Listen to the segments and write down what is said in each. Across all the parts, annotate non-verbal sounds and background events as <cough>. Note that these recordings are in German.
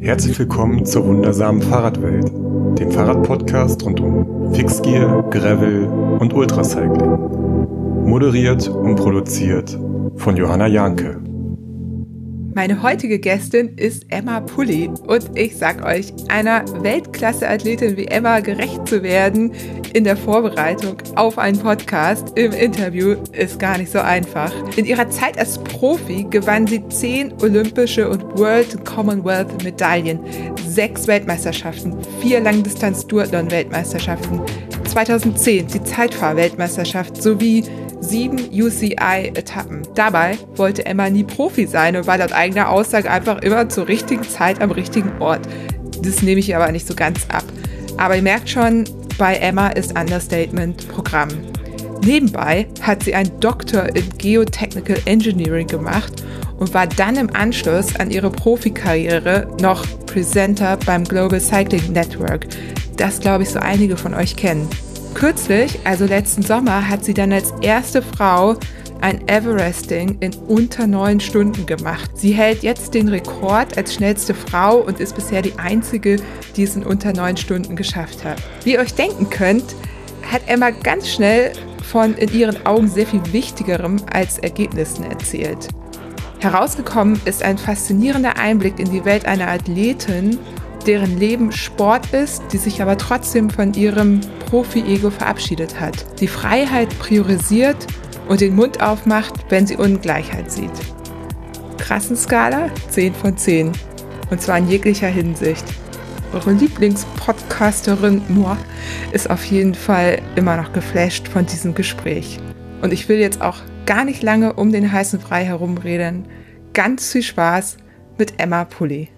Herzlich willkommen zur wundersamen Fahrradwelt, dem Fahrradpodcast rund um Fixgear, Gravel und Ultracycling. Moderiert und produziert von Johanna Janke. Meine heutige Gästin ist Emma Pulli und ich sag euch, einer Weltklasse-Athletin wie Emma gerecht zu werden in der Vorbereitung auf einen Podcast im Interview ist gar nicht so einfach. In ihrer Zeit als Profi gewann sie zehn olympische und World Commonwealth Medaillen, sechs Weltmeisterschaften, vier Langdistanz-Duathlon-Weltmeisterschaften, 2010 die Zeitfahr-Weltmeisterschaft sowie sieben UCI-Etappen. Dabei wollte Emma nie Profi sein und war laut eigener Aussage einfach immer zur richtigen Zeit am richtigen Ort. Das nehme ich aber nicht so ganz ab. Aber ihr merkt schon, bei Emma ist Understatement Programm. Nebenbei hat sie einen Doktor in Geotechnical Engineering gemacht und war dann im Anschluss an ihre Profikarriere noch Presenter beim Global Cycling Network, das glaube ich so einige von euch kennen. Kürzlich, also letzten Sommer, hat sie dann als erste Frau ein Everesting in unter neun Stunden gemacht. Sie hält jetzt den Rekord als schnellste Frau und ist bisher die einzige, die es in unter neun Stunden geschafft hat. Wie ihr euch denken könnt, hat Emma ganz schnell von in ihren Augen sehr viel Wichtigerem als Ergebnissen erzählt. Herausgekommen ist ein faszinierender Einblick in die Welt einer Athletin, deren Leben Sport ist, die sich aber trotzdem von ihrem Profi-Ego verabschiedet hat, die Freiheit priorisiert und den Mund aufmacht, wenn sie Ungleichheit sieht. Krassenskala 10 von 10. Und zwar in jeglicher Hinsicht. Eure Lieblingspodcasterin Moi ist auf jeden Fall immer noch geflasht von diesem Gespräch. Und ich will jetzt auch gar nicht lange um den heißen Brei herumreden. Ganz viel Spaß mit Emma Pulli.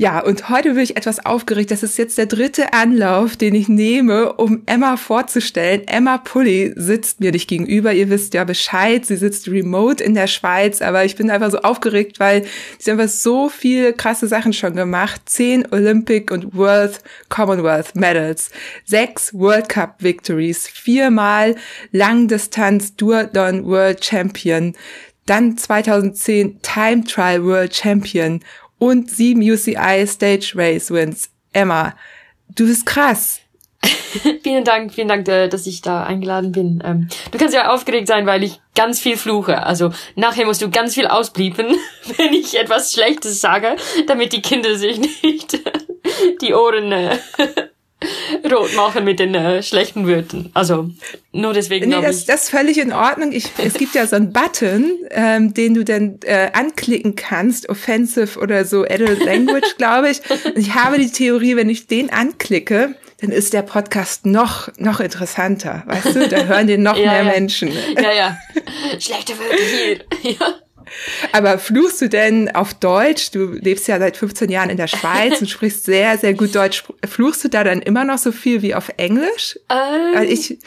Ja, und heute bin ich etwas aufgeregt. Das ist jetzt der dritte Anlauf, den ich nehme, um Emma vorzustellen. Emma Pulli sitzt mir nicht gegenüber. Ihr wisst ja Bescheid. Sie sitzt remote in der Schweiz, aber ich bin einfach so aufgeregt, weil sie einfach so viele krasse Sachen schon gemacht. Zehn Olympic und World Commonwealth Medals, sechs World Cup Victories, viermal Langdistanz Duathlon World Champion, dann 2010 Time Trial World Champion und sieben UCI Stage Race Wins. Emma, du bist krass. <laughs> vielen Dank, vielen Dank, äh, dass ich da eingeladen bin. Ähm, du kannst ja aufgeregt sein, weil ich ganz viel fluche. Also nachher musst du ganz viel ausbliepen, <laughs> wenn ich etwas Schlechtes sage, damit die Kinder sich nicht <laughs> die Ohren äh, <laughs> rot machen mit den äh, schlechten Wörtern. Also nur deswegen. Nee, das, ich. das ist völlig in Ordnung. Ich, es gibt ja so einen Button, ähm, den du dann äh, anklicken kannst, offensive oder so, adult language, glaube ich. Und ich habe die Theorie, wenn ich den anklicke, dann ist der Podcast noch noch interessanter, weißt du? Da hören den noch <laughs> ja, mehr ja. Menschen. Ja, ja. Schlechte Wörter hier. <laughs> Ja. Aber fluchst du denn auf Deutsch? Du lebst ja seit 15 Jahren in der Schweiz und <laughs> sprichst sehr, sehr gut Deutsch. Fluchst du da dann immer noch so viel wie auf Englisch? Ähm, ich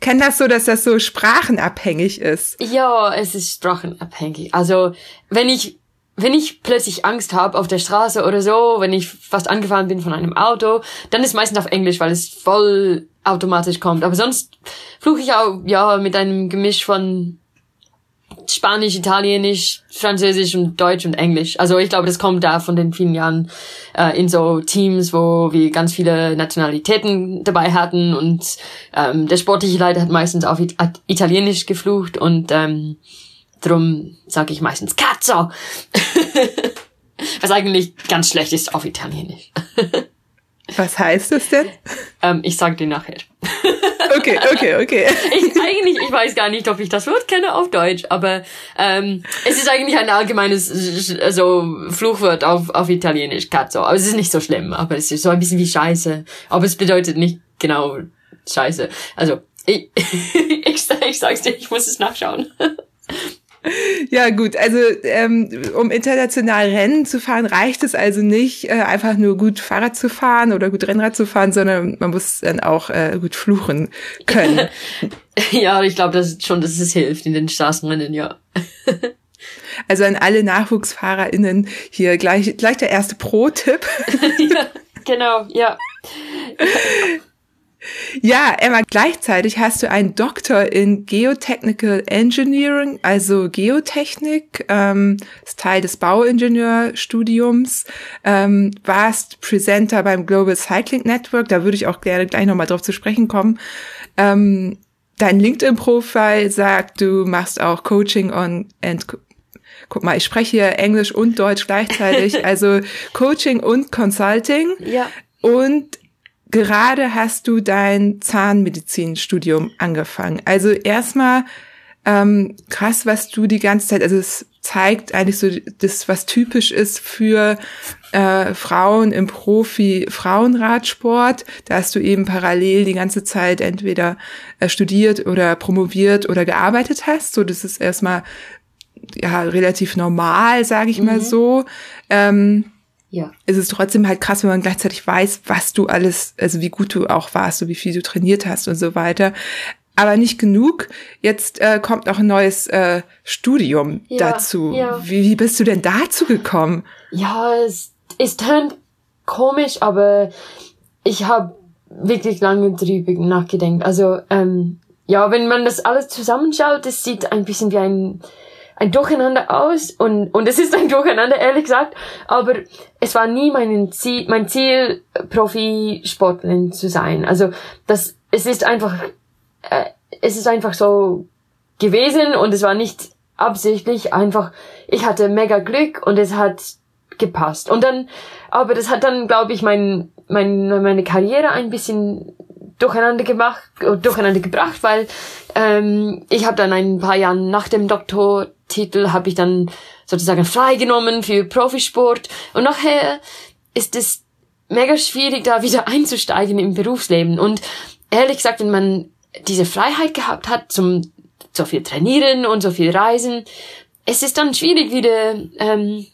kenne das so, dass das so sprachenabhängig ist. Ja, es ist sprachenabhängig. Also wenn ich wenn ich plötzlich Angst habe auf der Straße oder so, wenn ich fast angefahren bin von einem Auto, dann ist meistens auf Englisch, weil es voll automatisch kommt. Aber sonst fluche ich auch ja mit einem Gemisch von Spanisch, Italienisch, Französisch und Deutsch und Englisch. Also ich glaube, das kommt da von den vielen Jahren äh, in so Teams, wo wir ganz viele Nationalitäten dabei hatten und ähm, der sportliche Leiter hat meistens auf It Italienisch geflucht und ähm, drum sage ich meistens Cazzo, <laughs> was eigentlich ganz schlecht ist auf Italienisch. <laughs> Was heißt das denn? Ähm, ich sag dir nachher. <laughs> okay, okay, okay. Ich, eigentlich, ich weiß gar nicht, ob ich das Wort kenne auf Deutsch, aber ähm, es ist eigentlich ein allgemeines so Fluchwort auf, auf Italienisch, Cazzo. Aber es ist nicht so schlimm, aber es ist so ein bisschen wie Scheiße. Aber es bedeutet nicht genau Scheiße. Also, ich, <laughs> ich, ich sag's dir, ich muss es nachschauen. Ja, gut. Also ähm, um international Rennen zu fahren, reicht es also nicht, äh, einfach nur gut Fahrrad zu fahren oder gut Rennrad zu fahren, sondern man muss dann auch äh, gut fluchen können. <laughs> ja, ich glaube, das schon, dass es hilft in den Straßenrennen, ja. <laughs> also an alle NachwuchsfahrerInnen hier gleich, gleich der erste Pro-Tipp. <laughs> ja, genau, ja. Ja, Emma, gleichzeitig hast du einen Doktor in Geotechnical Engineering, also Geotechnik, ähm, ist Teil des Bauingenieurstudiums, ähm, warst Presenter beim Global Cycling Network, da würde ich auch gerne gleich nochmal drauf zu sprechen kommen. Ähm, dein LinkedIn-Profil sagt, du machst auch Coaching on and guck mal, ich spreche hier Englisch und Deutsch gleichzeitig, <laughs> also Coaching und Consulting. Ja. Und gerade hast du dein Zahnmedizinstudium angefangen. Also erstmal ähm, krass, was du die ganze Zeit, also es zeigt eigentlich so das, was typisch ist für äh, Frauen im Profi-Frauenradsport. Da hast du eben parallel die ganze Zeit entweder äh, studiert oder promoviert oder gearbeitet hast. So, das ist erstmal ja relativ normal, sage ich mhm. mal so. Ähm, ja. Es ist trotzdem halt krass, wenn man gleichzeitig weiß, was du alles, also wie gut du auch warst, so wie viel du trainiert hast und so weiter. Aber nicht genug. Jetzt äh, kommt noch ein neues äh, Studium ja, dazu. Ja. Wie, wie bist du denn dazu gekommen? Ja, es, es tönt komisch, aber ich habe wirklich lange drüber nachgedacht. Also ähm, ja, wenn man das alles zusammenschaut, es sieht ein bisschen wie ein ein Durcheinander aus und, und es ist ein Durcheinander, ehrlich gesagt, aber es war nie mein Ziel, mein Ziel, Profisportlerin zu sein. Also, das, es ist einfach, äh, es ist einfach so gewesen und es war nicht absichtlich, einfach, ich hatte mega Glück und es hat gepasst. Und dann, aber das hat dann, glaube ich, mein, mein, meine Karriere ein bisschen durcheinander gemacht, durcheinander gebracht, weil ähm, ich habe dann ein paar Jahre nach dem Doktortitel habe ich dann sozusagen freigenommen für Profisport und nachher ist es mega schwierig, da wieder <laughs> einzusteigen im Berufsleben. Und ehrlich gesagt, wenn man diese Freiheit gehabt hat zum so viel trainieren und so viel reisen, es ist dann schwierig wieder ähm,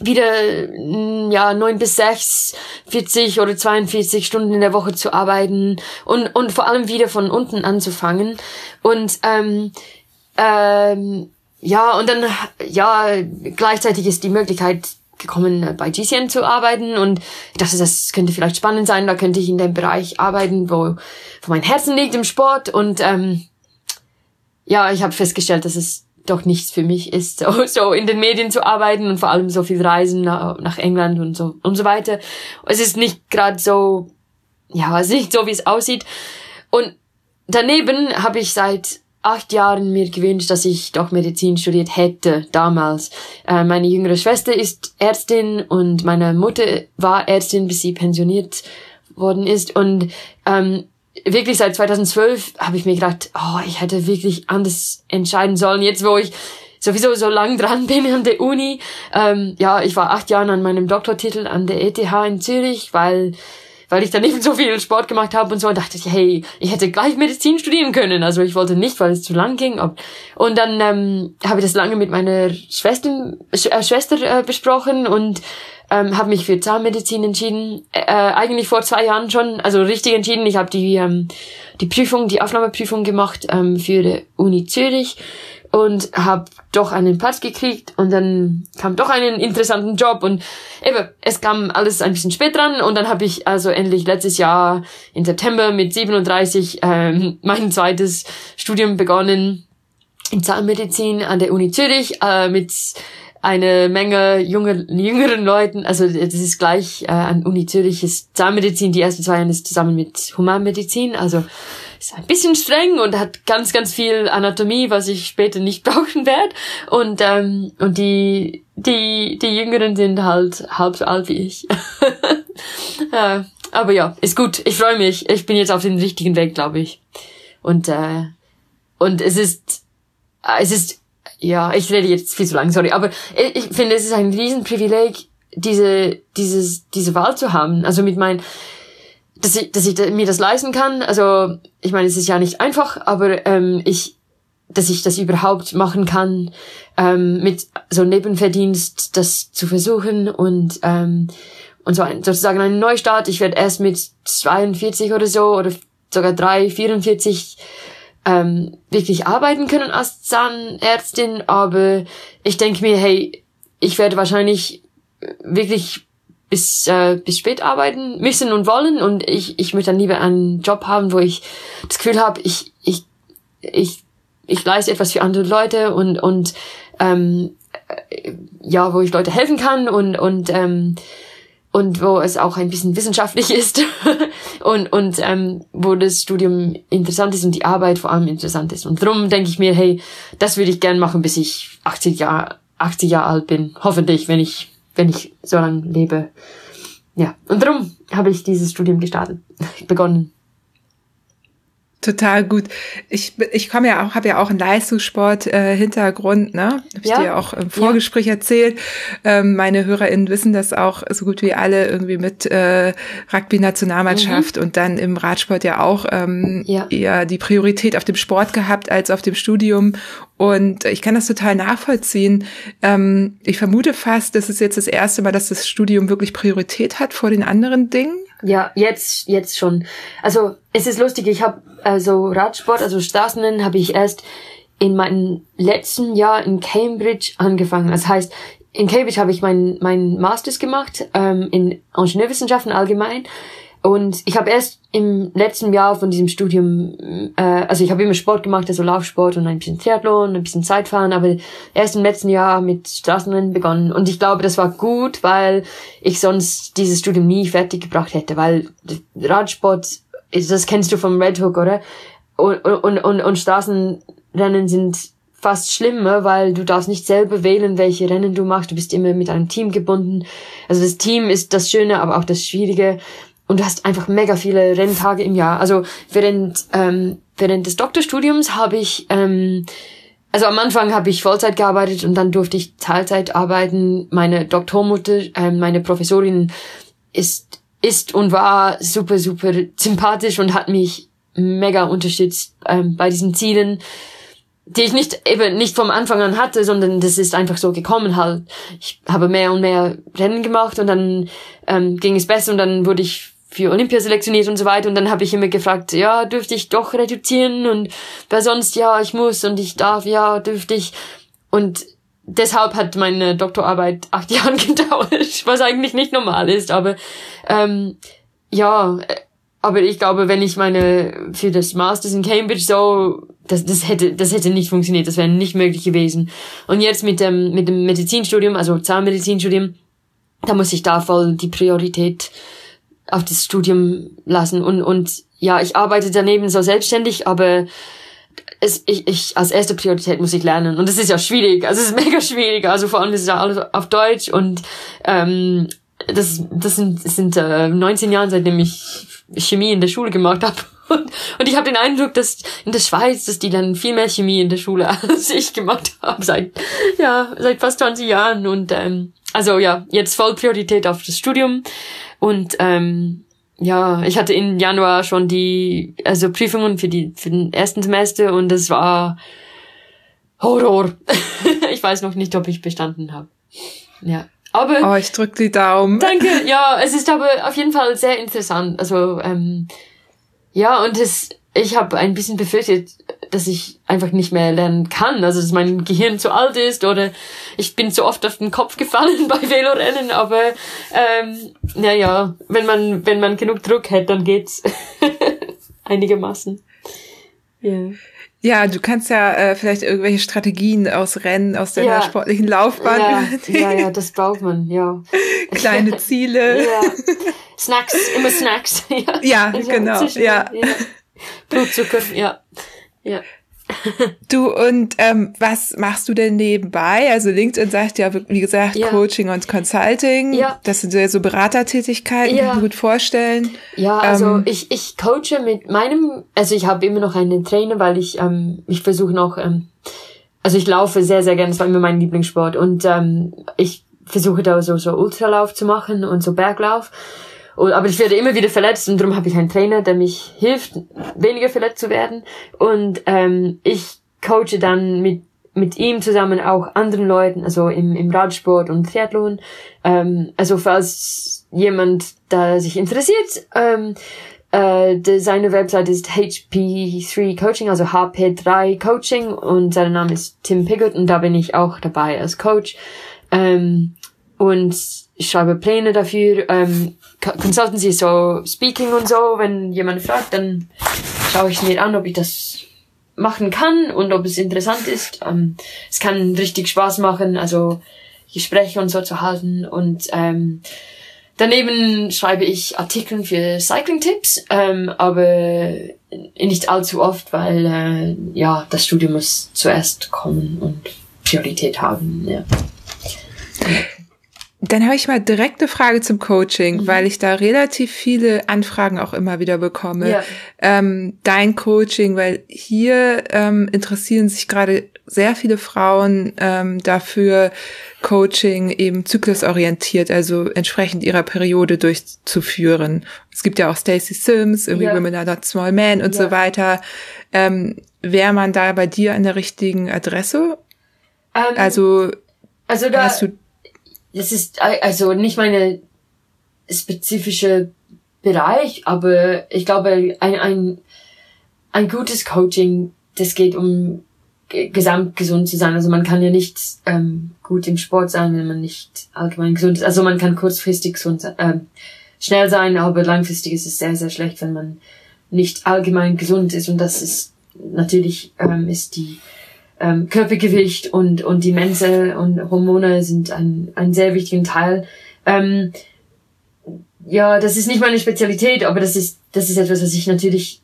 wieder mm, ja neun bis sechs 40 oder 42 Stunden in der Woche zu arbeiten und und vor allem wieder von unten anzufangen und ähm, ähm, ja und dann ja gleichzeitig ist die Möglichkeit gekommen bei GCN zu arbeiten und ich dachte das könnte vielleicht spannend sein da könnte ich in dem Bereich arbeiten wo, wo mein Herzen liegt im Sport und ähm, ja ich habe festgestellt dass es doch nichts für mich ist, so, <laughs> so in den Medien zu arbeiten und vor allem so viel Reisen nach, nach England und so und so weiter. Es ist nicht gerade so, ja, es ist nicht so, wie es aussieht. Und daneben habe ich seit acht Jahren mir gewünscht, dass ich doch Medizin studiert hätte damals. Äh, meine jüngere Schwester ist Ärztin und meine Mutter war Ärztin, bis sie pensioniert worden ist. Und ähm, wirklich seit 2012 habe ich mir gedacht, oh, ich hätte wirklich anders entscheiden sollen. Jetzt, wo ich sowieso so lang dran bin an der Uni. Ähm, ja, ich war acht Jahre an meinem Doktortitel an der ETH in Zürich, weil weil ich dann eben so viel Sport gemacht habe und so und dachte ich, hey, ich hätte gleich Medizin studieren können. Also ich wollte nicht, weil es zu lang ging. Und dann ähm, habe ich das lange mit meiner Schwester, äh, Schwester äh, besprochen und ähm, habe mich für Zahnmedizin entschieden. Äh, eigentlich vor zwei Jahren schon, also richtig entschieden. Ich habe die ähm, die Prüfung, die Aufnahmeprüfung gemacht ähm, für die Uni Zürich und habe doch einen Platz gekriegt und dann kam doch einen interessanten Job und eben, es kam alles ein bisschen spät dran und dann habe ich also endlich letztes Jahr im September mit 37 ähm, mein zweites Studium begonnen in Zahnmedizin an der Uni Zürich äh, mit eine Menge junge, jüngeren Leuten, also das ist gleich äh, an Uni Zürich ist Zahnmedizin, die ersten zwei Jahre ist zusammen mit Humanmedizin, also ist ein bisschen streng und hat ganz, ganz viel Anatomie, was ich später nicht <laughs> brauchen werde. Und, ähm, und die, die, die Jüngeren sind halt halb so alt wie ich. <laughs> äh, aber ja, ist gut. Ich freue mich. Ich bin jetzt auf dem richtigen Weg, glaube ich. Und, äh, und es ist, äh, es ist ja, ich rede jetzt viel zu lang, sorry, aber ich finde, es ist ein Riesenprivileg, diese, dieses, diese Wahl zu haben. Also mit meinen, dass ich, dass ich mir das leisten kann. Also, ich meine, es ist ja nicht einfach, aber ähm, ich, dass ich das überhaupt machen kann, ähm, mit so Nebenverdienst das zu versuchen und ähm, und so ein, sozusagen einen Neustart. Ich werde erst mit 42 oder so oder sogar 3, 44 ähm, wirklich arbeiten können als Zahnärztin, aber ich denke mir, hey, ich werde wahrscheinlich wirklich bis, äh, bis spät arbeiten müssen und wollen und ich, ich möchte dann lieber einen Job haben, wo ich das Gefühl habe, ich, ich, ich, ich leiste etwas für andere Leute und, und ähm, äh, ja, wo ich Leute helfen kann und, und ähm, und wo es auch ein bisschen wissenschaftlich ist <laughs> und, und ähm, wo das Studium interessant ist und die Arbeit vor allem interessant ist. Und darum denke ich mir, hey, das würde ich gern machen, bis ich 80 Jahre, 80 Jahre alt bin. Hoffentlich, wenn ich, wenn ich so lange lebe. Ja, und darum habe ich dieses Studium gestartet, <laughs> begonnen. Total gut. Ich, ich komme ja auch, habe ja auch einen Leistungssport-Hintergrund, äh, ne? Habe ich ja. dir auch im Vorgespräch ja. erzählt. Ähm, meine HörerInnen wissen das auch so gut wie alle irgendwie mit äh, Rugby-Nationalmannschaft mhm. und dann im Radsport ja auch ähm, ja. eher die Priorität auf dem Sport gehabt als auf dem Studium. Und ich kann das total nachvollziehen. Ähm, ich vermute fast, das ist jetzt das erste Mal, dass das Studium wirklich Priorität hat vor den anderen Dingen. Ja, jetzt, jetzt schon. Also es ist lustig, ich habe also Radsport, also Straßenrennen habe ich erst in meinem letzten Jahr in Cambridge angefangen. Das heißt, in Cambridge habe ich mein, mein Masters gemacht ähm, in Ingenieurwissenschaften allgemein und ich habe erst im letzten Jahr von diesem Studium, äh, also ich habe immer Sport gemacht, also Laufsport und ein bisschen Triathlon, ein bisschen Zeitfahren, aber erst im letzten Jahr mit Straßenrennen begonnen. Und ich glaube, das war gut, weil ich sonst dieses Studium nie fertig gebracht hätte, weil Radsport, das kennst du vom Red Hook, oder? Und, und, und, und Straßenrennen sind fast schlimmer, weil du darfst nicht selber wählen, welche Rennen du machst. Du bist immer mit einem Team gebunden. Also das Team ist das Schöne, aber auch das Schwierige und du hast einfach mega viele Renntage im Jahr. Also während, ähm, während des Doktorstudiums habe ich, ähm, also am Anfang habe ich Vollzeit gearbeitet und dann durfte ich Teilzeit arbeiten. Meine Doktormutter, ähm, meine Professorin ist, ist und war super, super sympathisch und hat mich mega unterstützt ähm, bei diesen Zielen die ich nicht eben nicht vom Anfang an hatte, sondern das ist einfach so gekommen halt. Ich habe mehr und mehr Rennen gemacht und dann ähm, ging es besser und dann wurde ich für Olympia selektioniert und so weiter. Und dann habe ich immer gefragt, ja, dürfte ich doch reduzieren? Und wer sonst, ja, ich muss und ich darf, ja, dürfte ich. Und deshalb hat meine Doktorarbeit acht <laughs> Jahre gedauert, was eigentlich nicht normal ist. Aber ähm, ja, aber ich glaube, wenn ich meine für das Masters in Cambridge so, das, das hätte, das hätte nicht funktioniert, das wäre nicht möglich gewesen. Und jetzt mit dem mit dem Medizinstudium, also Zahnmedizinstudium, da muss ich da voll die Priorität auf das Studium lassen. Und und ja, ich arbeite daneben so selbstständig, aber es, ich, ich als erste Priorität muss ich lernen. Und das ist ja schwierig, also es ist <laughs> mega schwierig, also vor allem ist es ja alles auf Deutsch. Und ähm, das das sind das sind äh, 19 Jahre seitdem ich Chemie in der Schule gemacht habe. <laughs> Und, und ich habe den Eindruck, dass in der Schweiz, dass die dann viel mehr Chemie in der Schule <laughs> als ich gemacht habe seit ja seit fast 20 Jahren. Und ähm, also ja jetzt voll Priorität auf das Studium und ähm, ja, ich hatte im Januar schon die also Prüfungen für die für den ersten Semester und es war Horror. <laughs> ich weiß noch nicht, ob ich bestanden habe. Ja. Aber oh, ich drück die Daumen. Danke. <laughs> Ja, es ist aber auf jeden Fall sehr interessant. Also ähm, ja, und es ich habe ein bisschen befürchtet, dass ich einfach nicht mehr lernen kann, also dass mein Gehirn zu alt ist oder ich bin zu oft auf den Kopf gefallen <laughs> bei Velorennen, aber ähm, naja, wenn man wenn man genug Druck hat, dann geht's <laughs> einigermaßen. Ja. Ja, du kannst ja äh, vielleicht irgendwelche Strategien aus Rennen, aus deiner ja. sportlichen Laufbahn. Ja, ja, ja, das braucht man, ja. <laughs> Kleine Ziele. ja. Snacks, immer Snacks. ja, ja genau, ja. Blutzucker, ja. Ja. Du und ähm, was machst du denn nebenbei? Also LinkedIn sagt ja, wie gesagt, ja. Coaching und Consulting. Ja. Das sind ja so Beratertätigkeiten, ja. kann ich mir gut vorstellen. Ja, also ähm, ich, ich coache mit meinem, also ich habe immer noch einen Trainer, weil ich, ähm, ich versuche noch, ähm, also ich laufe sehr, sehr gerne, das war immer mein Lieblingssport und ähm, ich versuche da so, so Ultralauf zu machen und so Berglauf. Und, aber ich werde immer wieder verletzt und darum habe ich einen Trainer, der mich hilft, weniger verletzt zu werden. Und ähm, ich coache dann mit mit ihm zusammen auch anderen Leuten, also im, im Radsport und Triathlon. Ähm, also falls jemand da sich interessiert, ähm, äh, seine Website ist HP3 Coaching, also HP3 Coaching und sein Name ist Tim Piggott und da bin ich auch dabei als Coach. Ähm, und ich schreibe Pläne dafür. Ähm, Consultancy so Speaking und so. Wenn jemand fragt, dann schaue ich mir an, ob ich das machen kann und ob es interessant ist. Ähm, es kann richtig Spaß machen, also Gespräche und so zu halten und ähm, Daneben schreibe ich Artikel für Cycling-Tipps, ähm, aber nicht allzu oft, weil äh, ja das Studium muss zuerst kommen und Priorität haben. Ja. Dann habe ich mal direkte Frage zum Coaching, mhm. weil ich da relativ viele Anfragen auch immer wieder bekomme. Ja. Ähm, dein Coaching, weil hier ähm, interessieren sich gerade sehr viele Frauen ähm, dafür, Coaching eben zyklusorientiert, also entsprechend ihrer Periode durchzuführen. Es gibt ja auch Stacey Sims, irgendwie ja. Women Are Not Small Men und ja. so weiter. Ähm, Wäre man da bei dir an der richtigen Adresse? Ähm, also, also da, hast du das ist also nicht meine spezifische Bereich, aber ich glaube, ein, ein, ein gutes Coaching, das geht um gesamt gesund zu sein. Also man kann ja nicht ähm, gut im Sport sein, wenn man nicht allgemein gesund ist. Also man kann kurzfristig gesund, ähm, schnell sein, aber langfristig ist es sehr, sehr schlecht, wenn man nicht allgemein gesund ist. Und das ist natürlich ähm, ist die ähm, Körpergewicht und, und die Mense und Hormone sind ein, ein sehr wichtigen Teil. Ähm, ja, das ist nicht meine Spezialität, aber das ist, das ist etwas, was ich natürlich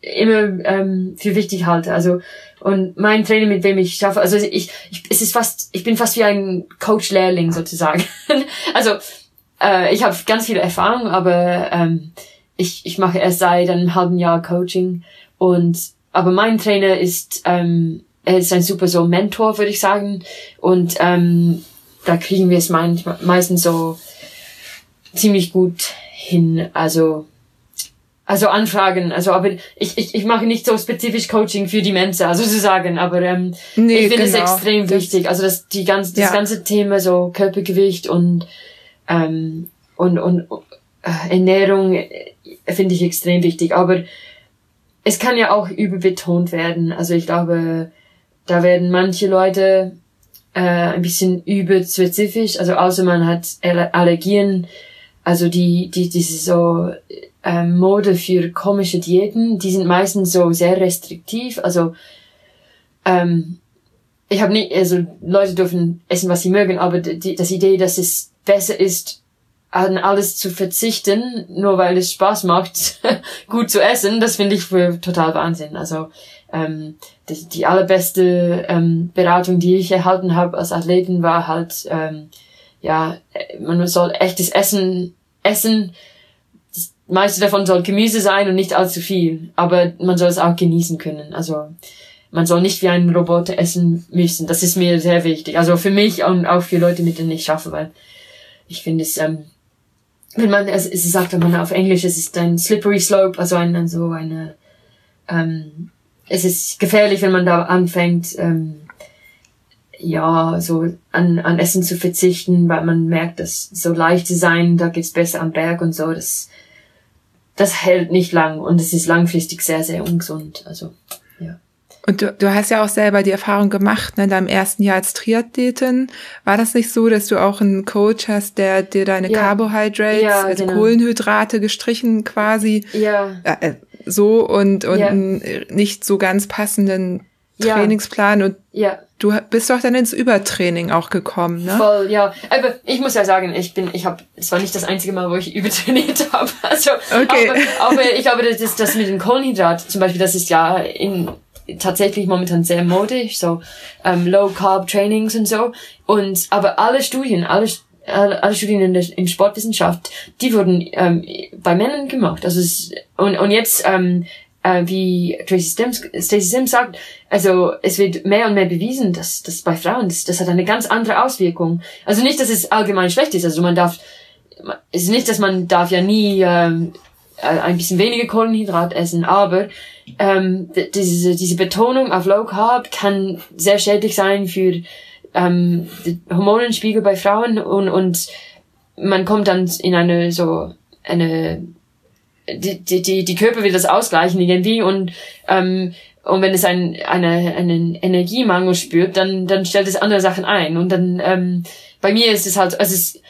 immer ähm, für wichtig halte. Also und mein Trainer, mit dem ich schaffe, also ich, ich es ist fast, ich bin fast wie ein Coach-Lehrling sozusagen. <laughs> also äh, ich habe ganz viel Erfahrung, aber ähm, ich, ich mache erst seit einem halben Jahr Coaching und aber mein Trainer ist ähm, er ist ein super so Mentor, würde ich sagen. Und ähm, da kriegen wir es meistens so ziemlich gut hin. Also also Anfragen, also aber ich, ich, ich mache nicht so spezifisch Coaching für die Mensa, also sozusagen, aber ähm, nee, ich finde genau. es extrem das, wichtig. Also das die ganze das ja. ganze Thema so Körpergewicht und ähm, und und äh, Ernährung äh, finde ich extrem wichtig. Aber es kann ja auch überbetont werden. Also ich glaube, da werden manche Leute äh, ein bisschen überspezifisch, also außer man hat Allergien, also die, die, diese so äh, Mode für komische Diäten, die sind meistens so sehr restriktiv, also ähm, ich habe nicht, also Leute dürfen essen, was sie mögen, aber die, das Idee, dass es besser ist, an alles zu verzichten, nur weil es Spaß macht, <laughs> gut zu essen, das finde ich für total Wahnsinn. Also ähm, die, die allerbeste ähm, Beratung, die ich erhalten habe als Athleten, war halt, ähm, ja, man soll echtes Essen essen. Das meiste davon soll Gemüse sein und nicht allzu viel, aber man soll es auch genießen können. Also man soll nicht wie ein Roboter essen müssen. Das ist mir sehr wichtig. Also für mich und auch für Leute, mit denen ich schaffe, weil ich finde es, ähm, wenn man, es, es sagt man auf Englisch, es ist ein slippery slope, also ein so eine, ähm, es ist gefährlich, wenn man da anfängt, ähm, ja, so an, an Essen zu verzichten, weil man merkt, dass so leicht zu sein, da geht's besser am Berg und so, das, das hält nicht lang und es ist langfristig sehr, sehr ungesund, also, ja. Und du, du hast ja auch selber die Erfahrung gemacht, ne, in deinem ersten Jahr als Triathletin. War das nicht so, dass du auch einen Coach hast, der dir deine ja. Carbohydrates, ja, also genau. Kohlenhydrate gestrichen quasi? Ja. Äh, so und, und ja. einen nicht so ganz passenden Trainingsplan ja. und ja. du bist doch dann ins Übertraining auch gekommen, ne? Voll, ja. Aber ich muss ja sagen, ich bin, ich habe, es war nicht das einzige Mal, wo ich <laughs> übertrainiert habe. Also, okay. aber, aber ich glaube, das ist das mit dem Kohlenhydrat zum Beispiel, das ist ja in tatsächlich momentan sehr modisch, so ähm, Low Carb Trainings und so. Und aber alle Studien, alle alle Studien in der in Sportwissenschaft, die wurden ähm, bei Männern gemacht. Also es, und und jetzt ähm, äh, wie Tracy Sims, Stacey Sims sagt, also es wird mehr und mehr bewiesen, dass das bei Frauen, das, das hat eine ganz andere Auswirkung. Also nicht, dass es allgemein schlecht ist. Also man darf, es ist nicht, dass man darf ja nie ähm, äh, ein bisschen weniger Kohlenhydrat essen, aber ähm, diese diese Betonung auf Low Carb kann sehr schädlich sein für ähm, Hormonenspiegel bei Frauen und, und man kommt dann in eine so eine die, die, die, Körper will das ausgleichen irgendwie und ähm, und wenn es ein, eine, einen Energiemangel spürt, dann, dann stellt es andere Sachen ein und dann ähm, bei mir ist es halt, also es ist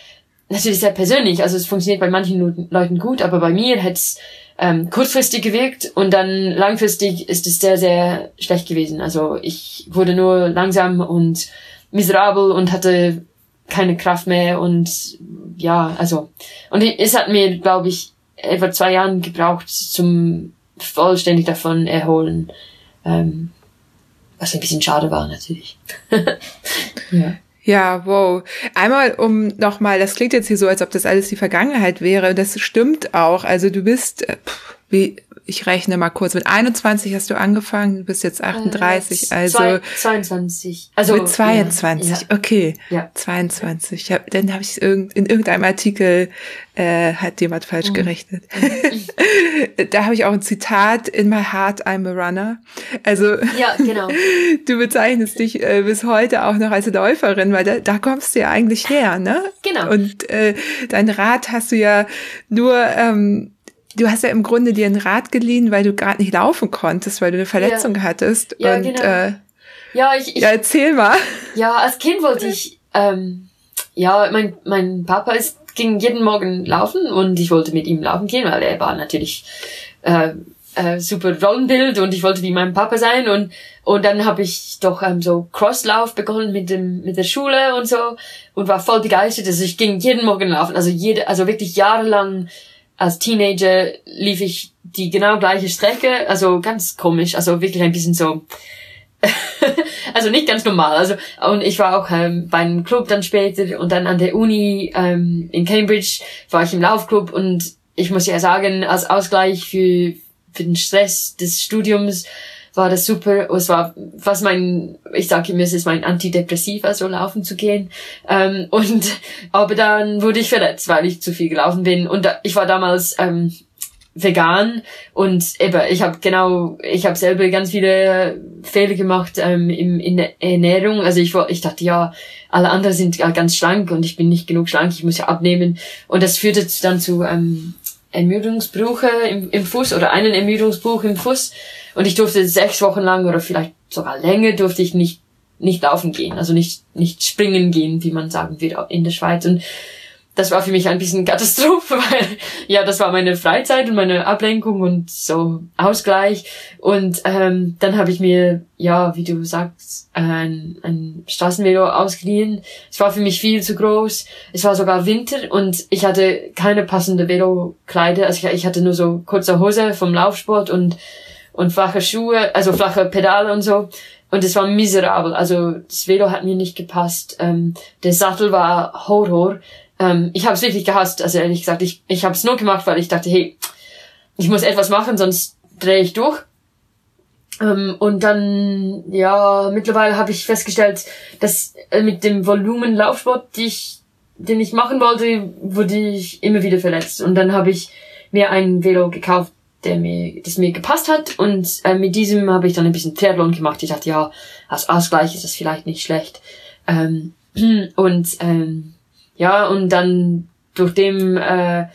natürlich sehr persönlich, also es funktioniert bei manchen Leuten gut, aber bei mir hätte es ähm, kurzfristig gewirkt und dann langfristig ist es sehr, sehr schlecht gewesen. Also ich wurde nur langsam und miserabel und hatte keine Kraft mehr und ja, also und es hat mir, glaube ich, etwa zwei Jahren gebraucht zum vollständig davon erholen. Ähm, was ein bisschen schade war natürlich. <laughs> ja. Ja, wow. Einmal um nochmal, das klingt jetzt hier so, als ob das alles die Vergangenheit wäre. Das stimmt auch. Also du bist, äh, pff, wie, ich rechne mal kurz, mit 21 hast du angefangen, du bist jetzt 38, äh, also. Zwei, 22. Also. Mit 22, ja, ja. okay. Ja. 22. Ich hab, dann habe ich in irgendeinem Artikel, äh, hat jemand falsch mhm. gerechnet. Mhm. <laughs> da habe ich auch ein Zitat, in my heart I'm a runner. Also. Ja, genau. <laughs> du bezeichnest dich äh, bis heute auch noch als Läuferin, weil da, da kommst du ja eigentlich her, ne? Genau. Und äh, dein Rad hast du ja nur, ähm, du hast ja im Grunde dir ein Rad geliehen, weil du gerade nicht laufen konntest, weil du eine Verletzung ja. hattest. Ja, und, genau. Äh, ja, ich, ich, ja, erzähl mal. Ja, als Kind wollte ich, ähm, ja, mein, mein Papa ist, ging jeden Morgen laufen und ich wollte mit ihm laufen gehen, weil er war natürlich äh, äh, super Rollenbild und ich wollte wie mein Papa sein und und dann habe ich doch ähm, so Crosslauf begonnen mit dem mit der Schule und so und war voll begeistert. Also ich ging jeden Morgen laufen, also jede, also wirklich jahrelang als Teenager lief ich die genau gleiche Strecke, also ganz komisch, also wirklich ein bisschen so, <laughs> also nicht ganz normal. Also und ich war auch ähm, beim Club dann später und dann an der Uni ähm, in Cambridge war ich im Laufclub und ich muss ja sagen, als Ausgleich für für den Stress des Studiums war das super. Es war was mein, ich sage immer, es ist mein Antidepressiva, so laufen zu gehen. Ähm, und aber dann wurde ich verletzt, weil ich zu viel gelaufen bin. Und da, ich war damals ähm, vegan und eben, ich habe genau, ich habe selber ganz viele Fehler gemacht ähm, im, in der Ernährung. Also ich war, ich dachte, ja, alle anderen sind ganz schlank und ich bin nicht genug schlank, ich muss ja abnehmen. Und das führte dann zu ähm, Ermüdungsbrüche im, im Fuß oder einen Ermüdungsbruch im Fuß. Und ich durfte sechs Wochen lang oder vielleicht sogar länger durfte ich nicht, nicht laufen gehen, also nicht, nicht springen gehen, wie man sagen würde in der Schweiz. Und das war für mich ein bisschen <laughs> Katastrophe, weil ja, das war meine Freizeit und meine Ablenkung und so Ausgleich. Und ähm, dann habe ich mir, ja, wie du sagst, ein, ein Straßenvelo ausgeliehen. Es war für mich viel zu groß. Es war sogar Winter und ich hatte keine passende Velokleider. Also ich, ich hatte nur so kurze Hose vom Laufsport und und flache Schuhe, also flache Pedale und so. Und es war miserabel. Also das Velo hat mir nicht gepasst. Ähm, der Sattel war Horror. Ähm, ich habe es wirklich gehasst. Also ehrlich gesagt, ich, ich habe es nur gemacht, weil ich dachte, hey, ich muss etwas machen, sonst drehe ich durch. Ähm, und dann, ja, mittlerweile habe ich festgestellt, dass äh, mit dem Volumenlaufsport, die ich, den ich machen wollte, wurde ich immer wieder verletzt. Und dann habe ich mir ein Velo gekauft, der mir, das mir gepasst hat. Und äh, mit diesem habe ich dann ein bisschen Triathlon gemacht. Ich dachte, ja, als Ausgleich ist das vielleicht nicht schlecht. Ähm, <clears throat> und ähm, ja, und dann durch dem, äh,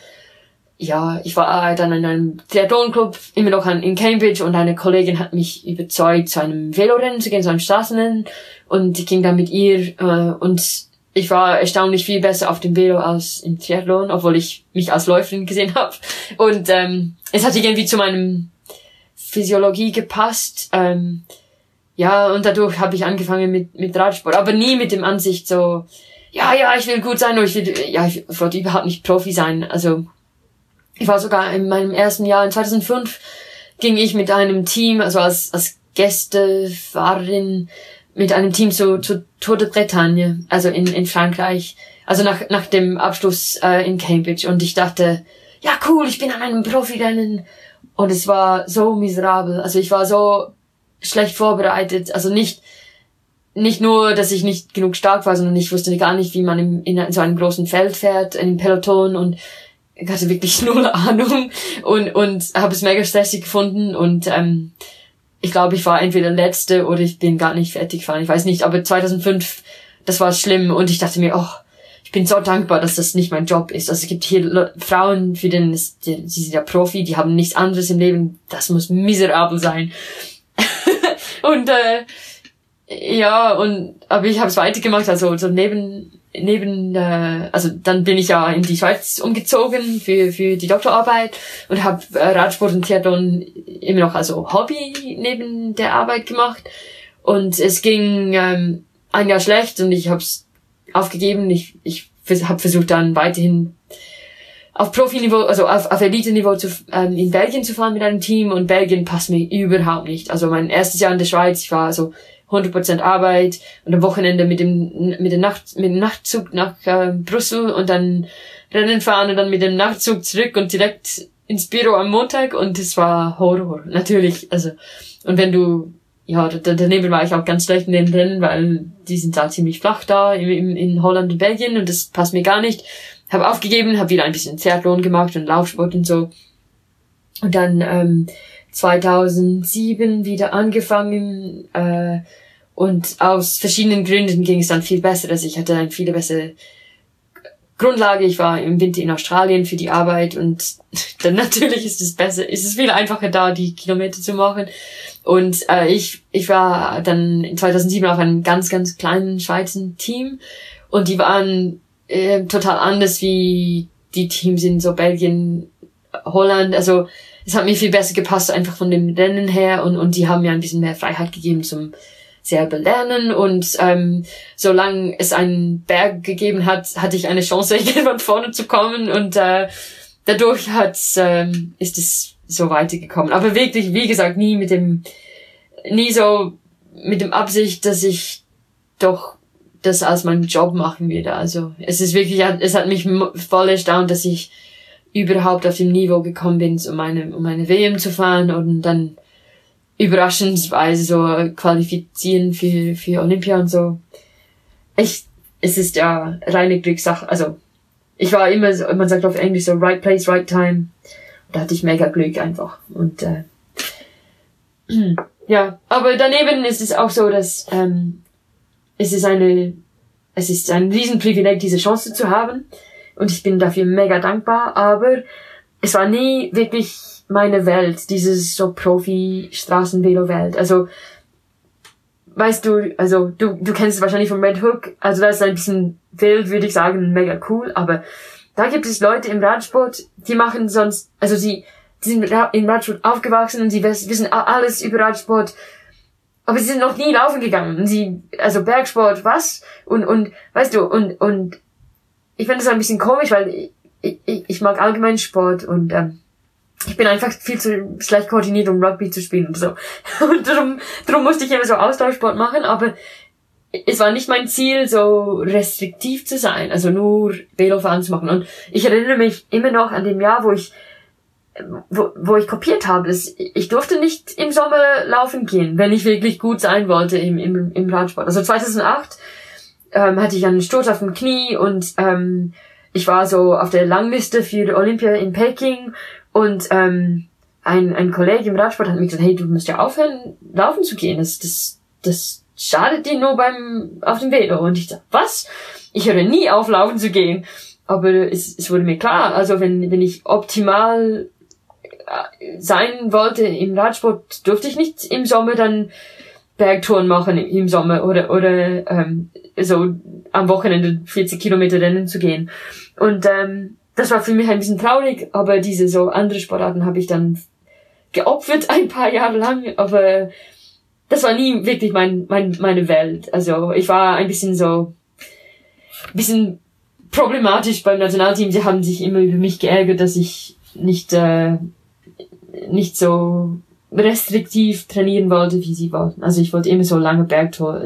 ja, ich war dann in einem Triathlon-Club, immer noch in Cambridge und eine Kollegin hat mich überzeugt, zu einem Velorennen zu gehen, zu einem Straßenrennen und ich ging dann mit ihr äh, und ich war erstaunlich viel besser auf dem Velo als im Triathlon, obwohl ich mich als Läuferin gesehen habe. Und ähm, es hat irgendwie zu meinem Physiologie gepasst. Ähm, ja, und dadurch habe ich angefangen mit, mit Radsport, aber nie mit dem Ansicht so, ja, ja, ich will gut sein oder ich will, ja, ich wollte überhaupt nicht Profi sein. Also ich war sogar in meinem ersten Jahr, in 2005, ging ich mit einem Team, also als, als Gästefahrerin, mit einem Team zu, zu Tour de Bretagne, also in, in Frankreich, also nach, nach dem Abschluss äh, in Cambridge. Und ich dachte, ja cool, ich bin an einem Profirennen. Und es war so miserabel. Also ich war so schlecht vorbereitet. Also nicht, nicht nur, dass ich nicht genug stark war, sondern ich wusste gar nicht, wie man im, in so einem großen Feld fährt, in einem Peloton und ich hatte wirklich <laughs> null Ahnung und, und habe es mega stressig gefunden und ähm, ich glaube, ich war entweder letzte oder ich bin gar nicht fertig gefahren. Ich weiß nicht, aber 2005, das war schlimm und ich dachte mir, oh, ich bin so dankbar, dass das nicht mein Job ist. Also es gibt hier Frauen, für denen ist, die, sie sind ja Profi, die haben nichts anderes im Leben. Das muss miserabel sein. <laughs> und äh, ja, und aber ich habe es weitergemacht, also so neben neben, äh, also dann bin ich ja in die Schweiz umgezogen für, für die Doktorarbeit und habe äh, Radsport und Triathlon immer noch also Hobby neben der Arbeit gemacht. Und es ging ähm, ein Jahr schlecht und ich habe es aufgegeben. Ich, ich habe versucht dann weiterhin auf Profiniveau, also auf, auf Elite-Niveau zu, ähm, in Belgien zu fahren mit einem Team und Belgien passt mir überhaupt nicht. Also mein erstes Jahr in der Schweiz, ich war so 100% Arbeit und am Wochenende mit dem, mit dem Nacht, mit dem Nachtzug nach äh, Brüssel und dann Rennen fahren und dann mit dem Nachtzug zurück und direkt ins Büro am Montag und es war Horror, natürlich. Also, und wenn du, ja, daneben war ich auch ganz schlecht in den Rennen, weil die sind da ziemlich flach da in, in Holland und Belgien und das passt mir gar nicht. Hab aufgegeben, hab wieder ein bisschen Triathlon gemacht und Laufsport und so. Und dann ähm, 2007 wieder angefangen äh, und aus verschiedenen Gründen ging es dann viel besser. Also ich hatte eine viel bessere Grundlage. Ich war im Winter in Australien für die Arbeit und <laughs> dann natürlich ist es besser, ist es viel einfacher da, die Kilometer zu machen. Und äh, ich, ich war dann in 2007 auf einem ganz, ganz kleinen Schweizer Team und die waren äh, total anders wie die Teams in so Belgien, Holland. Also es hat mir viel besser gepasst, einfach von dem Rennen her und, und die haben mir ein bisschen mehr Freiheit gegeben zum selber lernen und ähm, solange es einen Berg gegeben hat, hatte ich eine Chance, <laughs> irgendwann vorne zu kommen und äh, dadurch hat ähm, ist es so weitergekommen. Aber wirklich, wie gesagt, nie mit dem, nie so mit dem Absicht, dass ich doch das als meinen Job machen würde. Also es ist wirklich, es hat mich voll erstaunt, dass ich überhaupt auf dem Niveau gekommen bin, um meine, um meine WM zu fahren und dann überraschendsweise so qualifizieren für, für Olympia und so. Ich, es ist ja reine Glückssache. Also, ich war immer so, man sagt auf Englisch so right place, right time. Da hatte ich mega Glück einfach. Und, äh, <clears throat> ja, aber daneben ist es auch so, dass, ähm, es ist eine, es ist ein Riesenprivileg, diese Chance zu haben. Und ich bin dafür mega dankbar, aber es war nie wirklich meine Welt, dieses so Profi-Straßenvelo-Welt. Also, weißt du, also du, du kennst es wahrscheinlich von Red Hook, also das ist ein bisschen wild, würde ich sagen, mega cool, aber da gibt es Leute im Radsport, die machen sonst, also sie, die sind im Radsport aufgewachsen und sie wissen alles über Radsport, aber sie sind noch nie laufen gegangen. Und sie, also Bergsport, was? Und, und, weißt du, und, und ich finde das ein bisschen komisch, weil ich, ich, ich mag allgemein Sport und ähm, ich bin einfach viel zu schlecht koordiniert, um Rugby zu spielen <laughs> und so. Und darum, darum musste ich immer so Austauschsport machen, aber es war nicht mein Ziel, so restriktiv zu sein, also nur Velofahren zu machen. Und ich erinnere mich immer noch an dem Jahr, wo ich wo, wo ich kopiert habe, ist, ich durfte nicht im Sommer laufen gehen, wenn ich wirklich gut sein wollte im, im, im Radsport. Also 2008 ähm, hatte ich einen Sturz auf dem Knie und ähm, ich war so auf der Langliste für Olympia in Peking und ähm, ein, ein Kollege im Radsport hat mir gesagt, hey, du musst ja aufhören, laufen zu gehen. Das, das, das schadet dir nur beim auf dem Velo. Und ich dachte, was? Ich höre nie auf, laufen zu gehen. Aber es, es wurde mir klar, also wenn, wenn ich optimal äh, sein wollte im Radsport, durfte ich nicht im Sommer dann Bergtouren machen im Sommer oder oder ähm, so am Wochenende 40 Kilometer Rennen zu gehen. Und ähm, das war für mich ein bisschen traurig, aber diese so andere Sportarten habe ich dann geopfert <laughs> ein paar Jahre lang, aber das war nie wirklich mein, mein meine Welt. Also ich war ein bisschen so ein bisschen problematisch beim Nationalteam. Sie haben sich immer über mich geärgert, dass ich nicht äh, nicht so restriktiv trainieren wollte, wie sie wollten. Also ich wollte immer so lange Bergtor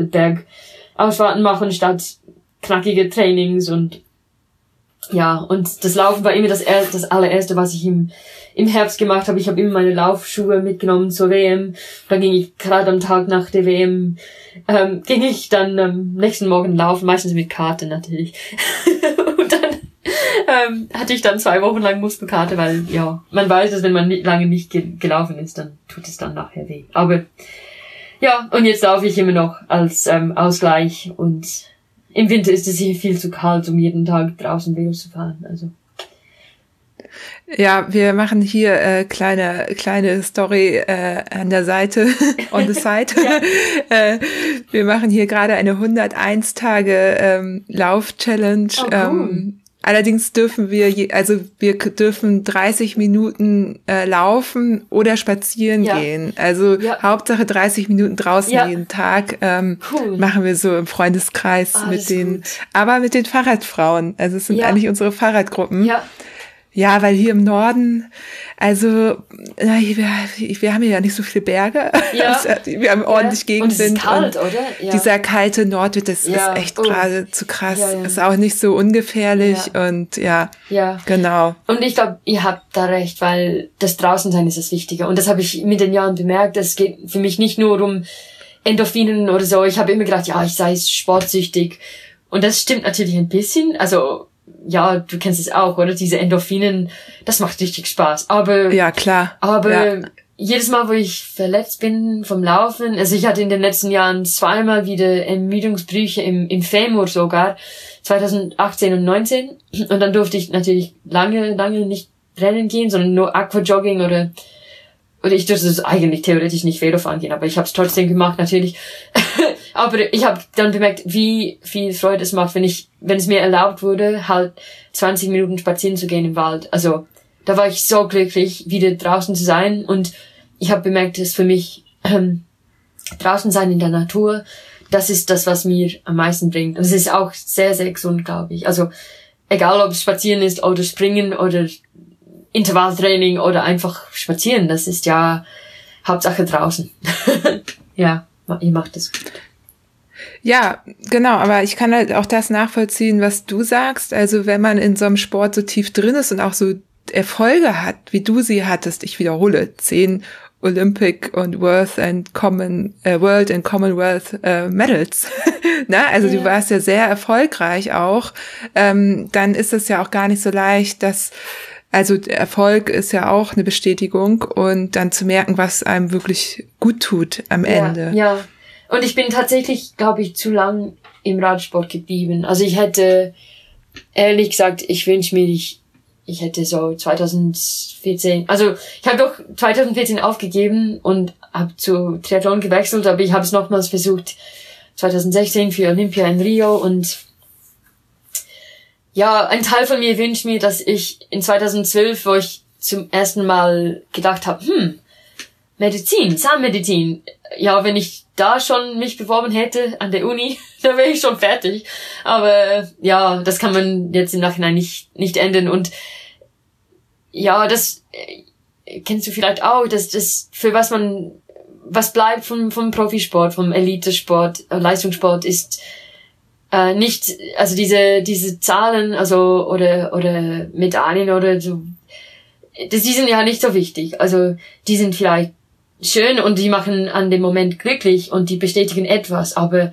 Bergausfahrten machen statt knackige Trainings und ja, und das Laufen war immer das, das allererste, was ich im, im Herbst gemacht habe. Ich habe immer meine Laufschuhe mitgenommen zur WM. Dann ging ich gerade am Tag nach der WM, ähm, ging ich dann am ähm, nächsten Morgen laufen, meistens mit Karte natürlich. <laughs> und dann ähm, hatte ich dann zwei Wochen lang Muskelkarte, weil ja, man weiß, dass wenn man lange nicht ge gelaufen ist, dann tut es dann nachher weh. Aber ja, und jetzt laufe ich immer noch als ähm, Ausgleich und im Winter ist es hier viel zu kalt, um jeden Tag draußen Velo zu fahren. Also Ja, wir machen hier äh, kleine kleine Story äh, an der Seite, <laughs> on the side. <laughs> äh, wir machen hier gerade eine 101 Tage ähm, Lauf-Challenge. Oh, cool. ähm, Allerdings dürfen wir, je, also wir dürfen 30 Minuten äh, laufen oder spazieren ja. gehen. Also ja. Hauptsache 30 Minuten draußen ja. jeden Tag ähm, cool. machen wir so im Freundeskreis oh, mit den, aber mit den Fahrradfrauen. Also es sind eigentlich unsere Fahrradgruppen. Ja. Ja, weil hier im Norden, also na, wir, wir haben hier ja nicht so viele Berge. Ja. <laughs> wir haben ordentlich ja. Gegenwind. Und es ist kalt, und oder? Ja. Dieser kalte Nordwind, das ja. ist echt oh. gerade zu krass. Ist auch nicht so ungefährlich und ja, ja. genau. Und ich glaube, ihr habt da recht, weil das Draußensein ist das Wichtige. Und das habe ich mit den Jahren bemerkt. Es geht für mich nicht nur um Endorphinen oder so. Ich habe immer gedacht, ja, ich sei sportsüchtig. Und das stimmt natürlich ein bisschen. Also ja, du kennst es auch, oder? Diese Endorphinen, das macht richtig Spaß. Aber ja klar. Aber ja. jedes Mal, wo ich verletzt bin vom Laufen, also ich hatte in den letzten Jahren zweimal wieder Ermüdungsbrüche im, im Femur sogar, 2018 und 19. Und dann durfte ich natürlich lange, lange nicht rennen gehen, sondern nur Aquajogging oder oder ich durfte es eigentlich theoretisch nicht Velofahren gehen, aber ich habe es trotzdem gemacht natürlich. <laughs> aber ich habe dann bemerkt, wie viel Freude es macht, wenn ich, wenn es mir erlaubt wurde, halt 20 Minuten spazieren zu gehen im Wald. Also da war ich so glücklich, wieder draußen zu sein und ich habe bemerkt, dass für mich ähm, draußen sein in der Natur, das ist das, was mir am meisten bringt. Und es ist auch sehr, sehr gesund, glaube ich. Also egal, ob es spazieren ist oder springen oder Intervalltraining oder einfach spazieren, das ist ja Hauptsache draußen. <laughs> ja, ihr macht es gut. Ja, genau, aber ich kann halt auch das nachvollziehen, was du sagst. Also wenn man in so einem Sport so tief drin ist und auch so Erfolge hat, wie du sie hattest, ich wiederhole, zehn Olympic und World and Common äh, World and Commonwealth äh, Medals. <laughs> Na, also ja. du warst ja sehr erfolgreich auch. Ähm, dann ist es ja auch gar nicht so leicht, dass also Erfolg ist ja auch eine Bestätigung und dann zu merken, was einem wirklich gut tut am Ende. Ja, ja. Und ich bin tatsächlich, glaube ich, zu lang im Radsport geblieben. Also ich hätte, ehrlich gesagt, ich wünsche mir, ich, ich hätte so 2014, also ich habe doch 2014 aufgegeben und habe zu Triathlon gewechselt, aber ich habe es nochmals versucht 2016 für Olympia in Rio und ja, ein Teil von mir wünscht mir, dass ich in 2012, wo ich zum ersten Mal gedacht habe, hm, Medizin, Zahnmedizin. Ja, wenn ich da schon mich beworben hätte an der Uni, <laughs> dann wäre ich schon fertig. Aber ja, das kann man jetzt im Nachhinein nicht, nicht ändern. Und ja, das äh, kennst du vielleicht auch, dass das, für was man, was bleibt vom, vom Profisport, vom Elitesport, äh, Leistungssport ist äh, nicht, also diese, diese Zahlen, also, oder, oder Medaillen oder so, das, die sind ja nicht so wichtig. Also, die sind vielleicht schön und die machen an dem Moment glücklich und die bestätigen etwas, aber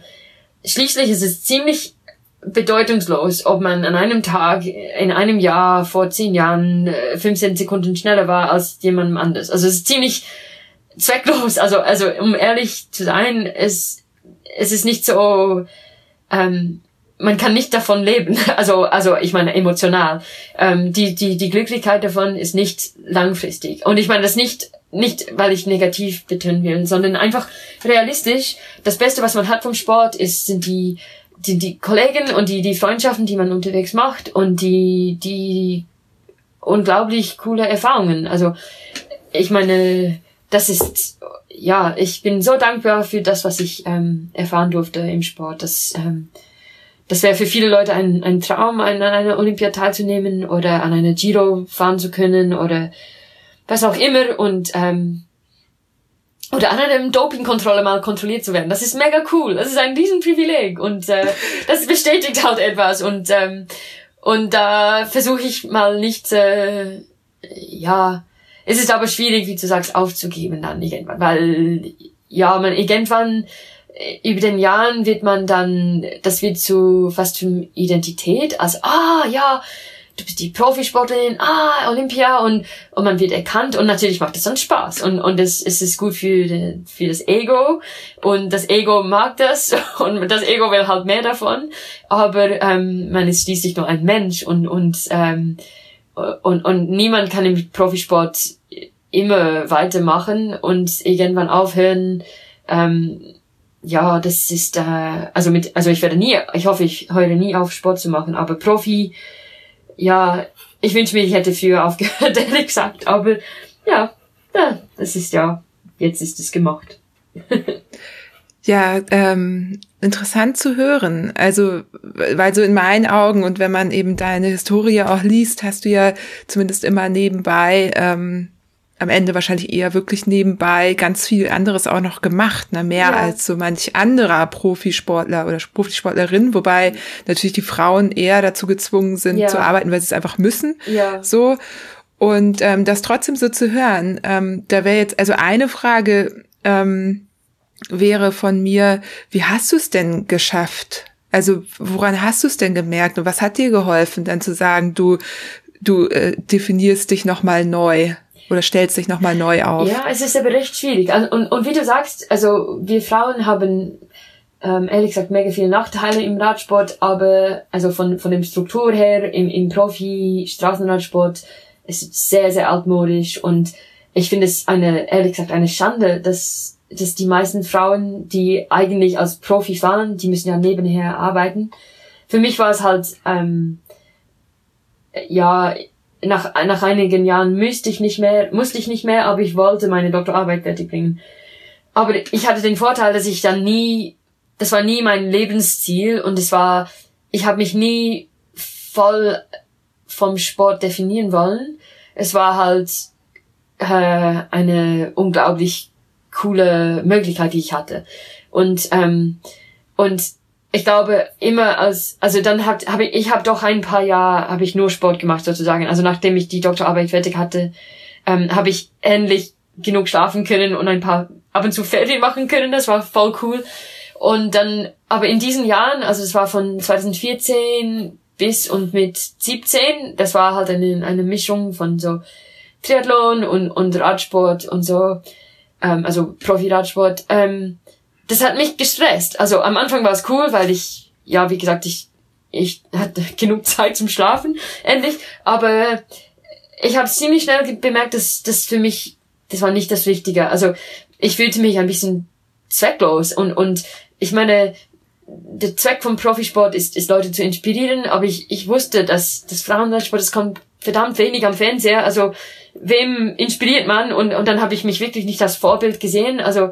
schließlich ist es ziemlich bedeutungslos, ob man an einem Tag, in einem Jahr, vor zehn Jahren, 15 äh, Sekunden schneller war als jemandem anders. Also es ist ziemlich zwecklos. Also, also um ehrlich zu sein, es, es ist nicht so, ähm, man kann nicht davon leben. <laughs> Also, also ich meine emotional. Ähm, die, die, die Glücklichkeit davon ist nicht langfristig. Und ich meine das nicht, nicht, weil ich negativ betonen will, sondern einfach realistisch. Das Beste, was man hat vom Sport, ist, sind die, die, die Kollegen und die, die Freundschaften, die man unterwegs macht und die, die unglaublich coole Erfahrungen. Also, ich meine, das ist ja, ich bin so dankbar für das, was ich ähm, erfahren durfte im Sport. Das, ähm, das wäre für viele Leute ein, ein Traum, an, einer Olympiade teilzunehmen oder an einer Giro fahren zu können oder was auch immer und ähm, oder an einer Dopingkontrolle mal kontrolliert zu werden. Das ist mega cool. Das ist ein Riesenprivileg und äh, <laughs> das bestätigt halt etwas und ähm, und da versuche ich mal nicht äh, ja es ist aber schwierig, wie du sagst, aufzugeben dann irgendwann, weil ja, man irgendwann äh, über den Jahren wird man dann, das wird zu fast für Identität, also ah ja, du bist die Profisportlerin, ah Olympia und und man wird erkannt und natürlich macht es dann Spaß und und es, es ist gut für für das Ego und das Ego mag das <laughs> und das Ego will halt mehr davon, aber ähm, man ist schließlich nur ein Mensch und und ähm, und, und niemand kann im Profisport immer weitermachen und irgendwann aufhören. Ähm, ja, das ist äh, also mit also ich werde nie, ich hoffe, ich höre nie auf Sport zu machen, aber Profi, ja, ich wünsche mir, ich hätte früher aufgehört, <laughs> ehrlich gesagt, aber ja, ja, das ist ja, jetzt ist es gemacht. Ja, ähm, interessant zu hören. Also, weil so in meinen Augen und wenn man eben deine Historie auch liest, hast du ja zumindest immer nebenbei, ähm, am Ende wahrscheinlich eher wirklich nebenbei ganz viel anderes auch noch gemacht, ne? mehr ja. als so manch anderer Profisportler oder Profisportlerin, wobei natürlich die Frauen eher dazu gezwungen sind ja. zu arbeiten, weil sie es einfach müssen. Ja. So. Und ähm, das trotzdem so zu hören, ähm, da wäre jetzt also eine Frage, ähm, wäre von mir, wie hast du es denn geschafft? Also woran hast du es denn gemerkt und was hat dir geholfen, dann zu sagen, du du äh, definierst dich noch mal neu oder stellst dich noch mal neu auf? Ja, es ist aber recht schwierig. Also, und, und wie du sagst, also wir Frauen haben ähm, ehrlich gesagt mega viele Nachteile im Radsport, aber also von von dem Struktur her im, im Profi Straßenradsport ist sehr sehr altmodisch und ich finde es eine ehrlich gesagt eine Schande, dass dass die meisten Frauen, die eigentlich als Profi fahren, die müssen ja nebenher arbeiten. Für mich war es halt, ähm, ja, nach, nach einigen Jahren müsste ich nicht mehr, musste ich nicht mehr, aber ich wollte meine Doktorarbeit fertig bringen. Aber ich hatte den Vorteil, dass ich dann nie, das war nie mein Lebensziel und es war, ich habe mich nie voll vom Sport definieren wollen. Es war halt äh, eine unglaublich coole Möglichkeit, die ich hatte. Und ähm, und ich glaube immer als also dann habe ich ich habe doch ein paar Jahre habe ich nur Sport gemacht sozusagen. Also nachdem ich die Doktorarbeit fertig hatte, ähm, habe ich endlich genug schlafen können und ein paar ab und zu Ferien machen können. Das war voll cool. Und dann aber in diesen Jahren, also es war von 2014 bis und mit 17, das war halt eine, eine Mischung von so Triathlon und, und Radsport und so ähm, also Profi-Radsport, ähm, das hat mich gestresst. Also am Anfang war es cool, weil ich, ja, wie gesagt, ich, ich hatte <laughs> genug Zeit zum Schlafen, endlich. Aber ich habe ziemlich schnell bemerkt, dass das für mich, das war nicht das Richtige. Also ich fühlte mich ein bisschen zwecklos und, und ich meine, der Zweck vom Profisport ist, ist Leute zu inspirieren, aber ich, ich wusste, dass das Frauenradsport, das kommt verdammt wenig am Fernseher. Also wem inspiriert man? Und, und dann habe ich mich wirklich nicht als Vorbild gesehen. Also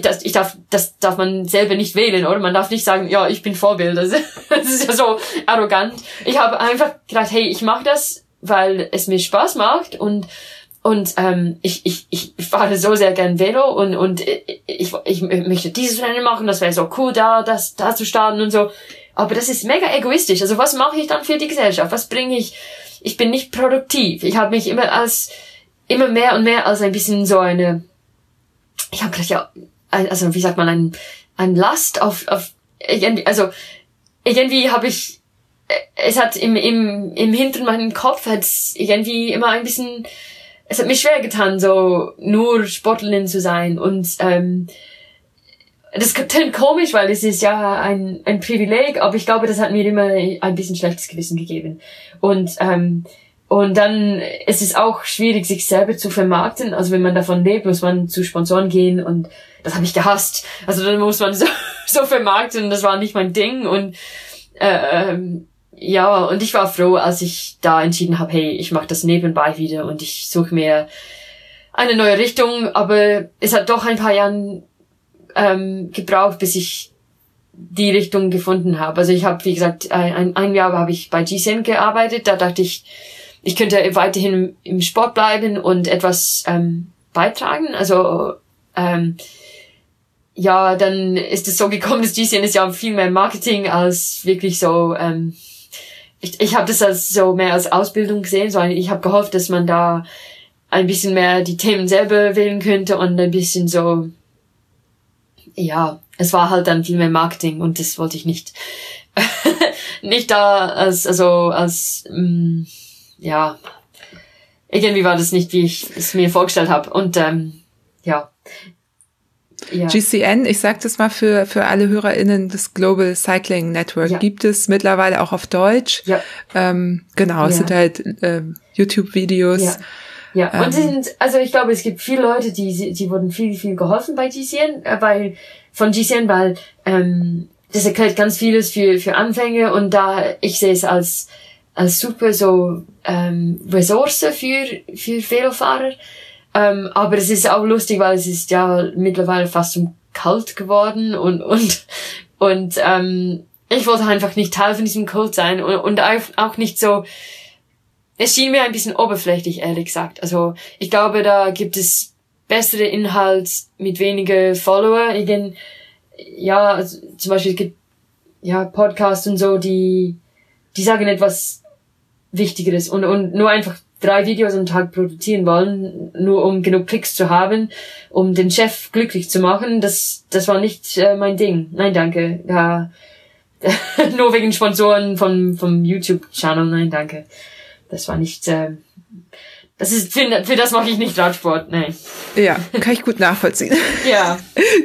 das, ich darf, das darf man selber nicht wählen, oder? Man darf nicht sagen, ja, ich bin Vorbild. Das, <laughs> das ist ja so arrogant. Ich habe einfach gedacht, hey, ich mache das, weil es mir Spaß macht und und ähm, ich, ich, ich fahre so sehr gern Velo und, und ich, ich, ich möchte dieses Rennen machen, das wäre so cool, da, das, da zu starten und so. Aber das ist mega egoistisch. Also was mache ich dann für die Gesellschaft? Was bringe ich ich bin nicht produktiv. Ich habe mich immer als immer mehr und mehr als ein bisschen so eine ich habe gedacht ja also wie sagt man ein ein Last auf auf irgendwie also irgendwie habe ich es hat im im im hinteren meinem Kopf hat irgendwie immer ein bisschen es hat mich schwer getan so nur Sportlerin zu sein und ähm, das klingt komisch, weil es ist ja ein, ein Privileg, aber ich glaube, das hat mir immer ein bisschen schlechtes Gewissen gegeben. Und, ähm, und dann es ist auch schwierig, sich selber zu vermarkten. Also wenn man davon lebt, muss man zu Sponsoren gehen und das habe ich gehasst. Also dann muss man <laughs> so, so vermarkten, das war nicht mein Ding. Und äh, ähm, ja, und ich war froh, als ich da entschieden habe, hey, ich mache das nebenbei wieder und ich suche mir eine neue Richtung. Aber es hat doch ein paar Jahren ähm, gebraucht, bis ich die Richtung gefunden habe. Also ich habe, wie gesagt, ein, ein Jahr habe ich bei GSM gearbeitet. Da dachte ich, ich könnte weiterhin im Sport bleiben und etwas ähm, beitragen. Also ähm, ja, dann ist es so gekommen, dass GCN ist ja viel mehr Marketing als wirklich so. Ähm, ich ich habe das als so mehr als Ausbildung gesehen. So ich habe gehofft, dass man da ein bisschen mehr die Themen selber wählen könnte und ein bisschen so ja, es war halt dann viel mehr Marketing und das wollte ich nicht. <laughs> nicht da als, also als, ähm, ja, irgendwie war das nicht, wie ich es mir vorgestellt habe. Und ähm, ja, ja. GCN, ich sage das mal für, für alle HörerInnen des Global Cycling Network, ja. gibt es mittlerweile auch auf Deutsch. Ja. Ähm, genau, es sind halt ähm, YouTube-Videos. Ja. Ja, ähm, und sie sind, also ich glaube, es gibt viele Leute, die, die wurden viel, viel geholfen bei GCN, äh, weil, von GCN, weil, ähm, das erklärt ganz vieles für, für Anfänger und da, ich sehe es als, als super so, ähm, Ressource für, für Velofahrer. Ähm, aber es ist auch lustig, weil es ist ja mittlerweile fast zum Kalt geworden und, und, und, ähm, ich wollte einfach nicht Teil von diesem Kult sein und, und auch nicht so, es schien mir ein bisschen oberflächlich, ehrlich gesagt. Also ich glaube, da gibt es bessere Inhalt mit weniger Follower. Irgend, ja, also zum Beispiel gibt ja Podcasts und so, die die sagen etwas Wichtigeres und und nur einfach drei Videos am Tag produzieren wollen, nur um genug Klicks zu haben, um den Chef glücklich zu machen. Das das war nicht äh, mein Ding. Nein, danke. Ja, <laughs> nur wegen Sponsoren vom vom YouTube Channel. Nein, danke das war nicht, äh, das ist, für, für das mache ich nicht Radsport, nee. Ja, kann ich gut nachvollziehen. <laughs> ja.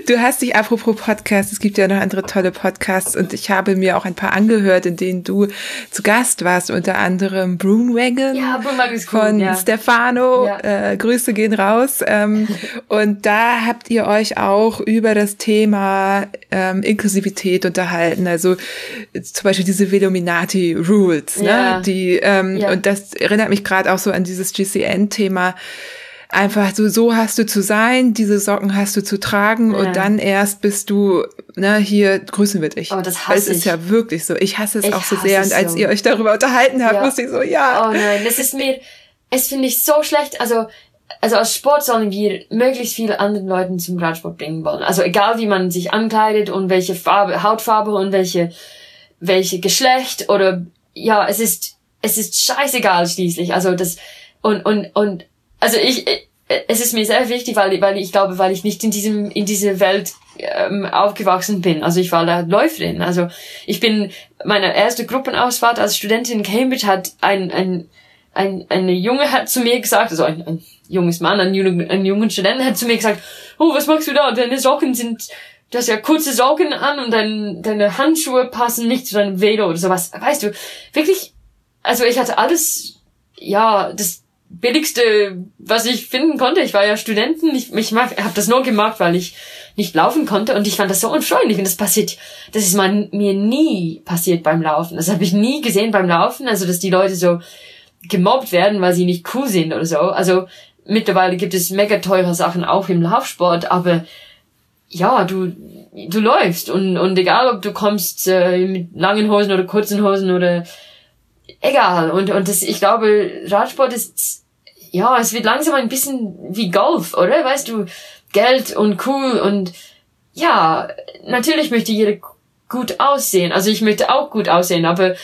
Du hast dich, apropos Podcast, es gibt ja noch andere tolle Podcasts und ich habe mir auch ein paar angehört, in denen du zu Gast warst, unter anderem Broomwagon. Ja, Broomwagon ist cool, Von ja. Stefano, ja. Äh, Grüße gehen raus. Ähm, <laughs> und da habt ihr euch auch über das Thema ähm, Inklusivität unterhalten, also zum Beispiel diese Velominati Rules, ne? Ja. Die, ähm, ja. und das erinnert mich gerade auch so an dieses GC Happy-End-Thema einfach so, so hast du zu sein, diese Socken hast du zu tragen ja. und dann erst bist du, ne, hier grüßen wir dich. Aber oh, das hasse es ist ja wirklich so. Ich hasse es ich auch so sehr. Und als so. ihr euch darüber unterhalten habt, ja. musste ich so, ja. Oh nein, das ist mir, es finde ich so schlecht. Also, also als Sport sollen wir möglichst viele anderen Leuten zum Radsport bringen wollen. Also egal wie man sich ankleidet und welche Farbe, Hautfarbe und welche, welche Geschlecht oder, ja, es ist, es ist scheißegal schließlich. Also das, und, und, und, also ich, es ist mir sehr wichtig, weil, weil ich glaube, weil ich nicht in diesem, in diese Welt ähm, aufgewachsen bin. Also ich war da Läuferin. Also ich bin, meine erste Gruppenausfahrt als Studentin in Cambridge hat ein, ein, ein, eine Junge hat zu mir gesagt, also ein, ein junges Mann, ein, jungen, ein jungen Studenten hat zu mir gesagt, oh, was machst du da? Deine Socken sind, du hast ja kurze Socken an und dein, deine Handschuhe passen nicht zu deinem Velo oder sowas. Weißt du, wirklich, also ich hatte alles, ja, das, billigste, was ich finden konnte. Ich war ja Studenten, ich, ich habe das nur gemacht, weil ich nicht laufen konnte. Und ich fand das so unfreundlich. Und das passiert, das ist mal, mir nie passiert beim Laufen. Das habe ich nie gesehen beim Laufen, also dass die Leute so gemobbt werden, weil sie nicht cool sind oder so. Also mittlerweile gibt es mega teure Sachen auch im Laufsport, aber ja, du du läufst. Und und egal ob du kommst äh, mit langen Hosen oder kurzen Hosen oder egal. Und und das ich glaube Radsport ist ja, es wird langsam ein bisschen wie Golf, oder? Weißt du, Geld und cool und ja, natürlich möchte jeder gut aussehen. Also ich möchte auch gut aussehen, aber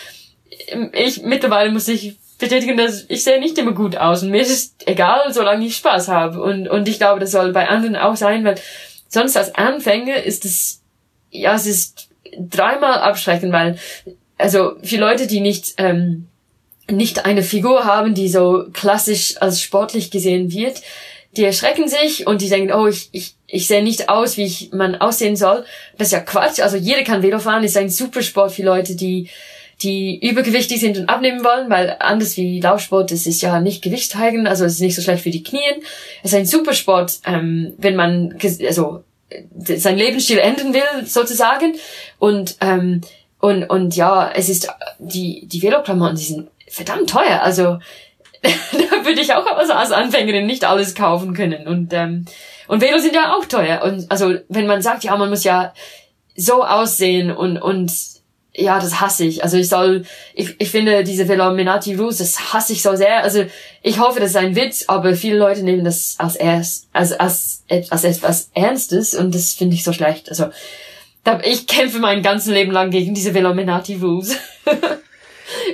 ich mittlerweile muss ich bestätigen, dass ich sehe nicht immer gut aus und mir ist es egal, solange ich Spaß habe und und ich glaube, das soll bei anderen auch sein, weil sonst als Anfänger ist es ja, es ist dreimal abschreckend, weil also für Leute, die nicht ähm, nicht eine Figur haben, die so klassisch als sportlich gesehen wird. Die erschrecken sich und die denken, oh, ich, ich, ich sehe nicht aus, wie ich man aussehen soll. Das ist ja Quatsch. Also jeder kann Velo fahren, ist ein Supersport für Leute, die die übergewichtig sind und abnehmen wollen, weil anders wie Laufsport, es ist ja nicht Gewicht zeigen, also es ist nicht so schlecht für die Knien. Es ist ein Supersport, ähm, wenn man also sein Lebensstil ändern will, sozusagen. Und ähm, und und ja, es ist die die Veloklamotten, die sind verdammt teuer. Also <laughs> da würde ich auch als Anfängerin nicht alles kaufen können. Und, ähm, und Velo sind ja auch teuer. Und also wenn man sagt, ja, man muss ja so aussehen und, und ja, das hasse ich. Also ich soll, ich, ich finde diese Velominati Rules, das hasse ich so sehr. Also ich hoffe, das ist ein Witz, aber viele Leute nehmen das als erst, als, als, als etwas Ernstes und das finde ich so schlecht. Also ich kämpfe mein ganzes Leben lang gegen diese Velominati Rules. <laughs>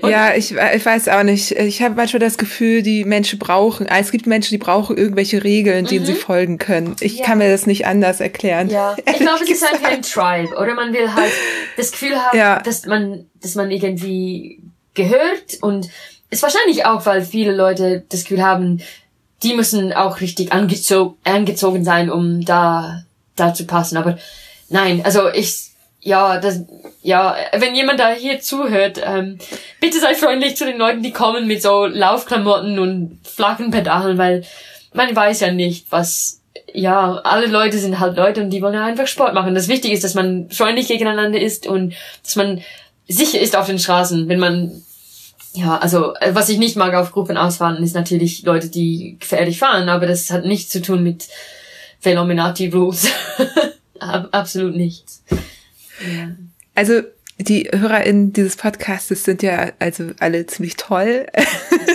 Und ja, ich, ich weiß auch nicht. Ich habe manchmal das Gefühl, die Menschen brauchen, es gibt Menschen, die brauchen irgendwelche Regeln, denen mhm. sie folgen können. Ich ja. kann mir das nicht anders erklären. Ja, ich glaube, es ist einfach ein Tribe. Oder man will halt das Gefühl haben, ja. dass man, dass man irgendwie gehört und ist wahrscheinlich auch, weil viele Leute das Gefühl haben, die müssen auch richtig angezogen, angezogen sein, um da dazu passen. Aber nein, also ich, ja, das, ja, wenn jemand da hier zuhört, ähm, bitte sei freundlich zu den Leuten, die kommen mit so Laufklamotten und flachen Pedalen, weil man weiß ja nicht, was, ja, alle Leute sind halt Leute und die wollen ja einfach Sport machen. Das Wichtige ist, dass man freundlich gegeneinander ist und dass man sicher ist auf den Straßen, wenn man ja, also äh, was ich nicht mag auf Gruppen ausfahren, ist natürlich Leute, die gefährlich fahren, aber das hat nichts zu tun mit Velominati Rules. <laughs> Absolut nichts. Ja. Also die HörerInnen dieses Podcasts sind ja also alle ziemlich toll.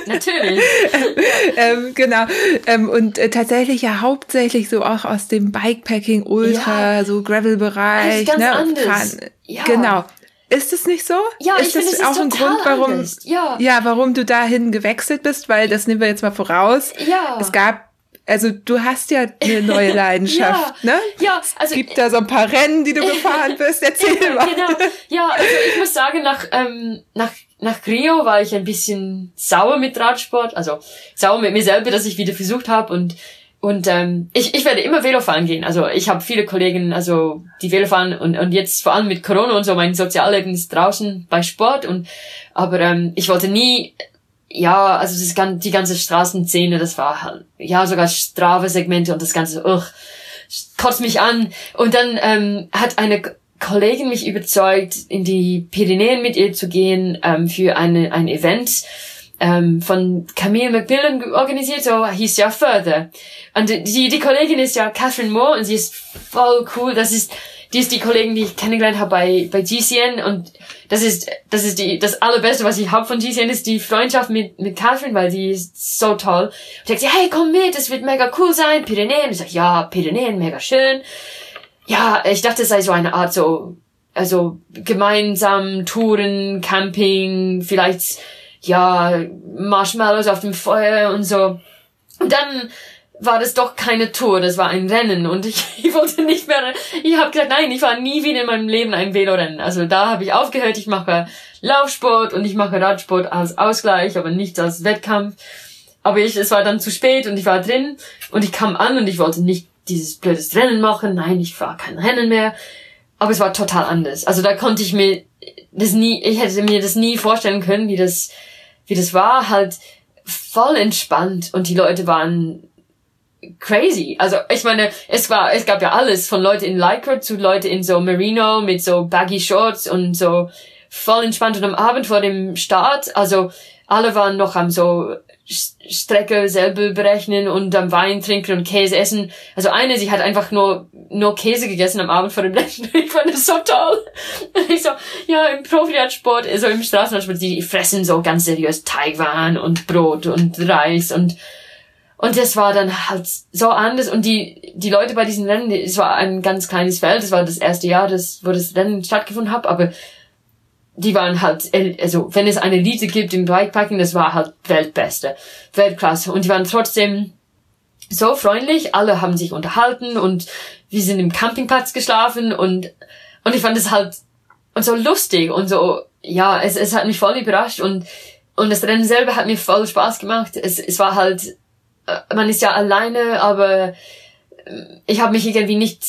Natürlich. <laughs> ähm, genau. Ähm, und äh, tatsächlich ja hauptsächlich so auch aus dem Bikepacking, Ultra, ja. so Gravel-Bereich. Ganz ne, anders. Fahren. Ja. Genau. Ist es nicht so? Ja, ist ich das finde, auch ein Grund, warum, ja. ja, warum du dahin gewechselt bist? Weil das nehmen wir jetzt mal voraus. Ja. Es gab also du hast ja eine neue <laughs> Leidenschaft, ja, ne? Ja, also es gibt da so ein paar Rennen, die du gefahren bist. Erzähl <laughs> ja, mal. Genau. Ja, also ich muss sagen, nach ähm, nach nach Rio war ich ein bisschen sauer mit Radsport, also sauer mit mir selber, dass ich wieder versucht habe und und ähm, ich, ich werde immer Velofahren gehen. Also ich habe viele Kollegen, also die Velofahren und, und jetzt vor allem mit Corona und so, mein Sozialleben ist draußen bei Sport und aber ähm, ich wollte nie ja, also das, die ganze Straßenszene, das war halt, ja, sogar Strave-Segmente und das Ganze, uch, kotzt mich an. Und dann ähm, hat eine Kollegin mich überzeugt, in die Pyrenäen mit ihr zu gehen ähm, für eine, ein Event ähm, von Camille McMillan organisiert, so hieß ja Further. Und die, die Kollegin ist ja Catherine Moore und sie ist voll cool. Das ist die ist die Kollegin, die ich kennengelernt habe bei, bei GCN und das ist, das ist die, das allerbeste, was ich habe von GCN, ist die Freundschaft mit, mit Catherine, weil die ist so toll. Und ich sagt sie, hey, komm mit, es wird mega cool sein, Pyrenäen. Ich sag, ja, Pyrenäen, mega schön. Ja, ich dachte, es sei so eine Art so, also gemeinsam Touren, Camping, vielleicht, ja, Marshmallows auf dem Feuer und so. Und dann war das doch keine Tour, das war ein Rennen und ich, <laughs> ich wollte nicht mehr. Ich habe gesagt, nein, ich war nie wieder in meinem Leben ein Velorennen. Also da habe ich aufgehört. Ich mache Laufsport und ich mache Radsport als Ausgleich, aber nicht als Wettkampf. Aber ich, es war dann zu spät und ich war drin und ich kam an und ich wollte nicht dieses blödes Rennen machen. Nein, ich war kein Rennen mehr. Aber es war total anders. Also da konnte ich mir das nie, ich hätte mir das nie vorstellen können, wie das, wie das war. Halt voll entspannt und die Leute waren crazy. Also ich meine, es war, es gab ja alles von Leute in Lycra zu Leute in so Merino mit so baggy Shorts und so voll entspannt und am Abend vor dem Start, also alle waren noch am so Strecke selber berechnen und am Wein trinken und Käse essen. Also eine, sie hat einfach nur, nur Käse gegessen am Abend vor dem Rennen. <laughs> Ich fand das so toll. Und <laughs> ich so, ja, im Profiradsport, also im Straßenradsport, die fressen so ganz seriös Teigwaren und Brot und Reis und und das war dann halt so anders. Und die, die Leute bei diesen Rennen, es war ein ganz kleines Feld, es war das erste Jahr, das, wo das Rennen stattgefunden hat, aber die waren halt, also wenn es eine Elite gibt im Bikepacking, das war halt Weltbeste, Weltklasse. Und die waren trotzdem so freundlich, alle haben sich unterhalten und wir sind im Campingplatz geschlafen und, und ich fand es halt und so lustig und so, ja, es, es hat mich voll überrascht und, und das Rennen selber hat mir voll Spaß gemacht. Es, es war halt man ist ja alleine, aber äh, ich habe mich irgendwie nicht,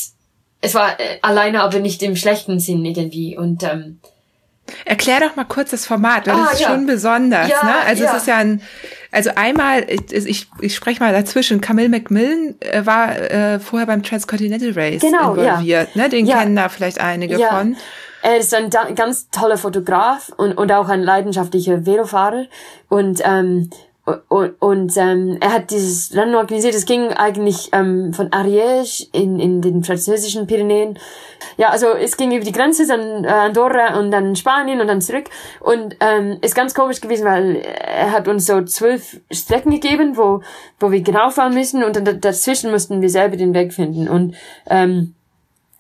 es war äh, alleine, aber nicht im schlechten Sinn irgendwie und ähm, Erklär doch mal kurz das Format, weil ah, das ist ja. schon besonders. Ja, ne? Also ja. es ist ja ein, also einmal, ich, ich, ich spreche mal dazwischen, Camille Macmillan war äh, vorher beim Transcontinental Race genau, involviert. Ne? Den kennen da vielleicht einige von. Er ist ein ganz toller Fotograf und, und auch ein leidenschaftlicher Velofahrer. Und ähm, und, und ähm, er hat dieses Rennen organisiert. Es ging eigentlich ähm, von Ariège in, in den französischen Pyrenäen. Ja, also es ging über die Grenze, dann äh, Andorra und dann Spanien und dann zurück. Und ähm, ist ganz komisch gewesen, weil er hat uns so zwölf Strecken gegeben, wo, wo wir genau fahren müssen und dann dazwischen mussten wir selber den Weg finden. Und ähm,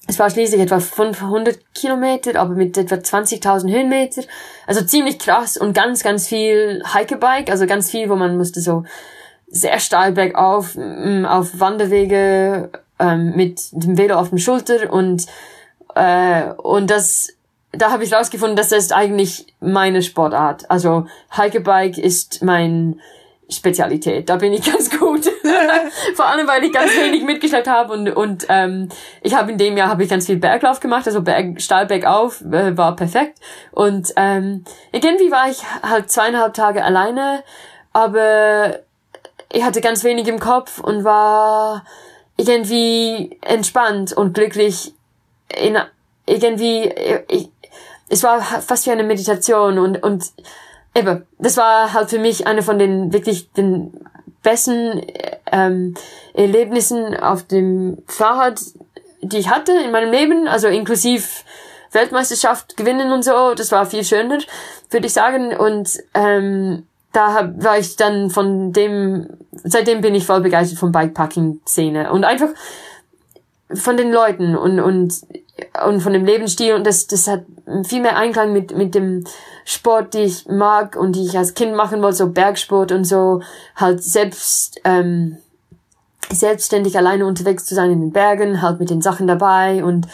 es war schließlich etwa 500 Kilometer, aber mit etwa 20.000 Höhenmeter. Also ziemlich krass und ganz, ganz viel Hikebike, also ganz viel, wo man musste so sehr steil bergauf, mm, auf Wanderwege ähm, mit dem Velo auf dem Schulter und äh, und das da habe ich rausgefunden, dass das ist eigentlich meine Sportart. Also Hikebike ist mein Spezialität. Da bin ich <laughs> ganz gut. <laughs> Vor allem, weil ich ganz wenig mitgeschleppt habe und und ähm, ich habe in dem Jahr habe ich ganz viel Berglauf gemacht, also Berg, steil bergauf äh, war perfekt und ähm, irgendwie war ich halt zweieinhalb Tage alleine, aber ich hatte ganz wenig im Kopf und war irgendwie entspannt und glücklich in irgendwie ich, es war fast wie eine Meditation und und eben das war halt für mich eine von den wirklich den besten ähm, Erlebnissen auf dem Fahrrad, die ich hatte in meinem Leben, also inklusiv Weltmeisterschaft gewinnen und so, das war viel schöner, würde ich sagen. Und ähm, da hab, war ich dann von dem, seitdem bin ich voll begeistert vom Bikepacking-Szene und einfach von den Leuten und, und, und von dem Lebensstil. Und das, das hat viel mehr Einklang mit, mit dem Sport, die ich mag und die ich als Kind machen wollte, so Bergsport und so, halt selbst, ähm, selbstständig alleine unterwegs zu sein in den Bergen, halt mit den Sachen dabei und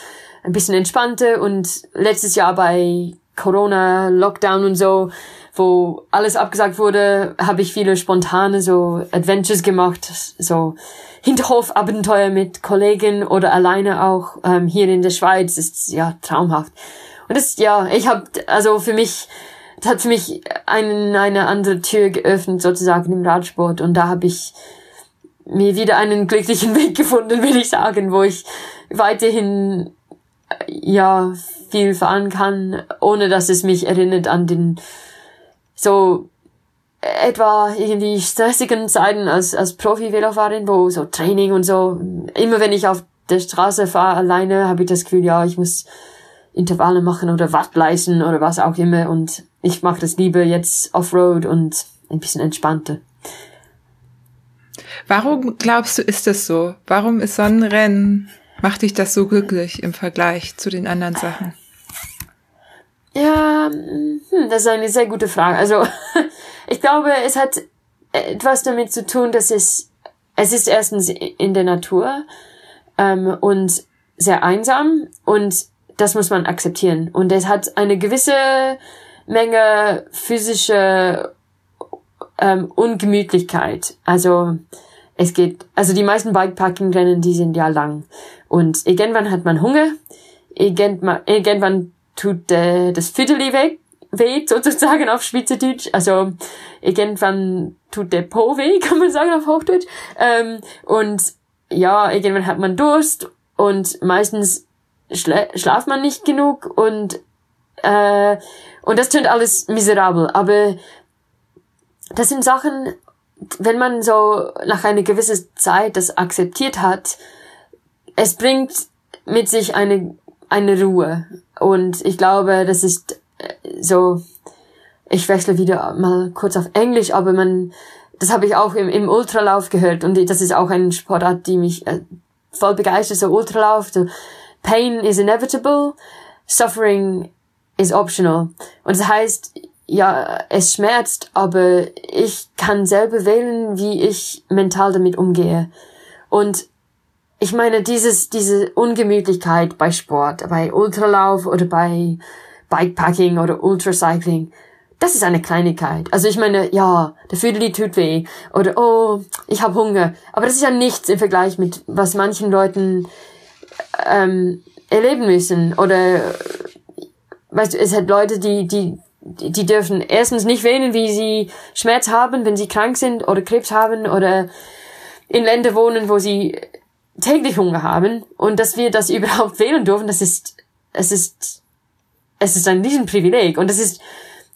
ein bisschen entspannte und letztes Jahr bei Corona, Lockdown und so, wo alles abgesagt wurde, habe ich viele spontane so Adventures gemacht, so Hinterhofabenteuer mit Kollegen oder alleine auch ähm, hier in der Schweiz ist ja traumhaft. Und das ja, ich habe also für mich das hat für mich einen, eine andere Tür geöffnet sozusagen im Radsport. Und da habe ich mir wieder einen glücklichen <laughs> Weg gefunden, will ich sagen, wo ich weiterhin ja viel fahren kann, ohne dass es mich erinnert an den so etwa irgendwie stressigen Zeiten als, als Profi-Velofahrerin, wo so Training und so, immer wenn ich auf der Straße fahre alleine, habe ich das Gefühl, ja, ich muss Intervalle machen oder Watt leisten oder was auch immer und ich mache das lieber jetzt Offroad und ein bisschen entspannter. Warum glaubst du, ist das so? Warum ist Sonnenrennen, macht dich das so glücklich im Vergleich zu den anderen Sachen? Ja, hm, das ist eine sehr gute Frage. Also, <laughs> ich glaube, es hat etwas damit zu tun, dass es, es ist erstens in der Natur ähm, und sehr einsam und das muss man akzeptieren. Und es hat eine gewisse Menge physische ähm, Ungemütlichkeit. Also es geht, also die meisten Bikepacking-Rennen, die sind ja lang. Und irgendwann hat man Hunger, irgendwann, irgendwann tut äh, das Vierteli weg, weh, sozusagen auf Schweizerdeutsch. Also irgendwann tut der Po weh, <laughs> kann man sagen auf Hochdeutsch. Ähm, und ja, irgendwann hat man Durst und meistens schla schlaft man nicht genug und äh, und das tönt alles miserabel. Aber das sind Sachen, wenn man so nach einer gewissen Zeit das akzeptiert hat, es bringt mit sich eine eine Ruhe und ich glaube, das ist äh, so, ich wechsle wieder mal kurz auf Englisch, aber man, das habe ich auch im, im Ultralauf gehört und das ist auch ein Sportart, die mich äh, voll begeistert, so Ultralauf, so Pain is inevitable, Suffering is optional. Und das heißt, ja, es schmerzt, aber ich kann selber wählen, wie ich mental damit umgehe. Und ich meine, dieses, diese Ungemütlichkeit bei Sport, bei Ultralauf oder bei Bikepacking oder Ultracycling, das ist eine Kleinigkeit. Also ich meine, ja, der Füdeli tut weh oder oh, ich habe Hunger. Aber das ist ja nichts im Vergleich mit was manchen Leuten ähm, erleben müssen. Oder weißt du, es hat Leute, die die die dürfen erstens nicht wählen, wie sie Schmerz haben, wenn sie krank sind oder Krebs haben oder in Länder wohnen, wo sie täglich Hunger haben und dass wir das <laughs> überhaupt wählen dürfen, das ist, es ist, es ist ein Riesenprivileg und das ist,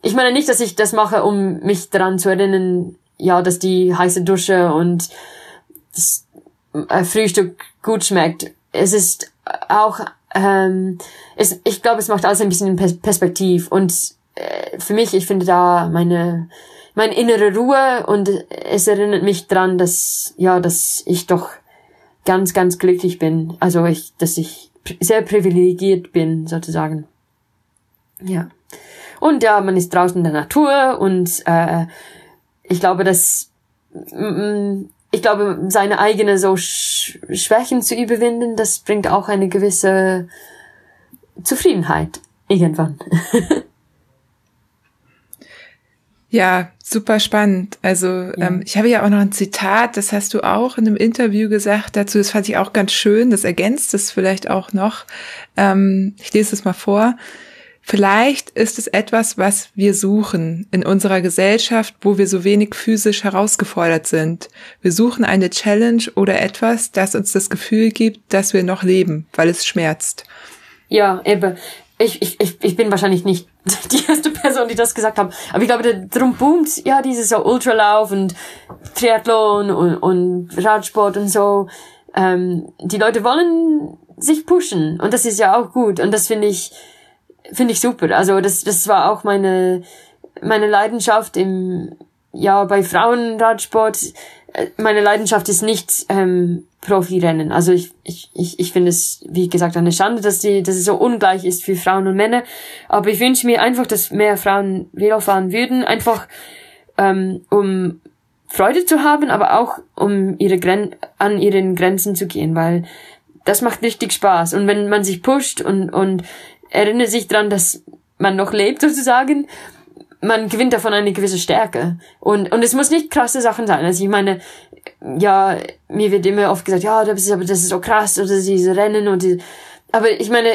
ich meine nicht, dass ich das mache, um mich daran zu erinnern, ja, dass die heiße Dusche und das äh, Frühstück gut schmeckt. Es ist auch, ähm, es, ich glaube, es macht alles ein bisschen Perspektiv und äh, für mich, ich finde da meine, meine innere Ruhe und es erinnert mich dran, dass, ja, dass ich doch ganz, ganz glücklich bin. Also ich, dass ich sehr privilegiert bin, sozusagen. Ja. Und ja, man ist draußen in der Natur und äh, ich glaube, dass ich glaube, seine eigene so Sch Schwächen zu überwinden, das bringt auch eine gewisse Zufriedenheit irgendwann. <laughs> Ja, super spannend. Also ja. ähm, ich habe ja auch noch ein Zitat, das hast du auch in einem Interview gesagt dazu. Das fand ich auch ganz schön. Das ergänzt es vielleicht auch noch. Ähm, ich lese es mal vor. Vielleicht ist es etwas, was wir suchen in unserer Gesellschaft, wo wir so wenig physisch herausgefordert sind. Wir suchen eine Challenge oder etwas, das uns das Gefühl gibt, dass wir noch leben, weil es schmerzt. Ja, eben. Ich, ich, ich, bin wahrscheinlich nicht <laughs> die erste Person, die das gesagt hat. Aber ich glaube, darum boomt ja dieses so Ultralauf und Triathlon und, und Radsport und so. Ähm, die Leute wollen sich pushen und das ist ja auch gut und das finde ich finde ich super. Also das, das war auch meine, meine Leidenschaft im, ja, bei Frauenradsport. Äh, meine Leidenschaft ist nicht ähm, Profirennen. Also ich, ich, ich, ich finde es, wie gesagt, eine Schande, dass, die, dass es so ungleich ist für Frauen und Männer. Aber ich wünsche mir einfach, dass mehr Frauen Velo fahren würden, einfach ähm, um Freude zu haben, aber auch um ihre Gren an ihren Grenzen zu gehen, weil das macht richtig Spaß. Und wenn man sich pusht und, und erinnert sich dran, dass man noch lebt sozusagen, man gewinnt davon eine gewisse Stärke. Und, und es muss nicht krasse Sachen sein. Also ich meine, ja, mir wird immer oft gesagt, ja, das ist aber das ist so krass oder diese Rennen und die, aber ich meine,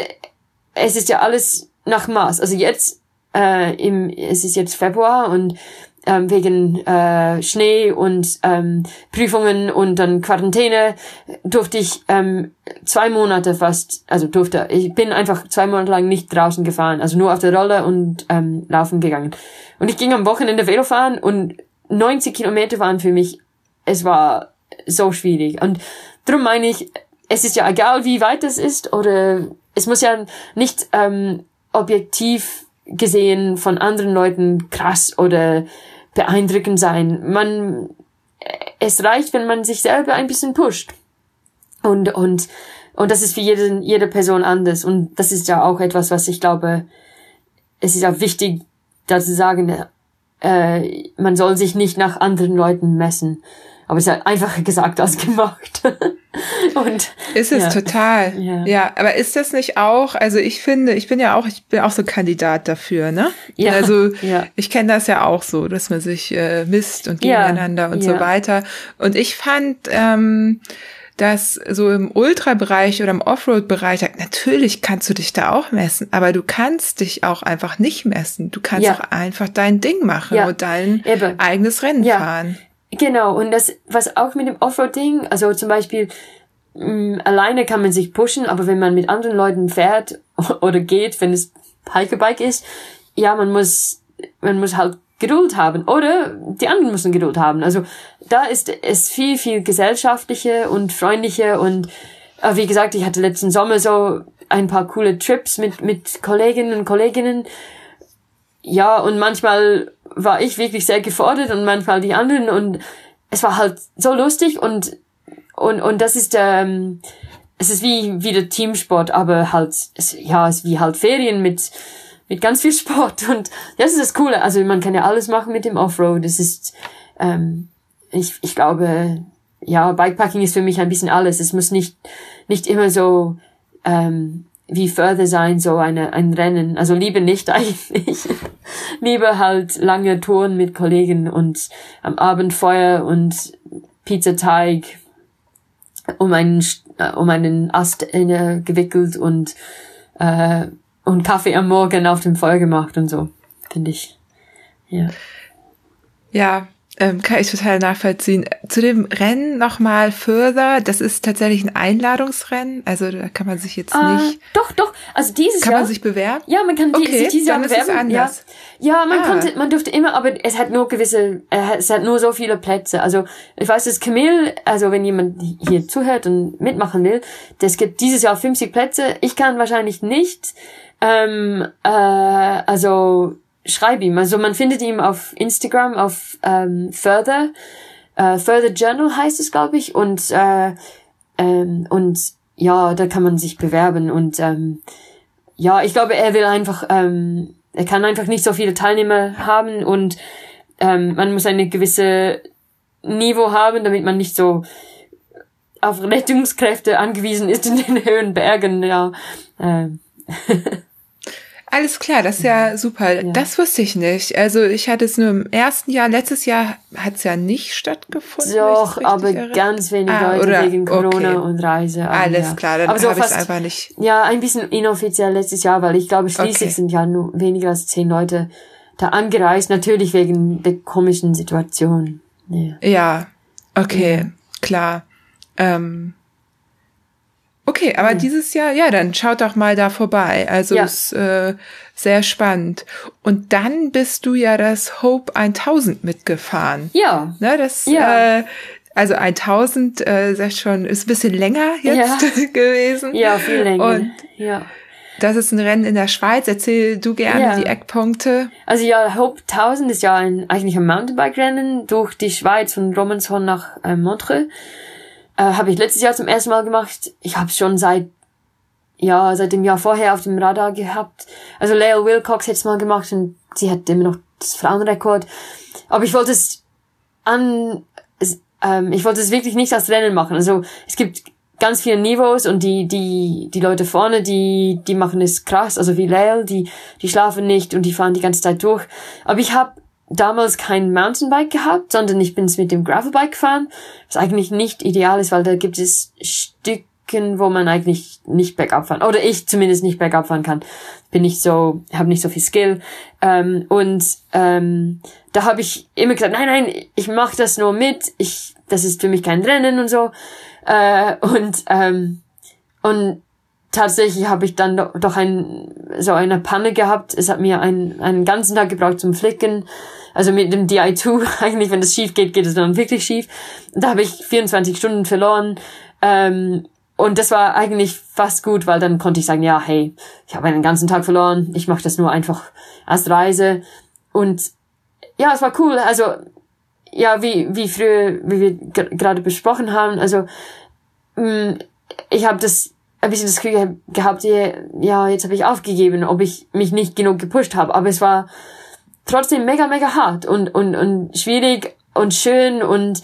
es ist ja alles nach Maß. Also jetzt, äh, im, es ist jetzt Februar und ähm, wegen äh, Schnee und ähm, Prüfungen und dann Quarantäne durfte ich ähm, zwei Monate fast, also durfte, ich bin einfach zwei Monate lang nicht draußen gefahren, also nur auf der Rolle und ähm, laufen gegangen. Und ich ging am Wochenende Velo fahren und 90 Kilometer waren für mich, es war so schwierig. Und darum meine ich, es ist ja egal, wie weit es ist oder es muss ja nicht ähm, objektiv gesehen von anderen Leuten krass oder beeindruckend sein. Man, es reicht, wenn man sich selber ein bisschen pusht. Und, und, und das ist für jeden, jede Person anders. Und das ist ja auch etwas, was ich glaube, es ist auch wichtig, da zu sagen, äh, man soll sich nicht nach anderen Leuten messen. Aber es ist einfacher gesagt als gemacht. <laughs> Und, ist es ja. total. Ja. ja, aber ist das nicht auch, also ich finde, ich bin ja auch, ich bin auch so Kandidat dafür, ne? Ja. Also ja. ich kenne das ja auch so, dass man sich äh, misst und gegeneinander und so weiter. Und ich fand, ähm, dass so im Ultrabereich oder im Offroad-Bereich, natürlich kannst du dich da auch messen, aber du kannst dich auch einfach nicht messen. Du kannst auch einfach dein Ding machen und dein Eben. eigenes Rennen fahren. Genau, und das, was auch mit dem Offroad-Ding, also zum Beispiel, mh, mm, alleine kann man sich pushen, aber wenn man mit anderen Leuten fährt <laughs> oder geht, wenn es Hikebike ist, ja, man muss, man muss halt Geduld haben oder die anderen müssen Geduld haben. Also da ist es viel, viel gesellschaftlicher und freundlicher und äh, wie gesagt, ich hatte letzten Sommer so ein paar coole Trips mit, mit Kolleginnen und Kolleginnen. Ja, und manchmal war ich wirklich sehr gefordert und manchmal die anderen und es war halt so lustig und und und das ist ähm, es ist wie wie der Teamsport, aber halt es, ja es ist wie halt Ferien mit mit ganz viel Sport und das ist das Coole. Also man kann ja alles machen mit dem Offroad. Es ist ähm, ich ich glaube ja Bikepacking ist für mich ein bisschen alles. Es muss nicht nicht immer so ähm, wie Further sein, so eine, ein Rennen. Also lieber nicht <laughs> eigentlich. lieber halt lange Touren mit Kollegen und am Abend Feuer und Pizzateig um einen, äh, um einen Ast äh, gewickelt und, äh, und Kaffee am Morgen auf dem Feuer gemacht und so. Finde ich. Ja. Ja, ähm, kann ich total nachvollziehen. Zu dem Rennen nochmal further, das ist tatsächlich ein Einladungsrennen, also da kann man sich jetzt uh, nicht. Doch, doch, also dieses kann Jahr. Kann man sich bewerben? Ja, man kann okay, sich dieses Jahr bewerben. Ja, ja man ah. konnte, man durfte immer, aber es hat nur gewisse, äh, es hat nur so viele Plätze. Also ich weiß, dass Camille, also wenn jemand hier zuhört und mitmachen will, das gibt dieses Jahr 50 Plätze. Ich kann wahrscheinlich nicht. Ähm, äh, also schreib ihm. Also man findet ihn auf Instagram, auf ähm, Further, äh, Further Journal heißt es, glaube ich. Und, äh, ähm, und ja, da kann man sich bewerben. Und ähm, ja, ich glaube, er will einfach, ähm, er kann einfach nicht so viele Teilnehmer haben und ähm, man muss eine gewisse Niveau haben, damit man nicht so auf Rettungskräfte angewiesen ist in den <laughs> höheren Bergen, ja. Ähm. <laughs> Alles klar, das ist ja super. Ja. Das wusste ich nicht. Also ich hatte es nur im ersten Jahr, letztes Jahr hat es ja nicht stattgefunden. Doch, aber erinnere. ganz wenig Ah, Leute wegen Corona okay. und Reise. aber Alles ja. klar, dann so habe ich es einfach nicht. Ja, ein bisschen inoffiziell letztes Jahr, weil ich glaube, schließlich Okay. sind ja nur weniger als zehn Leute da angereist. Natürlich wegen der komischen Situation. Ja. Ja, okay, klar. Ähm, okay, aber dieses Jahr, ja, dann schaut doch mal da vorbei. Also Ja. ist äh, sehr spannend. Und dann bist du ja das Hope 1000 mitgefahren. ja. Ne, das, Ja. äh, also 1000, äh, sag schon, ist ein bisschen länger jetzt <laughs> gewesen. Ja, viel länger. Und ja. das ist ein Rennen in der Schweiz. Erzähl du gerne Ja. die Eckpunkte. Also ja, Hope 1000 ist ja ein, eigentlich ein Mountainbike-Rennen durch die Schweiz von Romanshorn nach äh, Montreux. Äh, habe ich letztes Jahr zum ersten Mal gemacht. Ich habe schon seit ja seit dem Jahr vorher auf dem Radar gehabt. Also Lea Wilcox hätte es mal gemacht und sie hat immer noch das Frauenrekord. Aber ich wollte es an es, ähm, ich wollte es wirklich nicht als Rennen machen. Also es gibt ganz viele Niveaus und die die die Leute vorne, die die machen es krass, also wie Lale, die die schlafen nicht und die fahren die ganze Zeit durch. Aber ich habe damals kein Mountainbike gehabt, sondern ich bin mit dem Gravelbike gefahren, was eigentlich nicht ideal ist, weil da gibt es Stücken, wo man eigentlich nicht bergab fahren oder ich zumindest nicht bergab fahren kann. Bin nicht so, habe nicht so viel Skill ähm, und ähm, da habe ich immer gesagt, nein, nein, ich mache das nur mit, ich das ist für mich kein Rennen und so äh, und ähm, und tatsächlich habe ich dann do- doch ein, so eine Panne gehabt. Es hat mir einen, einen ganzen Tag gebraucht zum Flicken. Also mit dem DI2, <laughs> eigentlich, wenn das schief geht, geht es dann wirklich schief. Da habe ich 24 Stunden verloren. Ähm, und das war eigentlich fast gut, weil dann konnte ich sagen, ja, hey, ich habe einen ganzen Tag verloren. Ich mache das nur einfach als Reise. Und ja, es war cool. Also ja, wie, wie früher, wie wir ge- gerade besprochen haben, also mh, ich habe das ein bisschen das Gefühl gehabt, ja, jetzt habe ich aufgegeben, ob ich mich nicht genug gepusht habe. Aber es war trotzdem mega, mega hart und, und, und schwierig und schön und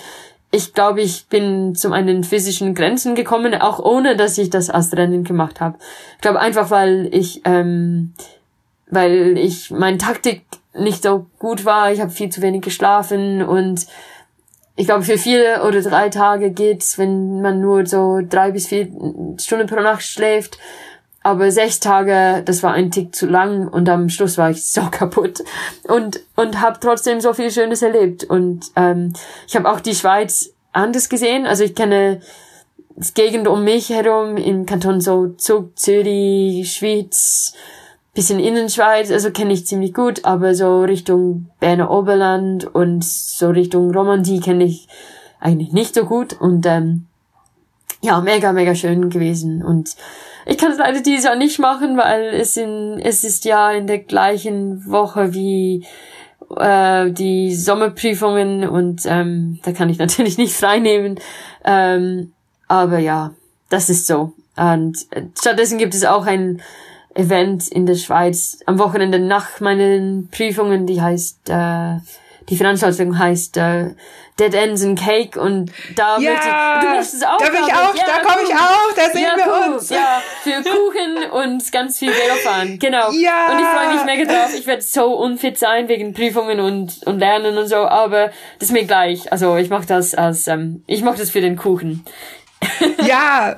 ich glaube, ich bin zu meinen physischen Grenzen gekommen, auch ohne, dass ich das als Rennen gemacht habe. Ich glaube einfach, weil ich, ähm, weil ich meine Taktik nicht so gut war. Ich habe viel zu wenig geschlafen und ich glaube, für vier oder drei Tage geht's, wenn man nur so drei bis vier Stunden pro Nacht schläft. Aber sechs Tage, das war ein Tick zu lang und am Schluss war ich <laughs> so kaputt und und habe trotzdem so viel Schönes erlebt und ähm, ich habe auch die Schweiz anders gesehen. Also ich kenne das Gegend um mich herum im Kanton so Zug, Zürich, Schweiz, bisschen Innenschweiz, also kenne ich ziemlich gut, aber so Richtung Berner Oberland und so Richtung Romandie kenne ich eigentlich nicht so gut und ähm, ja, mega, mega schön gewesen und ich kann es leider dieses Jahr nicht machen, weil es in, es ist ja in der gleichen Woche wie äh, die Sommerprüfungen und ähm, da kann ich <laughs> natürlich nicht frei nehmen. Ähm, aber ja, das ist so. Und stattdessen gibt es auch ein Event in der Schweiz am Wochenende nach meinen Prüfungen, die heißt, äh, die Veranstaltung heißt äh, Dead Ends and Cake und da möchte ich, du möchtest es auch, da bin ich auch, da komme ich auch, da sehen ja, wir uns. Ja, für Kuchen und ganz viel Velo fahren. Genau. Ja. Und ich freue mich mega drauf. Ich werde so unfit sein wegen Prüfungen und, und Lernen und so, aber das ist mir gleich. Also ich mache das als, ähm, ich mache das für den Kuchen. <laughs> Ja,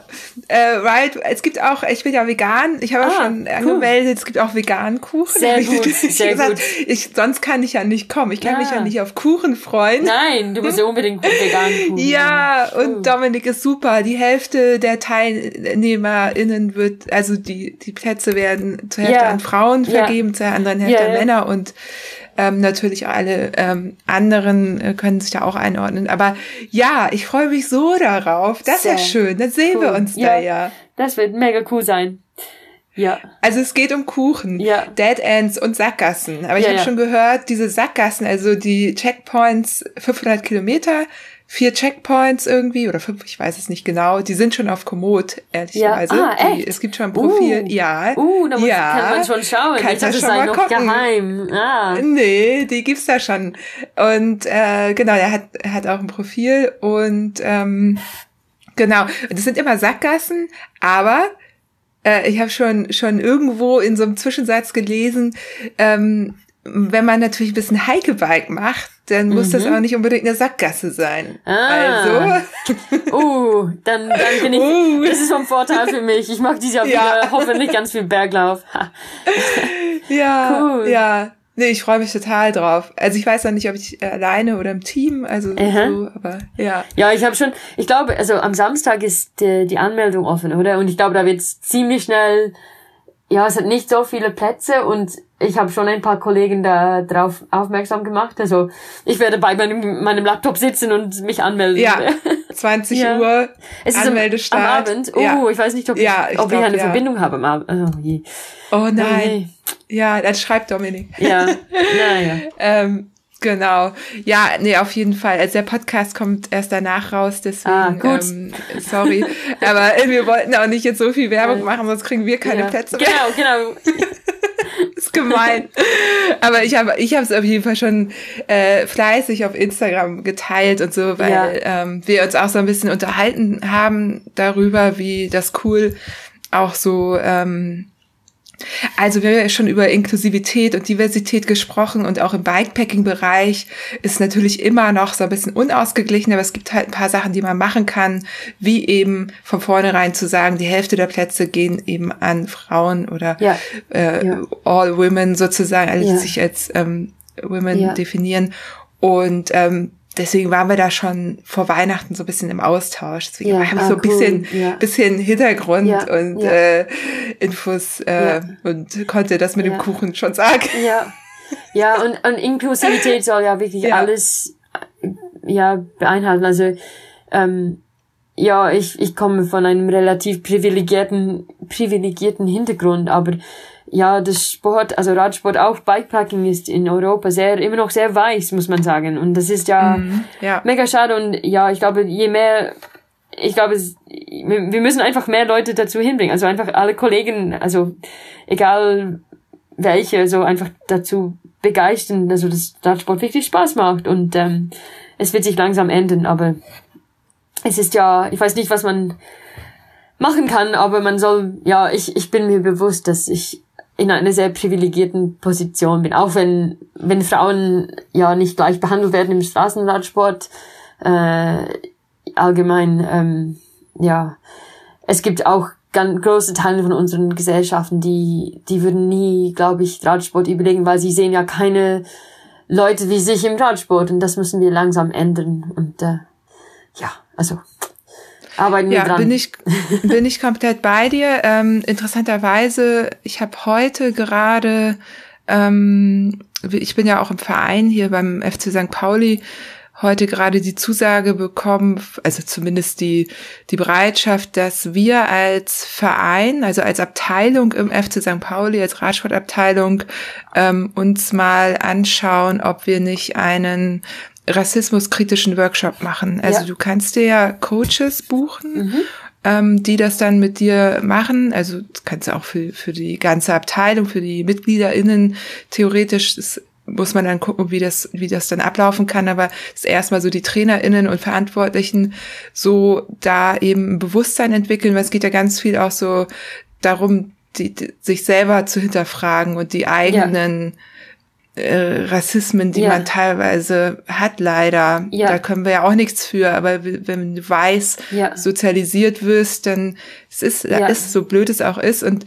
äh, right. Es gibt auch, ich bin ja vegan, ich habe ja Ah, schon cool. angemeldet, es gibt auch veganen Kuchen. Sehr <laughs> ich gut, natürlich <laughs> sehr gesagt, gut. Ich, sonst kann ich ja nicht kommen. Ich kann Ja. mich ja nicht auf Kuchen freuen. Nein, du musst ja unbedingt vegan Kuchen. Ja, und Cool. Dominik ist super. Die Hälfte der TeilnehmerInnen wird, also die, die Plätze werden zur Hälfte Ja. an Frauen Ja. vergeben, zur anderen Hälfte Ja, an ja. Männer und ähm, natürlich alle ähm, anderen äh, können sich da auch einordnen. Aber ja, ich freue mich so darauf. Das ist ja schön. Dann sehen wir cool. uns Ja. da ja. Das wird mega cool sein. Ja. Also es geht um Kuchen, Ja. Dead Ends und Sackgassen. Aber ich Ja, habe ja. schon gehört, diese Sackgassen, also die Checkpoints, 500 Kilometer, vier Checkpoints irgendwie oder fünf, ich weiß es nicht genau. Die sind schon auf Komoot, ehrlicherweise. Ja. Ah, die, es gibt schon ein Profil. Uh. ja. Uh, da muss, ja. kann man schon schauen. Kannst ich dachte, es schon mal noch gucken. geheim. Ah. Nee, die gibt's da schon. Und äh, genau, er hat, er hat auch ein Profil und ähm, genau, das sind immer Sackgassen, aber äh, ich habe schon schon irgendwo in so einem Zwischensatz gelesen, ähm, wenn man natürlich ein bisschen Hike-Bike macht, dann muss mhm. das auch nicht unbedingt eine Sackgasse sein. Ah. Also. <laughs> Uh, dann, dann bin ich, uh. das ist ein Vorteil für mich. Ich mache dieses Jahr ja. wieder <laughs> hoffentlich ganz viel Berglauf. <laughs> ja, cool. ja. Nee, ich freue mich total drauf. Also ich weiß noch nicht, ob ich alleine oder im Team, also Aha. so, aber ja. Ja, ich habe schon, ich glaube, also am Samstag ist die, die Anmeldung offen, oder? Und ich glaube, da wird ziemlich schnell, ja, es hat nicht so viele Plätze und ich habe schon ein paar Kollegen da drauf aufmerksam gemacht. Also ich werde bei meinem, meinem Laptop sitzen und mich anmelden. Ja, <laughs> 20 ja. Uhr es ist Anmeldestart. Am, am Abend. Oh, ja. ich weiß nicht, ob ich, ja, ich, ob glaub, ich eine. Verbindung habe am Abend. Oh, je. oh nein. Oh, nee. Ja, dann schreibt Dominik. Ja, <laughs> naja. ähm, Genau. Ja, nee, auf jeden Fall. Also der Podcast kommt erst danach raus, deswegen ah, gut. Ähm, sorry. Aber wir wollten auch nicht jetzt so viel Werbung machen, sonst kriegen wir keine ja. Plätze mehr. Genau, genau. <laughs> ist gemein. Aber ich habe ich habe es auf jeden Fall schon äh, fleißig auf Instagram geteilt und so, weil ja. ähm, wir uns auch so ein bisschen unterhalten haben darüber, wie das cool auch so ähm, also wir haben ja schon über Inklusivität und Diversität gesprochen und auch im Bikepacking-Bereich ist natürlich immer noch so ein bisschen unausgeglichen, aber es gibt halt ein paar Sachen, die man machen kann, wie eben von vornherein zu sagen, die Hälfte der Plätze gehen eben an Frauen oder ja. Äh, ja. All Women sozusagen, also ja. die sich als ähm, Women definieren. Und ähm, deswegen waren wir da schon vor Weihnachten so ein bisschen im Austausch. Deswegen ja, haben wir ah, so ein cool. bisschen, ja. bisschen Hintergrund ja, und. Äh, Infos äh, und konnte das mit dem Kuchen schon sagen. Ja, ja und, und Inklusivität soll ja wirklich alles ja beinhalten. Also ähm, ja, ich, ich komme von einem relativ privilegierten, privilegierten Hintergrund, aber ja, das Sport, also Radsport, auch Bikepacking ist in Europa sehr, immer noch sehr weiß, muss man sagen. Und das ist ja, mm, ja. mega schade. Und ja, ich glaube, je mehr, ich glaube, wir müssen einfach mehr Leute dazu hinbringen. Also einfach alle Kollegen, also egal welche, so einfach dazu begeistern, also dass Radsport wirklich Spaß macht. Und ähm, es wird sich langsam enden, aber es ist ja, ich weiß nicht, was man machen kann, aber man soll, ja, ich, ich bin mir bewusst, dass ich in einer sehr privilegierten Position bin. Auch wenn, wenn Frauen ja nicht gleich behandelt werden im Straßenradsport, äh, allgemein, ähm, ja, es gibt auch ganz große Teile von unseren Gesellschaften, die, die würden nie, glaube ich, Radsport überlegen, weil sie sehen ja keine Leute wie sich im Radsport und das müssen wir langsam ändern und äh, ja, also arbeiten wir ja, dran. Bin ich, bin ich komplett bei dir. Ähm, interessanterweise, ich habe heute gerade, ähm, ich bin ja auch im Verein hier beim FC St. Pauli, heute gerade die Zusage bekommen, also zumindest die, die Bereitschaft, dass wir als Verein, also als Abteilung im FC St. Pauli, als Radsportabteilung, ähm, uns mal anschauen, ob wir nicht einen rassismuskritischen Workshop machen. Also ja. du kannst dir ja Coaches buchen, mhm. ähm, die das dann mit dir machen. Also das kannst du auch für, für die ganze Abteilung, für die MitgliederInnen theoretisch das muss man dann gucken, wie das, wie das dann ablaufen kann. Aber es ist erstmal so die TrainerInnen und Verantwortlichen so da eben ein Bewusstsein entwickeln, weil es geht ja ganz viel auch so darum, die, die, sich selber zu hinterfragen und die eigenen ja äh, Rassismen, die ja. man teilweise hat, leider. Ja. Da können wir ja auch nichts für. Aber wenn du weiß ja. sozialisiert wirst, dann es ist ja. ist so blöd es auch ist und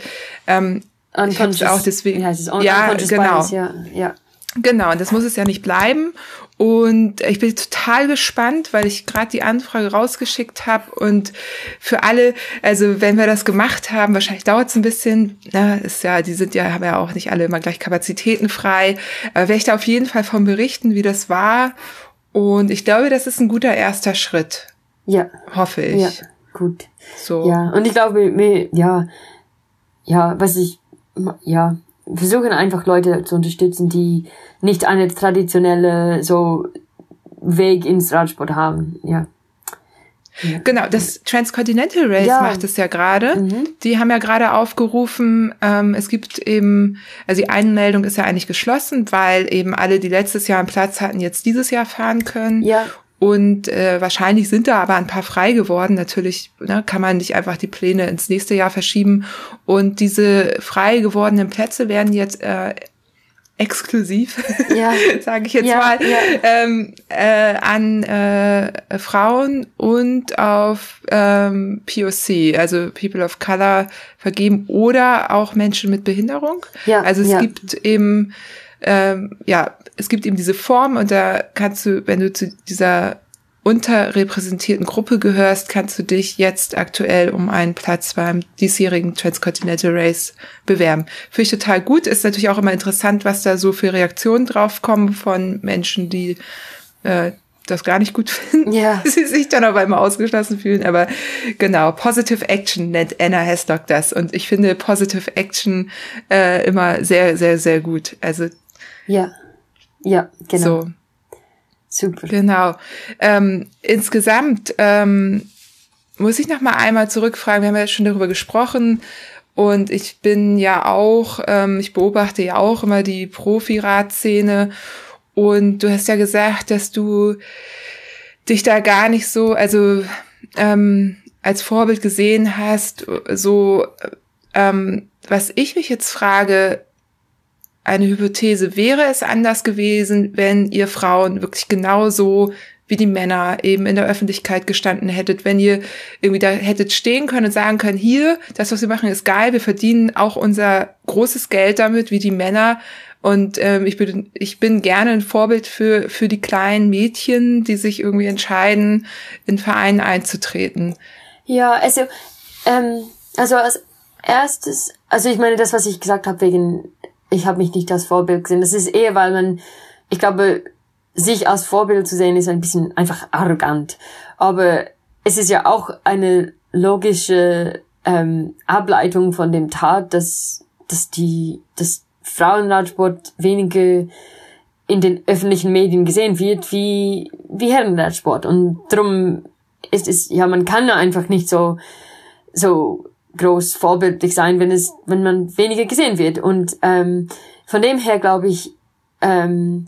ähm, ich hab's auch deswegen ja, ja genau ja, ja. genau und das muss es ja nicht bleiben und ich bin total gespannt, weil ich gerade die Anfrage rausgeschickt habe und für alle, also wenn wir das gemacht haben, wahrscheinlich dauert es ein bisschen, na, ist ja, die sind ja, haben ja auch nicht alle immer gleich Kapazitäten frei, aber werde ich da auf jeden Fall von berichten, wie das war. Und ich glaube, das ist ein guter erster Schritt. Ja. Hoffe ich. Ja, gut. So. Ja, und ich glaube, ja, ja, was ich, ja, versuchen einfach Leute zu unterstützen, die nicht eine traditionelle so Weg ins Radsport haben, ja. Genau, das Transcontinental Race ja. macht es ja gerade. Mhm. Die haben ja gerade aufgerufen, ähm, es gibt eben, also die Einmeldung ist ja eigentlich geschlossen, weil eben alle, die letztes Jahr einen Platz hatten, jetzt dieses Jahr fahren können. Ja. Und äh, wahrscheinlich sind da aber ein paar frei geworden. Natürlich ne, kann man nicht einfach die Pläne ins nächste Jahr verschieben. Und diese frei gewordenen Plätze werden jetzt äh, exklusiv, ja. <laughs> sage ich jetzt ja, mal, ja. Ähm, äh, an äh, Frauen und auf ähm, POC, also People of Color, vergeben oder auch Menschen mit Behinderung. Ja, also es gibt eben ähm, ja, es gibt eben diese Form und da kannst du, wenn du zu dieser unterrepräsentierten Gruppe gehörst, kannst du dich jetzt aktuell um einen Platz beim diesjährigen Transcontinental Race bewerben. Finde ich total gut. Ist natürlich auch immer interessant, was da so für Reaktionen draufkommen von Menschen, die äh, das gar nicht gut <laughs> finden, ja. sie sich dann aber immer ausgeschlossen fühlen. Aber genau, Positive Action nennt Anna Heslock das. Und ich finde Positive Action äh, immer sehr, sehr, sehr gut. Also ja, ja, genau. So. Super. Genau. Ähm, insgesamt ähm, muss ich noch mal einmal zurückfragen. Wir haben ja schon darüber gesprochen und ich bin ja auch, ähm, ich beobachte ja auch immer die Profi-Radszene und du hast ja gesagt, dass du dich da gar nicht so, also ähm, als Vorbild gesehen hast, so ähm, was ich mich jetzt frage, eine Hypothese. Wäre es anders gewesen, wenn ihr Frauen wirklich genauso wie die Männer eben in der Öffentlichkeit gestanden hättet, wenn ihr irgendwie da hättet stehen können und sagen können, hier, das, was wir machen, ist geil, wir verdienen auch unser großes Geld damit, wie die Männer. Und ähm, ich, bin, ich bin gerne ein Vorbild für, für die kleinen Mädchen, die sich irgendwie entscheiden, in Vereinen einzutreten. Ja, also, ähm, also als erstes, also ich meine, das, was ich gesagt habe, wegen ich habe mich nicht als Vorbild gesehen. Das ist eher, weil man, ich glaube, sich als Vorbild zu sehen, ist ein bisschen einfach arrogant. Aber es ist ja auch eine logische ähm, Ableitung von dem Tat, dass, dass die, dass Frauenradsport weniger in den öffentlichen Medien gesehen wird wie, wie Herrenradsport. Und drum ist es, ja, man kann einfach nicht so, so groß vorbildlich sein, wenn es, wenn man weniger gesehen wird. Und ähm, von dem her glaube ich, ähm,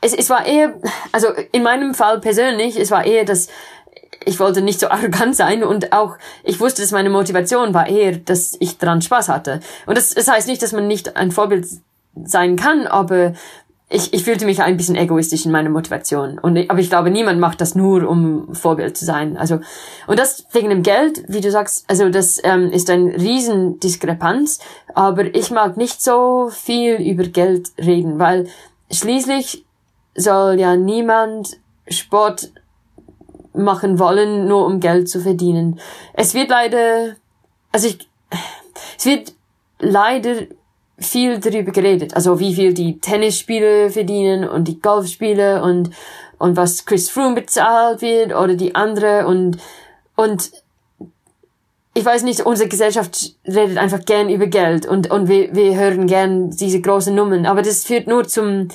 es, es war eher, also in meinem Fall persönlich, es war eher, dass ich wollte nicht so <laughs> arrogant sein und auch ich wusste, dass meine Motivation war eher, dass ich daran Spaß hatte. Und das, das heißt nicht, dass man nicht ein Vorbild sein kann, aber ich, ich fühlte mich ein bisschen egoistisch in meiner Motivation. Und, aber ich glaube, niemand macht das nur, um Vorbild zu sein. Also, und das wegen dem Geld, wie du sagst, also das ähm, ist ein Riesendiskrepanz. Aber ich mag nicht so viel über Geld reden, weil schließlich soll ja niemand Sport machen wollen, nur um Geld zu verdienen. Es wird leider, also ich, es wird leider viel darüber geredet. Also wie viel die Tennisspiele verdienen und die Golfspiele und, und was Chris Froome bezahlt wird oder die andere und, und ich weiß nicht, unsere Gesellschaft redet einfach gern über Geld und, und wir, wir hören gern diese großen Nummern, aber das führt nur zum,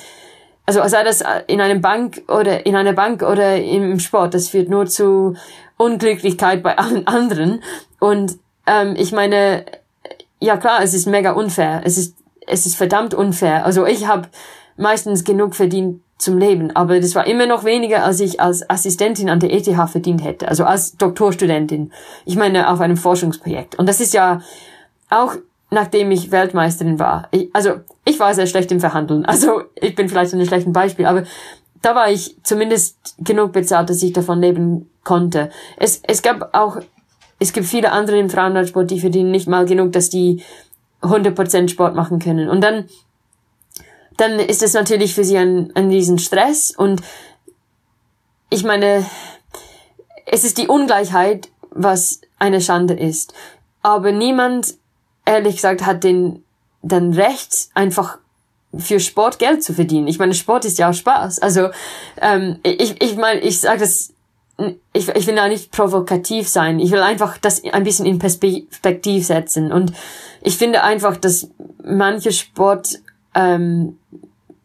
also sei das in einem Bank oder in einer Bank oder im Sport, das führt nur zu Unglücklichkeit bei allen anderen und ähm, ich meine, ja klar, es ist mega unfair. Es ist, es ist verdammt unfair. Also ich habe meistens genug verdient zum Leben, aber das war immer noch weniger, als ich als Assistentin an der ETH verdient hätte, also als Doktorstudentin. Ich meine, auf einem Forschungsprojekt. Und das ist ja auch nachdem ich Weltmeisterin war. Ich, also ich war sehr schlecht im Verhandeln. Also ich bin vielleicht ein schlechtes Beispiel, aber da war ich zumindest genug bezahlt, dass ich davon leben konnte. Es, es gab auch es gibt viele andere im Frauenradsport, die verdienen nicht mal genug, dass die 100% Sport machen können. Und dann, dann ist es natürlich für sie ein, ein riesen Stress und ich meine, es ist die Ungleichheit, was eine Schande ist. Aber niemand, ehrlich gesagt, hat den, den Recht, einfach für Sport Geld zu verdienen. Ich meine, Sport ist ja auch Spaß. Also ähm, ich, ich meine, ich sage das ich, ich will da nicht provokativ sein. Ich will einfach das ein bisschen in Perspektiv setzen. Und ich finde einfach, dass manche Sport, ähm,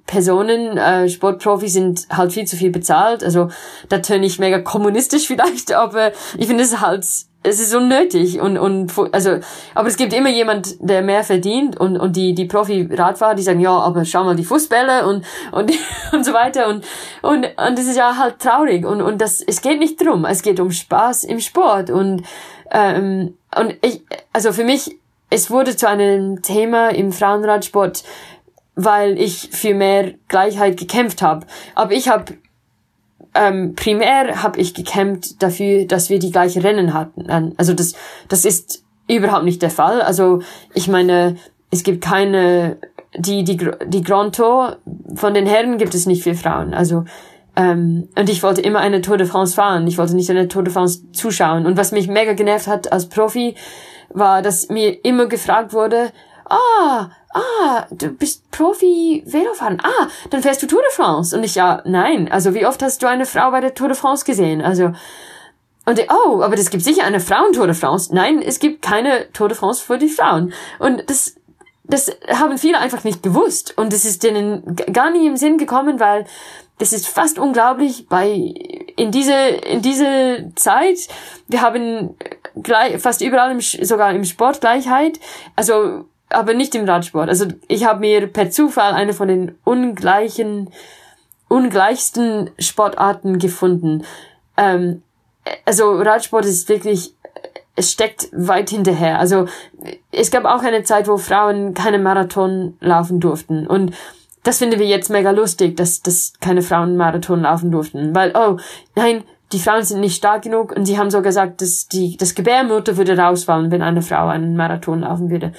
Personen, äh, Sportprofis sind halt viel zu viel bezahlt. Also da töne ich mega kommunistisch <laughs> vielleicht, aber ich finde es halt es ist unnötig und und also aber es gibt immer jemand der mehr verdient und und die die Profi Radfahrer die sagen ja aber schau mal die Fußbälle und und <laughs> und so weiter und und und das ist ja halt traurig und und das es geht nicht drum es geht um Spaß im Sport und ähm, und ich also für mich es wurde zu einem Thema im Frauenradsport weil ich für mehr Gleichheit gekämpft habe aber ich habe ähm, primär habe ich gekämpft dafür, dass wir die gleichen Rennen hatten. Also das, das ist überhaupt nicht der Fall. Also ich meine, es gibt keine, die, die, die Grand Tour von den Herren gibt es nicht für Frauen. Also ähm, und ich wollte immer eine Tour de France fahren. Ich wollte nicht eine Tour de France zuschauen. Und was mich mega genervt hat als Profi, war, dass mir immer gefragt wurde, ah, ah, du bist Profi Velofahren. Ah, dann fährst du Tour de France. Und ich, ja, nein. Also wie oft hast du eine Frau bei der Tour de France gesehen? Also, und oh, aber es gibt sicher eine Frauen-Tour de France. Nein, es gibt keine Tour de France für die Frauen. Und das, das haben viele einfach nicht gewusst. Und das ist denen gar nie im Sinn gekommen, weil das ist fast unglaublich bei, in diese, in diese Zeit, wir haben gleich, fast überall im, sogar im Sport Gleichheit. Also, aber nicht im Radsport. Also ich habe mir per Zufall eine von den ungleichen, ungleichsten Sportarten gefunden. Ähm, also Radsport ist wirklich, es steckt weit hinterher. Also es gab auch eine Zeit, wo Frauen keine Marathon laufen durften. Und das finden wir jetzt mega lustig, dass, dass keine Frauen Marathon laufen durften. Weil, oh, nein, die Frauen sind nicht stark genug und sie haben so gesagt, dass die, das Gebärmutter würde rausfallen, wenn eine Frau einen Marathon laufen würde.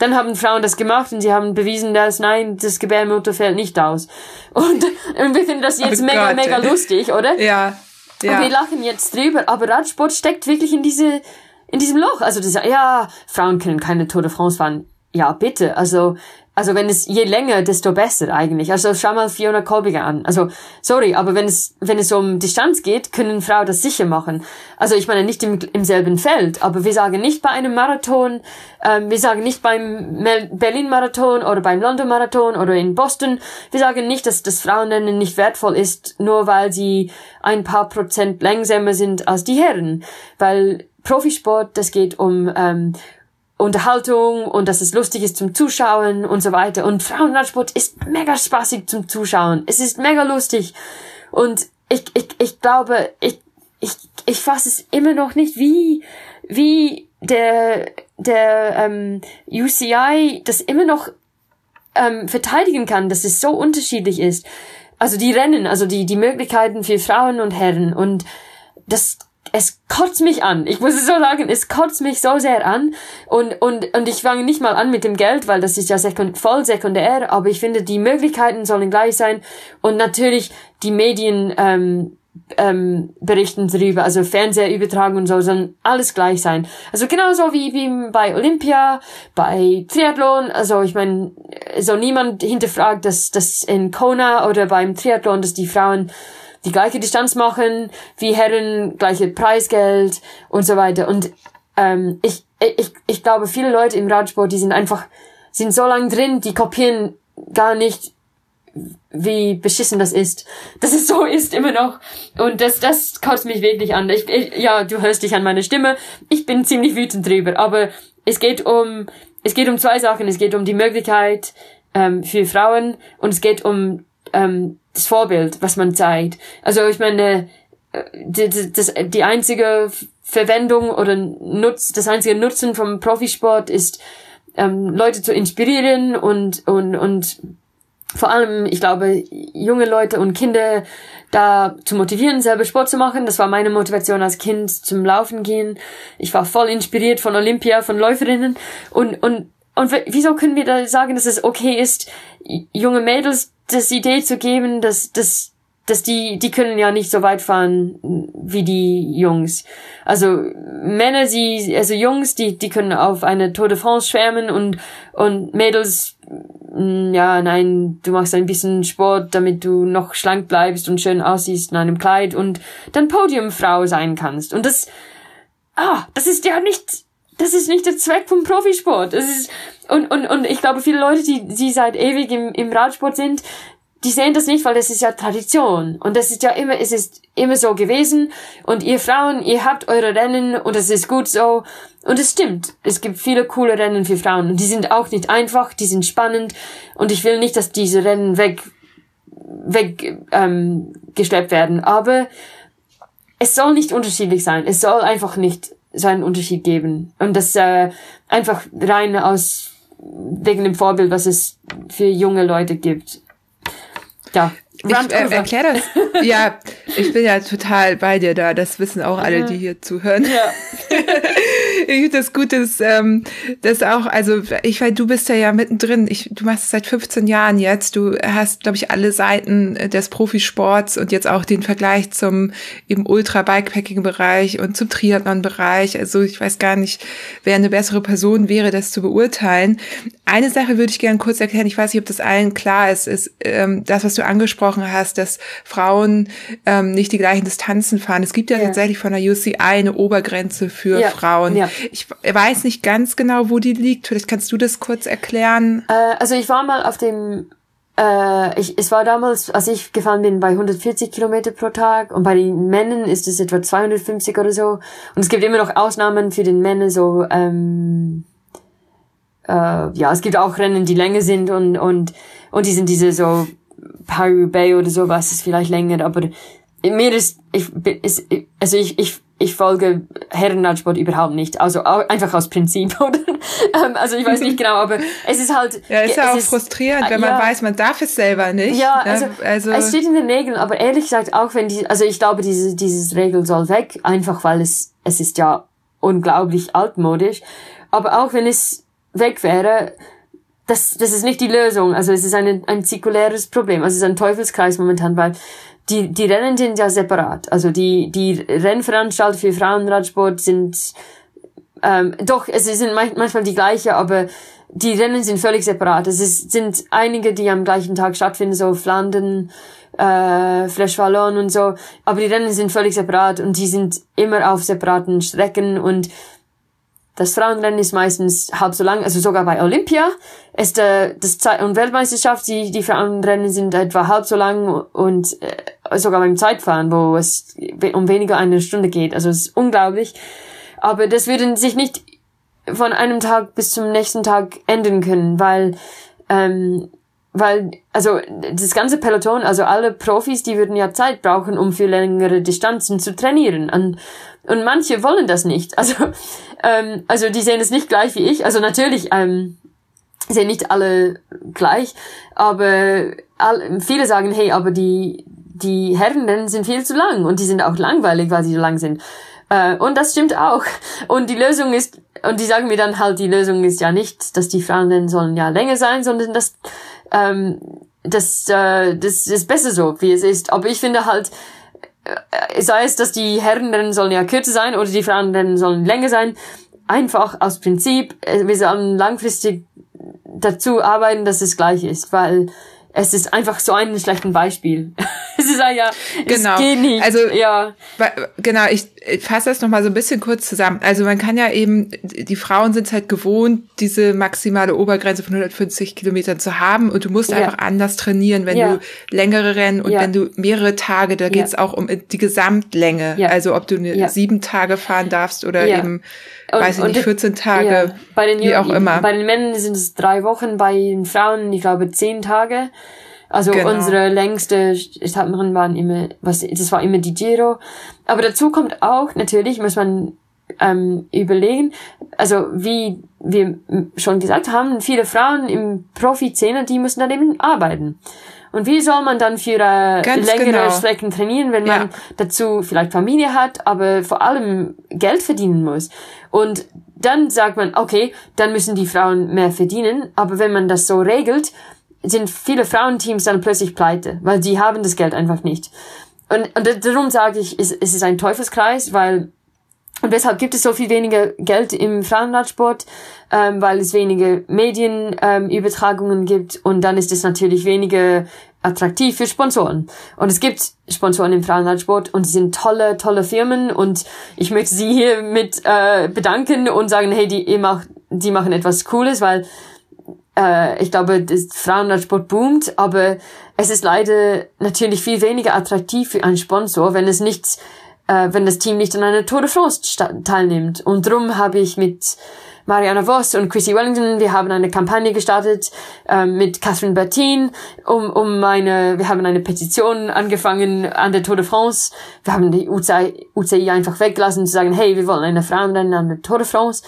Dann haben Frauen das gemacht und sie haben bewiesen, dass nein, das Gebärmutter fällt nicht aus. Und, und wir finden das jetzt oh mega, Gott. mega lustig, oder? Ja. ja. Und wir lachen jetzt drüber, aber Radsport steckt wirklich in diese, in diesem Loch. Also das, ja, Frauen können keine Tour de France fahren. Ja, bitte. Also also wenn es je länger, desto besser eigentlich. Also schau mal Fiona Kolbiger an. Also sorry, aber wenn es wenn es um Distanz geht, können Frauen das sicher machen. Also ich meine nicht im, im selben Feld, aber wir sagen nicht bei einem Marathon, ähm, wir sagen nicht beim Berlin Marathon oder beim London Marathon oder in Boston, wir sagen nicht, dass das Frauenrennen nicht wertvoll ist, nur weil sie ein paar Prozent langsamer sind als die Herren, weil Profisport, das geht um ähm, Unterhaltung und dass es lustig ist zum Zuschauen und so weiter. Und Frauenradsport ist mega spaßig zum Zuschauen. Es ist mega lustig. Und ich, ich, ich glaube, ich, ich, ich fasse es immer noch nicht, wie, wie der, der ähm, UCI das immer noch ähm, verteidigen kann, dass es so unterschiedlich ist. Also die Rennen, also die, die Möglichkeiten für Frauen und Herren. Und das, es kotzt mich an. Ich muss es so sagen, es kotzt mich so sehr an. Und, und, und ich fange nicht mal an mit dem Geld, weil das ist ja sekund voll sekundär, aber ich finde, die Möglichkeiten sollen gleich sein. Und natürlich die Medien ähm, ähm, berichten darüber, also Fernsehübertragung und so, sollen alles gleich sein. Also genauso wie, wie bei Olympia, bei Triathlon, also ich meine, so niemand hinterfragt, dass, dass in Kona oder beim Triathlon, dass die Frauen die gleiche Distanz machen wie Herren, gleiche Preisgeld und so weiter. Und ähm, ich, ich, ich glaube, viele Leute im Radsport, die sind einfach, sind so lang drin, die kopieren gar nicht, wie beschissen das ist. Dass es so <laughs> ist immer noch. Und das, das kotzt mich wirklich an. Ich, ich, ja, du hörst dich an meine Stimme. Ich bin ziemlich wütend drüber. Aber es geht um, es geht um zwei Sachen. Es geht um die Möglichkeit ähm, für Frauen und es geht um ähm, das Vorbild, was man zeigt. Also ich meine, äh, die, die, das, die einzige Verwendung oder Nutz, das einzige Nutzen vom Profisport ist, ähm, Leute zu inspirieren und, und, und vor allem, ich glaube, junge Leute und Kinder da zu motivieren, selber Sport zu machen. Das war meine Motivation als Kind zum Laufen gehen. Ich war voll inspiriert von Olympia, von Läuferinnen. Und, und, und wieso können wir da sagen, dass es okay ist, junge Mädels das Idee zu geben, dass, dass, dass die, die können ja nicht so weit fahren wie die Jungs. Also Männer, sie, also Jungs, die, die können auf eine Tour de France schwärmen und, und Mädels, mm, ja, nein, du machst ein bisschen Sport, damit du noch schlank bleibst und schön aussiehst in einem Kleid und dann Podiumfrau sein kannst. Und das, ah, das ist ja nicht, das ist nicht der Zweck vom Profisport. Das ist, und, und, und ich glaube, viele Leute, die, die seit ewig im, im Radsport sind, die sehen das nicht, weil das ist ja Tradition. Und das ist ja immer, es ist immer so gewesen. Und ihr Frauen, ihr habt eure Rennen und es ist gut so. Und es stimmt. Es gibt viele coole Rennen für Frauen. Und die sind auch nicht einfach, die sind spannend. Und ich will nicht, dass diese Rennen weg, weg, ähm, geschleppt werden. Aber es soll nicht unterschiedlich sein. Es soll einfach nicht so einen Unterschied geben. Und das äh, einfach rein aus wegen dem Vorbild, was es für junge Leute gibt. Ja. Ich äh, erkläre das. ja, ich bin ja total bei dir da. Das wissen auch alle, die hier zuhören. Ja. <laughs> das gut, dass, ähm, dass auch, also ich weil du bist ja ja mittendrin. Ich, du machst es seit 15 Jahren jetzt. Du hast, glaube ich, alle Seiten des Profisports und jetzt auch den Vergleich zum eben Ultra-Bikepacking-Bereich und zum Triathlon-Bereich. Also ich weiß gar nicht, wer eine bessere Person wäre, das zu beurteilen. Eine Sache würde ich gerne kurz erklären. Ich weiß nicht, ob das allen klar ist, ist ähm, das, was du angesprochen hast, dass Frauen ähm, nicht die gleichen Distanzen fahren. Es gibt ja, ja. tatsächlich von der UCI eine Obergrenze für ja. Frauen. Ja. Ich weiß nicht ganz genau, wo die liegt. Vielleicht kannst du das kurz erklären. Äh, also ich war mal auf dem äh, ich, es war damals, als ich gefahren bin, bei 140 Kilometer pro Tag und bei den Männern ist es etwa 250 oder so. Und es gibt immer noch Ausnahmen für den Männer, so ähm, äh, ja, es gibt auch Rennen, die länger sind und und und die sind diese so Paris Bay oder sowas ist vielleicht länger, aber mir ist ich ist, also ich ich ich folge Herrenradsport überhaupt nicht. Also einfach aus Prinzip, <laughs> oder? Ähm, also ich weiß nicht genau, aber es ist halt. Ja, ist ja auch ist, frustrierend, wenn ja, man weiß, man darf es selber nicht. Ja, ne? also, also es steht in den Regeln, aber ehrlich gesagt, auch wenn die, also ich glaube, diese, dieses Regel soll weg, einfach weil es, es ist ja unglaublich altmodisch. Aber auch wenn es weg wäre, das, das ist nicht die Lösung. Also es ist ein, ein zirkuläres Problem. Also es ist ein Teufelskreis momentan, weil die, die Rennen sind ja separat. Also die, die Rennveranstalter für Frauenradsport sind, ähm, doch, es sind manchmal die gleiche, aber die Rennen sind völlig separat. Es ist, sind einige, die am gleichen Tag stattfinden, so Flandern, äh, Flash Wallon und so. Aber die Rennen sind völlig separat und die sind immer auf separaten Strecken und das Frauenrennen ist meistens halb so lang, also sogar bei Olympia ist äh, das Zeit und Weltmeisterschaft, die die Frauenrennen sind etwa halb so lang und äh, sogar beim Zeitfahren, wo es um weniger eine Stunde geht. Also es ist unglaublich. Aber das würde sich nicht von einem Tag bis zum nächsten Tag enden können, weil ähm, weil also das ganze Peloton, also alle Profis, die würden ja Zeit brauchen, um für längere Distanzen zu trainieren. Und, und manche wollen das nicht. Also <laughs> ähm, also die sehen es nicht gleich wie ich. Also natürlich ähm, sehen nicht alle gleich, aber all, viele sagen, hey, aber die die Herrenrennen sind viel zu lang und die sind auch langweilig, weil sie so lang sind. Äh, und das stimmt auch. Und die Lösung ist, und die sagen mir dann halt, die Lösung ist ja nicht, dass die Frauenrennen sollen ja länger sein, sondern dass ähm, das, äh, das ist besser so, wie es ist. Aber ich finde halt, äh, sei es, dass die Herrenrennen sollen ja kürzer sein oder die Frauenrennen sollen länger sein, einfach aus Prinzip, äh, wir sollen langfristig dazu arbeiten, dass es gleich ist, weil es ist einfach so ein schlechtes Beispiel. <laughs> es ist ja, genau. es geht nicht. Also, ja. Genau, ich fasse das nochmal so ein bisschen kurz zusammen. Also man kann ja eben, die Frauen sind halt gewohnt, diese maximale Obergrenze von 150 Kilometern zu haben und du musst ja. einfach anders trainieren, wenn ja. du längere Rennen und ja. wenn du mehrere Tage, da geht es auch um die Gesamtlänge. Also ob du eine sieben Tage fahren darfst oder eben und, weiß ich nicht, 14 Tage, ja, bei den, wie auch immer. Bei den Männern sind es drei Wochen, bei den Frauen, ich glaube, zehn Tage. Also genau. unsere längste Etappenrennen waren immer, was, das war immer die Giro. Aber dazu kommt auch, natürlich muss man ähm, überlegen, also wie wir schon gesagt haben, viele Frauen im Profi-Szene, die müssen dann eben arbeiten. Und wie soll man dann für äh, längere genau. Strecken trainieren, wenn man dazu vielleicht Familie hat, aber vor allem Geld verdienen muss? Und dann sagt man, okay, dann müssen die Frauen mehr verdienen. Aber wenn man das so regelt, sind viele Frauenteams dann plötzlich pleite, weil die haben das Geld einfach nicht. Und, und darum sage ich, es, es ist ein Teufelskreis, weil und weshalb gibt es so viel weniger Geld im Frauenradsport, ähm, weil es wenige Medienübertragungen ähm, gibt und dann ist es natürlich weniger attraktiv für Sponsoren. Und es gibt Sponsoren im Frauenradsport und sie sind tolle, tolle Firmen und ich möchte sie hier mit äh, bedanken und sagen, hey, die, ihr macht, die machen etwas Cooles, weil äh, ich glaube, das Frauenradsport boomt, aber es ist leider natürlich viel weniger attraktiv für einen Sponsor, wenn es nicht, äh, wenn das Team nicht an einer Tour de France teilnimmt. Und darum habe ich mit Mariana Voss und Chrissy Wellington, wir haben eine Kampagne gestartet ähm, mit Catherine Bertin, um, um eine, wir haben eine Petition angefangen an der Tour de France. Wir haben die UCI, UCI einfach weggelassen, zu sagen, hey, wir wollen eine Frauenrennen an der Tour de France.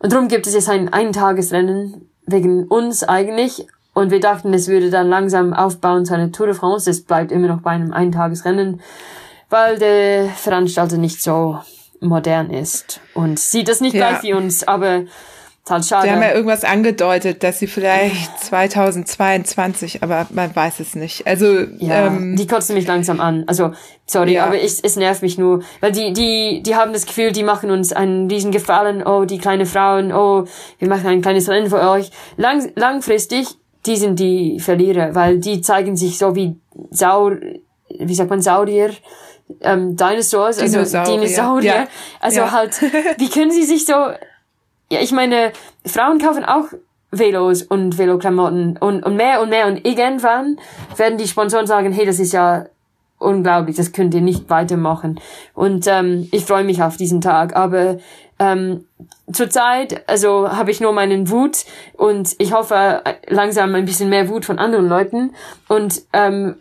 Und darum gibt es jetzt ein Eintagesrennen wegen uns eigentlich. Und wir dachten, es würde dann langsam aufbauen zu einer Tour de France. Es bleibt immer noch bei einem Eintagesrennen, weil der Veranstalter nicht so modern ist und sieht das nicht ja. gleich wie uns, aber Total schade. Sie haben ja irgendwas angedeutet, dass sie vielleicht 2022, aber man weiß es nicht. Also ja, ähm, die kotzen mich langsam an. Also sorry, ja. aber ich, es nervt mich nur, weil die die die haben das Gefühl, die machen uns einen riesen Gefallen. Oh, die kleine Frauen. Oh, wir machen ein kleines Rennen für euch. Lang, langfristig, die sind die Verlierer, weil die zeigen sich so wie Saur, wie sagt man Saurier ähm, Dinosaurs, also Dinosaurier. Dinosaurier. Ja. Also ja. halt, <laughs> wie können sie sich so ja, ich meine, Frauen kaufen auch Velos und Veloklamotten und, und mehr und mehr und irgendwann werden die Sponsoren sagen, hey, das ist ja unglaublich, das könnt ihr nicht weitermachen. Und ähm, ich freue mich auf diesen Tag, aber ähm, zurzeit, also habe ich nur meinen Wut und ich hoffe langsam ein bisschen mehr Wut von anderen Leuten und ähm,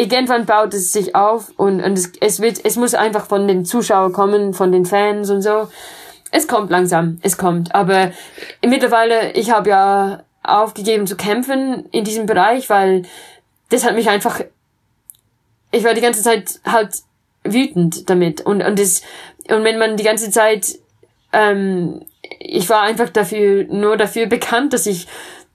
irgendwann baut es sich auf und, und es, es wird, es muss einfach von den Zuschauern kommen, von den Fans und so es kommt langsam, es kommt. Aber mittlerweile, ich habe ja aufgegeben zu kämpfen in diesem Bereich, weil das hat mich einfach, ich war die ganze Zeit halt wütend damit und und das und wenn man die ganze Zeit, ähm, ich war einfach dafür nur dafür bekannt, dass ich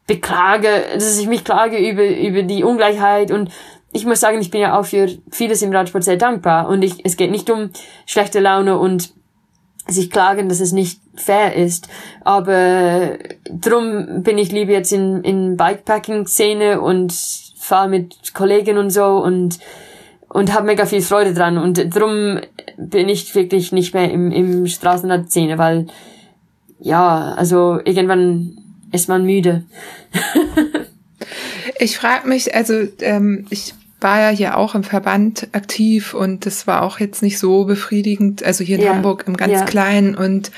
beklage, dass ich mich klage über über die Ungleichheit und ich muss sagen, ich bin ja auch für vieles im Radsport sehr dankbar und ich, es geht nicht um schlechte Laune und sich klagen, dass es nicht fair ist. Aber drum bin ich lieber jetzt in, in Bikepacking-Szene und fahre mit Kollegen und so und und habe mega viel Freude dran und drum bin ich wirklich nicht mehr im, im Straßenrad-Szene, weil ja, also irgendwann ist man müde. <laughs> ich frage mich, also ähm, ich war ja hier auch im Verband aktiv und das war auch jetzt nicht so befriedigend. Also hier in ja. Hamburg im ganz ja. Kleinen und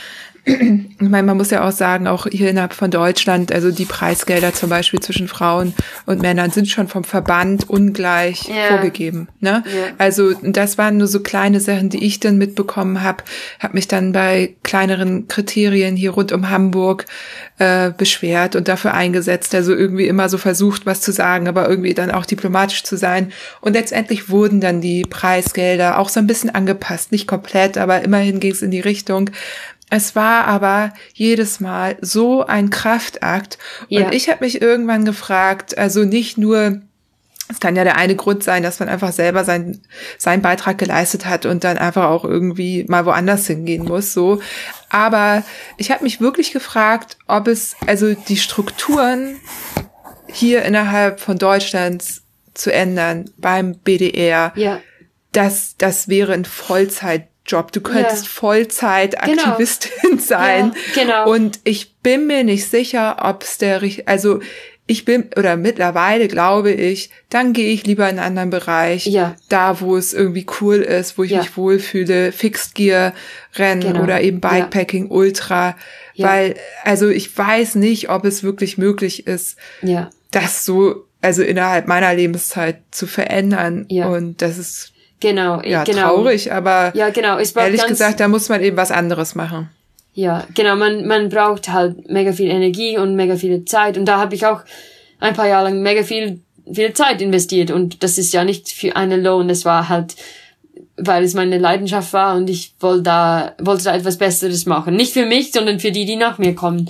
ich meine, man muss ja auch sagen, auch hier innerhalb von Deutschland, also die Preisgelder zum Beispiel zwischen Frauen und Männern sind schon vom Verband ungleich yeah. vorgegeben. Ne? Yeah. Also das waren nur so kleine Sachen, die ich dann mitbekommen habe, habe mich dann bei kleineren Kriterien hier rund um Hamburg äh, beschwert und dafür eingesetzt, also irgendwie immer so versucht, was zu sagen, aber irgendwie dann auch diplomatisch zu sein. Und letztendlich wurden dann die Preisgelder auch so ein bisschen angepasst, nicht komplett, aber immerhin ging es in die Richtung, es war aber jedes Mal so ein Kraftakt. Und ja. ich habe mich irgendwann gefragt, also nicht nur, es kann ja der eine Grund sein, dass man einfach selber sein, seinen Beitrag geleistet hat und dann einfach auch irgendwie mal woanders hingehen muss, so. Aber ich habe mich wirklich gefragt, ob es, also die Strukturen hier innerhalb von Deutschlands zu ändern beim BDR, ja. das, das wäre ein Vollzeit Job. Du könntest ja. Vollzeit-Aktivistin genau. sein. Ja, genau. Und ich bin mir nicht sicher, ob es der, also ich bin, oder mittlerweile glaube ich, dann gehe ich lieber in einen anderen Bereich. Ja. Da, wo es irgendwie cool ist, wo ich ja. mich wohlfühle. Fixed Gear Rennen genau. oder eben Bikepacking. Ultra. Weil, also ich weiß nicht, ob es wirklich möglich ist, ja. das so, also innerhalb meiner Lebenszeit zu verändern. Ja. Und das ist Genau, ja, genau. traurig, aber ja, genau. Es ehrlich gesagt, da muss man eben was anderes machen. Ja, genau, man, man braucht halt mega viel Energie und mega viel Zeit und da habe ich auch ein paar Jahre lang mega viel, viel Zeit investiert und das ist ja nicht für einen Lohn, das war halt, weil es meine Leidenschaft war und ich wollte da, wollte da etwas Besseres machen. Nicht für mich, sondern für die, die nach mir kommen.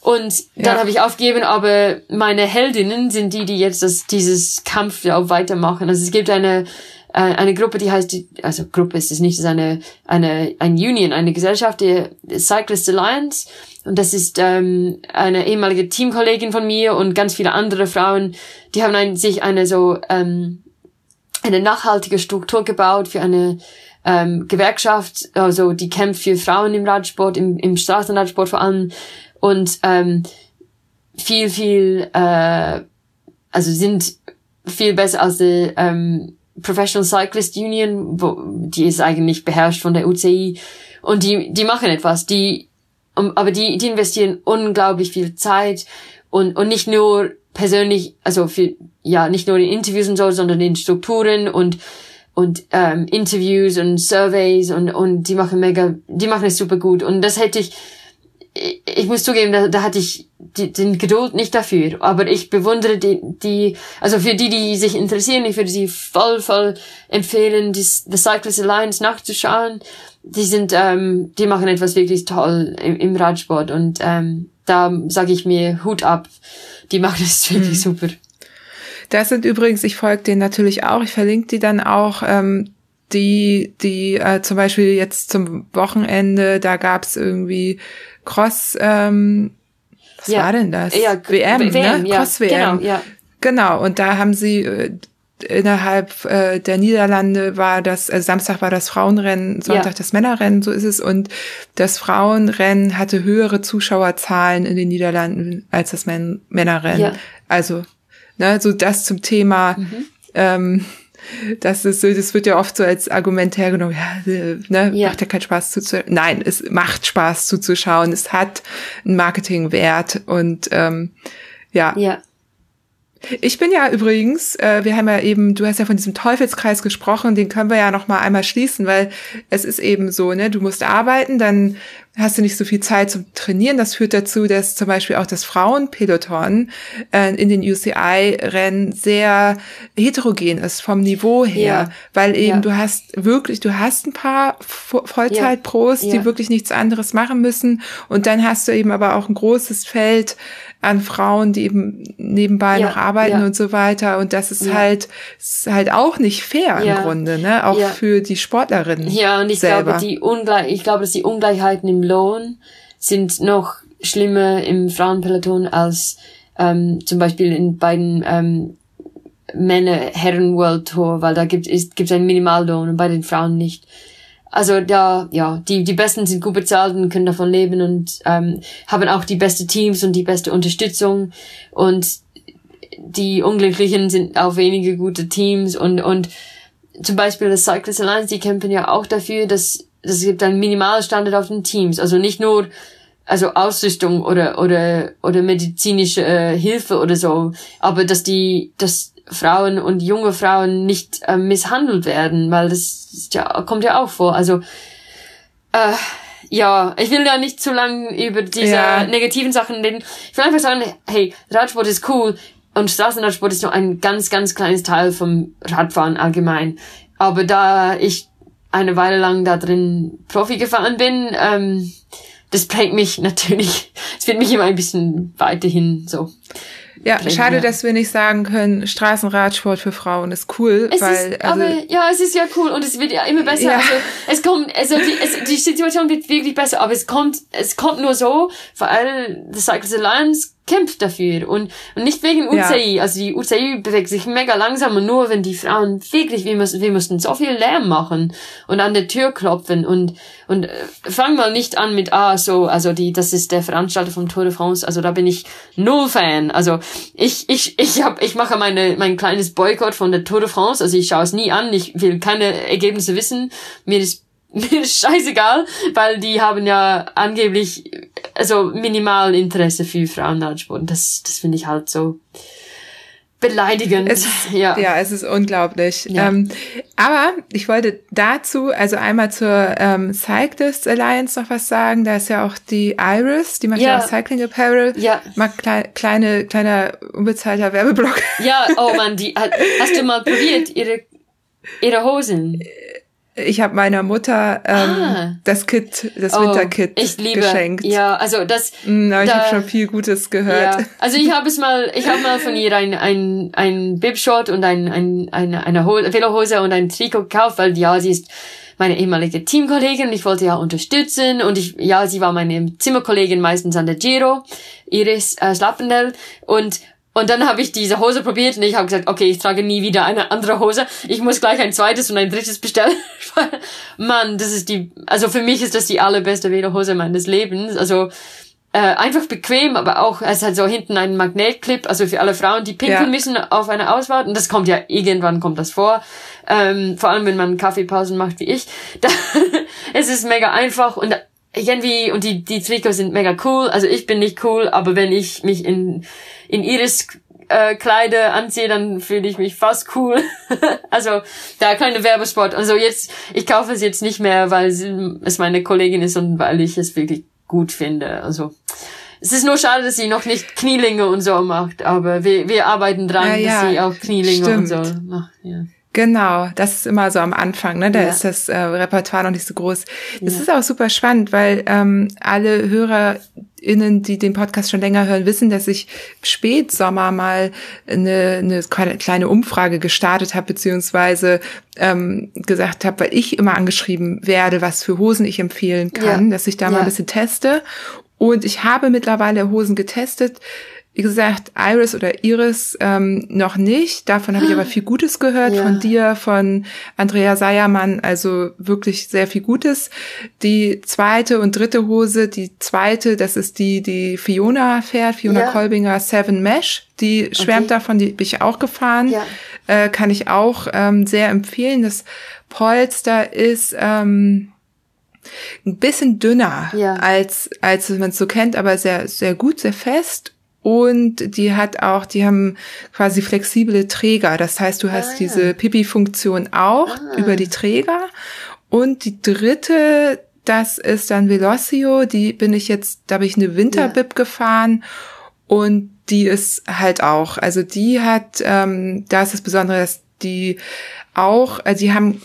Und dann ja. habe ich aufgegeben, aber meine Heldinnen sind die, die jetzt das, dieses Kampf auch weitermachen. Also es gibt eine, eine Gruppe, die heißt, also Gruppe ist es nicht, es ist eine, eine, ein Union, eine Gesellschaft, die Cyclist Alliance. Und das ist ähm, eine ehemalige Teamkollegin von mir und ganz viele andere Frauen, die haben ein, sich eine so ähm, eine nachhaltige Struktur gebaut für eine ähm, Gewerkschaft, also die kämpft für Frauen im Radsport, im, im Straßenradsport vor allem. Und ähm, viel, viel, äh, also sind viel besser als die ähm, Professional Cyclist Union, wo, die ist eigentlich beherrscht von der UCI und die, die machen etwas, die, aber die, die investieren unglaublich viel Zeit und, und nicht nur persönlich, also für, ja, nicht nur in Interviews und so, sondern in Strukturen und, und ähm, Interviews und Surveys und, und die machen mega, die machen es super gut. Und das hätte ich, ich muss zugeben, da, da hatte ich die, den Geduld nicht dafür. Aber ich bewundere die, die, also für die, die sich interessieren, ich würde sie voll, voll empfehlen, die, The Cyclist Alliance nachzuschauen. Die sind, ähm, die machen etwas wirklich toll im, im Radsport und ähm, da sage ich mir Hut ab. Die machen es wirklich mhm. super. Das sind übrigens, ich folge denen natürlich auch. Ich verlinke die dann auch. Ähm, die, die äh, zum Beispiel jetzt zum Wochenende, da gab's irgendwie Cross, ähm, was ja. war denn das? Ja, WM, WM ne? Ja, Cross WM. Genau, ja. genau, und da haben sie äh, innerhalb äh, der Niederlande war das, also Samstag war das Frauenrennen, Sonntag ja. das Männerrennen, so ist es. Und das Frauenrennen hatte höhere Zuschauerzahlen in den Niederlanden als das Män Männerrennen. Ja. Also, ne, so das zum Thema, mhm. ähm, das ist so, das wird ja oft so als Argument hergenommen, ja, ne, ja. macht ja keinen Spaß zuzuschauen. Nein, es macht Spaß zuzuschauen. Es hat einen Marketingwert und ähm, ja. ja. Ich bin ja übrigens, äh, wir haben ja eben, du hast ja von diesem Teufelskreis gesprochen, den können wir ja noch mal einmal schließen, weil es ist eben so, ne, du musst arbeiten, dann hast du nicht so viel Zeit zum Trainieren. Das führt dazu, dass zum Beispiel auch das Frauenpeloton äh, in den UCI-Rennen sehr heterogen ist vom Niveau her, ja. weil eben ja. du hast wirklich, du hast ein paar Vollzeitpros, ja. die wirklich nichts anderes machen müssen und dann hast du eben aber auch ein großes Feld an Frauen, die eben nebenbei ja, noch arbeiten ja. und so weiter. Und das ist ja. halt, ist halt auch nicht fair im Grunde, ne? Auch für die Sportlerinnen. Ja, und ich selber. glaube, die Ungleich, ich glaube, dass die Ungleichheiten im Lohn sind noch schlimmer im Frauenpeloton als ähm, zum Beispiel in beiden ähm, Männer-Herren World Tour, weil da gibt es gibt einen Minimallohn und bei den Frauen nicht also da, ja, die, die Besten sind gut bezahlt und können davon leben und ähm, haben auch die beste Teams und die beste Unterstützung und die Unglücklichen sind auch wenige gute Teams und, und zum Beispiel das Cyclist Alliance, die kämpfen ja auch dafür, dass, dass es gibt einen Minimalstandard auf den Teams. Also nicht nur also Ausrüstung oder oder oder medizinische äh, Hilfe oder so, aber dass die dass Frauen und junge Frauen nicht äh, misshandelt werden, weil das ja, kommt ja auch vor. Also äh, ja, ich will da nicht zu lang über diese ja. negativen Sachen reden. Ich will einfach sagen, hey, Radsport ist cool und Straßenradsport ist nur ein ganz, ganz kleines Teil vom Radfahren allgemein. Aber da ich eine Weile lang da drin Profi gefahren bin, ähm, das prägt mich <laughs> natürlich. Es wird mich immer ein bisschen weiterhin so ja, schade, ja. dass wir nicht sagen können, Straßenradsport für Frauen ist cool, es weil ist, also, aber ja, es ist ja cool und es wird ja immer besser. Ja. Also es kommt, also die, es, die Situation wird wirklich besser, aber es kommt, es kommt nur so, weil the Cycles Alliance kämpft dafür und, und nicht wegen UCI. Ja. Also die UCI bewegt sich mega langsam und nur wenn die Frauen wirklich, wir müssen, wir mussten so viel Lärm machen und an der Tür klopfen und, und äh, fang mal nicht an mit, ah, so, also die, das ist der Veranstalter vom Tour de France, also da bin ich null Fan. Also ich, ich, ich hab, ich mache meine, mein kleines Boykott von der Tour de France, also ich schaue es nie an, ich will keine Ergebnisse wissen, mir ist <laughs> mir ist scheißegal, weil die haben ja angeblich also minimal Interesse für Frauenradsport. Das, das finde ich halt so beleidigend. Es, <laughs> ja. ja, es ist unglaublich. Ja. Ähm, aber ich wollte dazu, also einmal zur ähm, Cyclist Alliance noch was sagen. Da ist ja auch die Iris, die macht ja, ja auch Cycling Apparel. Ja. Mag klei kleine, kleiner unbezahlter Werbeblock. Ja, oh man, die <laughs> hast du mal probiert, ihre ihre Hosen? Ich habe meiner Mutter ähm, ah. das Kit, das oh, Winterkit ich liebe. geschenkt. Ja, also das. Mm, aber ich habe schon viel Gutes gehört. Ja. Also ich habe es mal, ich habe mal von ihr ein ein ein Bibshot und ein ein eine eine Velohose und ein Trikot gekauft, weil ja sie ist meine ehemalige Teamkollegin und ich wollte ja unterstützen und ich ja sie war meine Zimmerkollegin meistens an der Giro, Iris äh, Slappendel und und dann habe ich diese Hose probiert und ich habe gesagt, okay, ich trage nie wieder eine andere Hose. Ich muss gleich ein zweites und ein drittes bestellen. <laughs> Mann, das ist die, also für mich ist das die allerbeste Velohose meines Lebens. Also äh, einfach bequem, aber auch, es hat so hinten einen Magnetclip, also für alle Frauen, die pinkeln Ja. müssen auf eine Ausfahrt. Und das kommt ja, irgendwann kommt das vor. Ähm, vor allem, wenn man Kaffeepausen macht wie ich. <laughs> Da, es ist mega einfach und irgendwie, und die, die Trikots sind mega cool. Also ich bin nicht cool, aber wenn ich mich in, in Iris äh, Kleider anziehe, dann fühle ich mich fast cool. <laughs> also da kleine Werbespot. Also jetzt, ich kaufe es jetzt nicht mehr, weil es meine Kollegin ist und weil ich es wirklich gut finde. Also es ist nur schade, dass sie noch nicht Knielinge und so macht, aber wir, wir arbeiten dran, Ja, ja, dass sie auch Knielinge und so stimmt. macht. Ja. Genau, das ist immer so am Anfang, ne? Da Ja. ist das äh, Repertoire noch nicht so groß. Es ist auch super spannend, weil ähm, alle HörerInnen, die den Podcast schon länger hören, wissen, dass ich Spätsommer mal eine, eine kleine Umfrage gestartet habe, beziehungsweise ähm, gesagt habe, weil ich immer angeschrieben werde, was für Hosen ich empfehlen kann, Ja. dass ich da mal Ja. ein bisschen teste. Und ich habe mittlerweile Hosen getestet. Wie gesagt, Iris oder Iris ähm, noch nicht. Davon habe ich aber viel Gutes gehört. Ja. Von dir, von Andrea Seiermann. Also wirklich sehr viel Gutes. Die zweite und dritte Hose, die zweite, das ist die, die Fiona fährt, Fiona Ja. Kolbinger Seven Mesh. Die schwärmt Okay. davon, die bin ich auch gefahren. Ja. Äh, kann ich auch ähm, sehr empfehlen. Das Polster ist ähm, ein bisschen dünner Ja. als als man es so kennt, aber sehr sehr gut, sehr fest. Und die hat auch, die haben quasi flexible Träger. Das heißt, du hast Ah, ja. diese Pipi-Funktion auch Ah. über die Träger. Und die dritte, das ist dann Velocio. Die bin ich jetzt, da bin ich eine Winterbib gefahren. Und die ist halt auch, also die hat, ähm, da ist das Besondere, dass die auch, also die haben,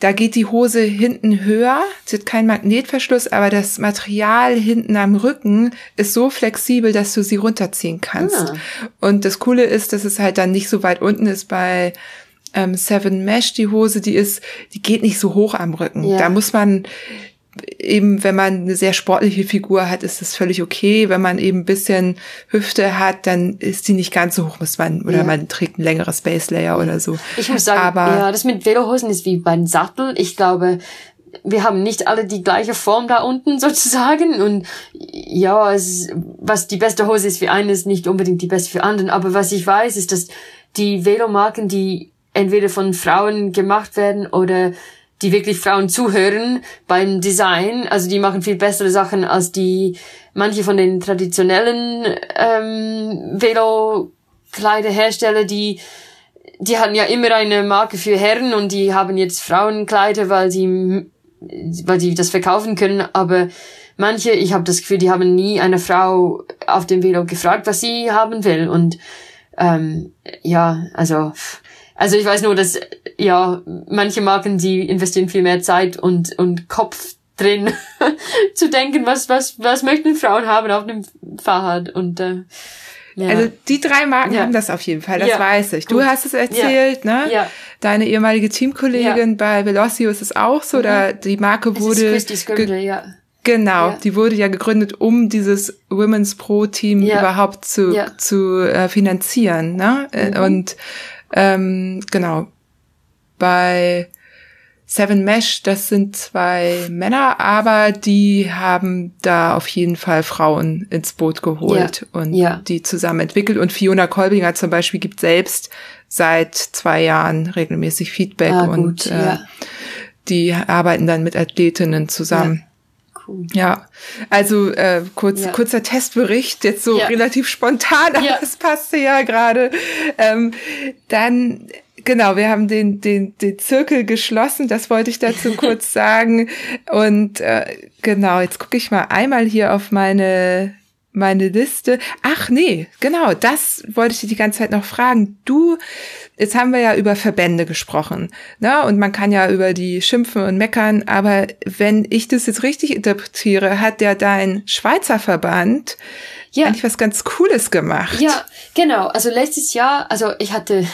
da geht die Hose hinten höher, sie hat keinen Magnetverschluss, aber das Material hinten am Rücken ist so flexibel, dass du sie runterziehen kannst. Ah. Und das Coole ist, dass es halt dann nicht so weit unten ist bei ähm, Seven Mesh, die Hose, die ist, die geht nicht so hoch am Rücken. Ja. Da muss man eben, wenn man eine sehr sportliche Figur hat, ist das völlig okay. Wenn man eben ein bisschen Hüfte hat, dann ist die nicht ganz so hoch, muss man, oder Ja. man trägt ein längeres Base Layer oder so. Ich muss sagen, Aber ja, das mit Velohosen ist wie beim Sattel. Ich glaube, wir haben nicht alle die gleiche Form da unten <laughs> sozusagen und ja, es, was die beste Hose ist für einen, ist nicht unbedingt die beste für anderen. Aber was ich weiß, ist, dass die Velomarken, die entweder von Frauen gemacht werden oder die wirklich Frauen zuhören beim Design, also die machen viel bessere Sachen als die manche von den traditionellen ähm, Velo-Kleiderhersteller, die die hatten ja immer eine Marke für Herren und die haben jetzt Frauenkleider, weil sie weil die das verkaufen können, aber manche, ich habe das Gefühl, die haben nie eine Frau auf dem Velo gefragt, was sie haben will. Und ähm, ja, also also ich weiß nur, dass ja manche Marken, die investieren viel mehr Zeit und und Kopf drin <laughs> zu denken, was was was möchten Frauen haben auf dem Fahrrad und äh, ja. Also die drei Marken Ja. haben das auf jeden Fall, das Ja, weiß ich. Du gut. hast es erzählt, ne? Ja. Deine ehemalige Teamkollegin bei Velocio ist es auch so, da die Marke Mhm. es ist wurde Scribner, ja. genau, die wurde ja gegründet, um dieses Women's Pro Team überhaupt zu. Mhm. zu äh, finanzieren, ne? Äh, Und ähm, genau bei Seven Mesh, das sind zwei Männer, aber die haben da auf jeden Fall Frauen ins Boot geholt Ja, und ja. die zusammen entwickelt. Und Fiona Kolbinger zum Beispiel gibt selbst seit zwei Jahren regelmäßig Feedback Ah, und gut, äh, ja. die arbeiten dann mit Athletinnen zusammen. Cool. Ja, also äh, kurz, Ja. kurzer Testbericht, jetzt so Ja. relativ spontan, aber Ja. es passte ja gerade. Ähm, dann, genau, wir haben den, den, den Zirkel geschlossen, das wollte ich dazu <laughs> kurz sagen. Und äh, genau, jetzt gucke ich mal einmal hier auf meine meine Liste. Ach nee, genau, das wollte ich dir die ganze Zeit noch fragen. Du, jetzt haben wir ja über Verbände gesprochen, ne? Und man kann ja über die schimpfen und meckern, aber wenn ich das jetzt richtig interpretiere, hat ja dein Schweizer Verband Ja. eigentlich was ganz Cooles gemacht. Ja, genau. Also letztes Jahr, also ich hatte,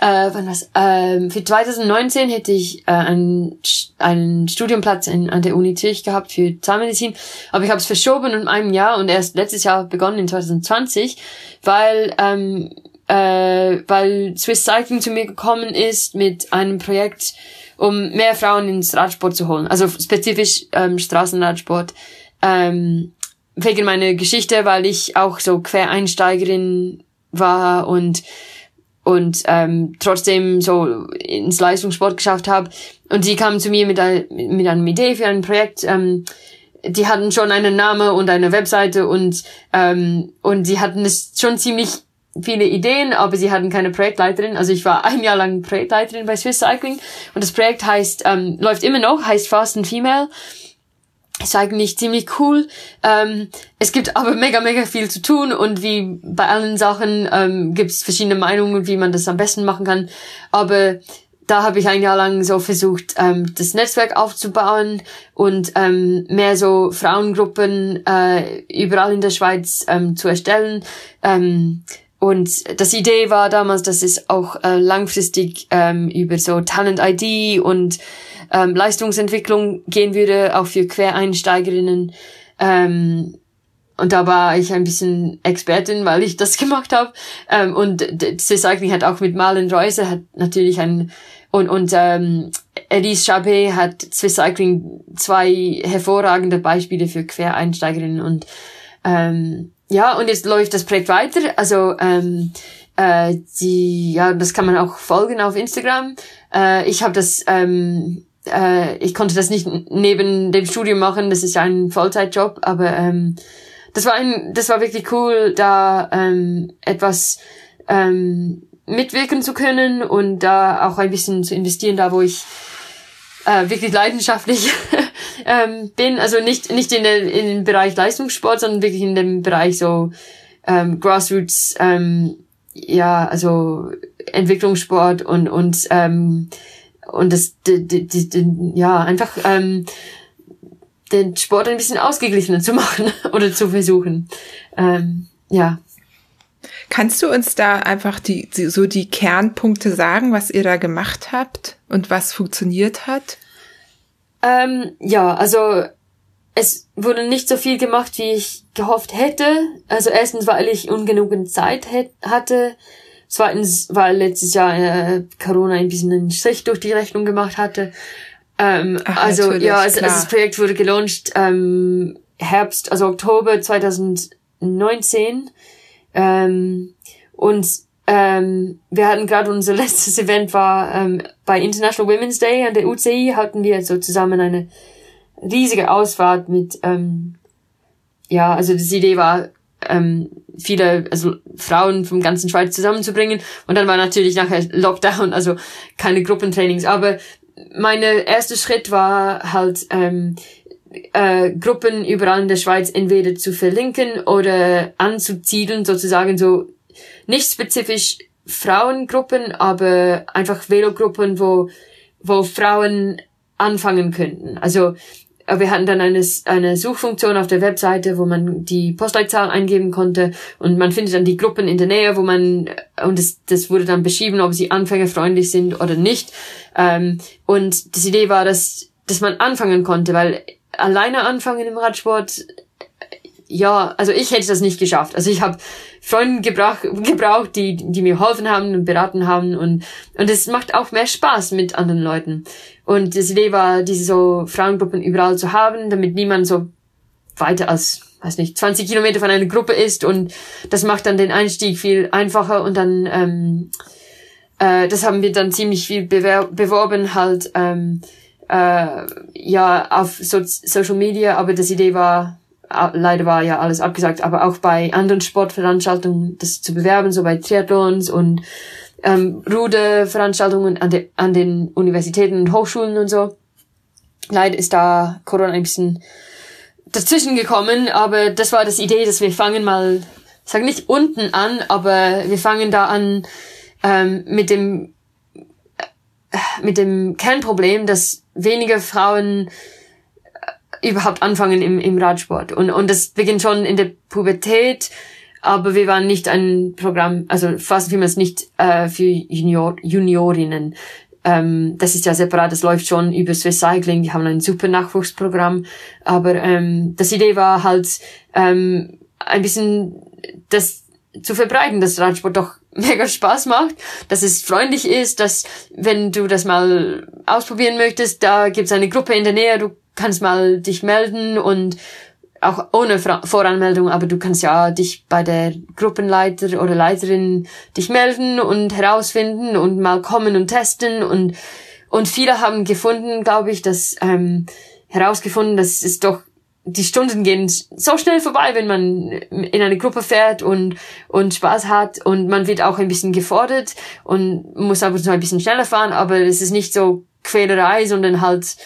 äh, wann was, ähm, für 2019 hätte ich äh, einen, Studienplatz in, an der Uni Zürich gehabt für Zahnmedizin, aber ich habe es verschoben um ein Jahr und erst letztes Jahr begonnen in 2020, weil ähm, äh, weil Swiss Cycling zu mir gekommen ist mit einem Projekt, um mehr Frauen ins Radsport zu holen, also spezifisch ähm, Straßenradsport. Ähm, wegen meiner Geschichte, weil ich auch so Quereinsteigerin war und und ähm, trotzdem so ins Leistungssport geschafft habe. Und sie kamen zu mir mit, ein, mit einer Idee für ein Projekt. Ähm, die hatten schon einen Namen und eine Webseite und ähm, und sie hatten es schon ziemlich viele Ideen, aber sie hatten keine Projektleiterin. Also ich war <laughs> ein Jahr lang Projektleiterin bei Swiss Cycling und das Projekt heißt ähm, läuft immer noch, heißt Fast and Female ist eigentlich ziemlich cool. Ähm, es gibt aber mega, mega viel zu tun und wie bei allen Sachen ähm, gibt es verschiedene Meinungen, wie man das am besten machen kann. Aber da habe ich ein Jahr lang so versucht, ähm, das Netzwerk aufzubauen und ähm, mehr so Frauengruppen äh, überall in der Schweiz ähm, zu erstellen. Ähm, und das Idee war damals, dass es auch äh, langfristig ähm, über so Talent ID und ähm, Leistungsentwicklung gehen würde, auch für Quereinsteigerinnen. Ähm, und da war ich ein bisschen Expertin, weil ich das <laughs> gemacht habe. Ähm, und Cycling hat auch mit Marlon Reuser hat natürlich ein und und ähm, Elise Chabet hat Swiss Cycling zwei hervorragende Beispiele für Quereinsteigerinnen und ähm, ja und jetzt läuft das Projekt weiter. Also ähm, äh, die ja das kann man auch folgen auf Instagram. Äh, ich habe das ähm, äh, ich konnte das nicht neben dem Studium machen, das ist ja ein Vollzeitjob, aber ähm, das war ein, das war wirklich cool, da ähm, etwas ähm, mitwirken zu können und da auch ein bisschen zu investieren, da wo ich äh, wirklich leidenschaftlich <laughs> ähm, bin. Also nicht nicht in, der, in dem Bereich Leistungssport, sondern wirklich in dem Bereich so ähm, Grassroots, ähm, ja, also Entwicklungssport und und ähm, und das, die, die, die, ja, einfach ähm, den Sport ein bisschen ausgeglichener zu <laughs> machen oder zu versuchen. Ähm, ja. Kannst du uns da einfach die, so die Kernpunkte sagen, was ihr da gemacht habt und was funktioniert hat? Ähm, ja, also es wurde nicht so viel gemacht, wie ich gehofft hätte. Also erstens, weil ich ungenügend Zeit hatte. Zweitens, weil letztes Jahr äh, Corona ein bisschen einen Strich durch die Rechnung gemacht hatte. Ähm, Ach, also ja, also, also, das Projekt wurde gelauncht ähm, Herbst, also Oktober 2019. Ähm, und ähm, wir hatten gerade unser <laughs> letztes Event war ähm, bei International Women's Day an der UCI hatten wir so zusammen eine riesige Ausfahrt mit ähm, ja also die Idee war ähm, viele, also Frauen vom ganzen Schweiz zusammenzubringen. Und dann war natürlich nachher Lockdown, also keine Gruppentrainings. Aber mein erster Schritt war halt, ähm, äh, Gruppen überall in der Schweiz entweder zu verlinken oder anzuzielen, sozusagen so nicht spezifisch Frauengruppen, aber einfach Velogruppen, wo, wo Frauen anfangen könnten. Also wir hatten dann eine, eine Suchfunktion auf der Webseite, wo man die Postleitzahl eingeben konnte und man findet dann die Gruppen in der Nähe, wo man, und das, das wurde dann beschrieben, ob sie anfängerfreundlich sind oder nicht. Ähm, und das Idee war, dass, dass man anfangen konnte, weil alleine anfangen im Radsport, ja, also ich hätte das nicht geschafft. Also ich habe Freunde gebraucht, gebraucht, die, die mir geholfen haben und beraten haben. Und, und es macht auch mehr Spaß mit anderen Leuten. Und das Idee war, diese so Frauengruppen überall zu haben, damit niemand so weiter als, weiß nicht, 20 Kilometer von einer Gruppe ist. Und das macht dann den Einstieg viel einfacher. Und dann, ähm, äh, das haben wir dann ziemlich viel beworben, halt, ähm, äh, ja, auf so Social Media, aber das Idee war, leider war ja alles abgesagt, aber auch bei anderen Sportveranstaltungen das zu bewerben, so bei Triathlons und ähm, Ruderveranstaltungen an, de, an den Universitäten und Hochschulen und so. Leider ist da Corona ein bisschen dazwischen gekommen, aber das war das Idee, dass wir fangen mal, sag nicht unten an, aber wir fangen da an ähm, mit dem äh, mit dem Kernproblem, dass weniger Frauen überhaupt anfangen im, im Radsport. Und, und das beginnt schon in der Pubertät aber wir waren nicht ein Programm, also fast wie man es nicht äh, für Junior, Juniorinnen. Ähm, das ist ja separat, das läuft schon über Swiss Cycling, die haben ein super Nachwuchsprogramm, aber ähm, das Idee war halt ähm, ein bisschen das zu verbreiten, dass Radsport doch <laughs> mega Spaß macht, dass es freundlich ist, dass wenn du das mal ausprobieren möchtest, da gibt's eine Gruppe in der Nähe, du kannst mal dich melden und auch ohne Voranmeldung, aber du kannst ja dich bei der Gruppenleiter oder Leiterin dich melden und herausfinden und mal kommen und testen und und viele haben gefunden, glaube ich, dass ähm, herausgefunden, dass es doch die Stunden gehen so schnell vorbei, wenn man in eine Gruppe fährt und, und Spaß hat und man wird auch ein bisschen gefordert und muss ab zu ein bisschen schneller fahren, aber es ist nicht so Quälerei, sondern halt,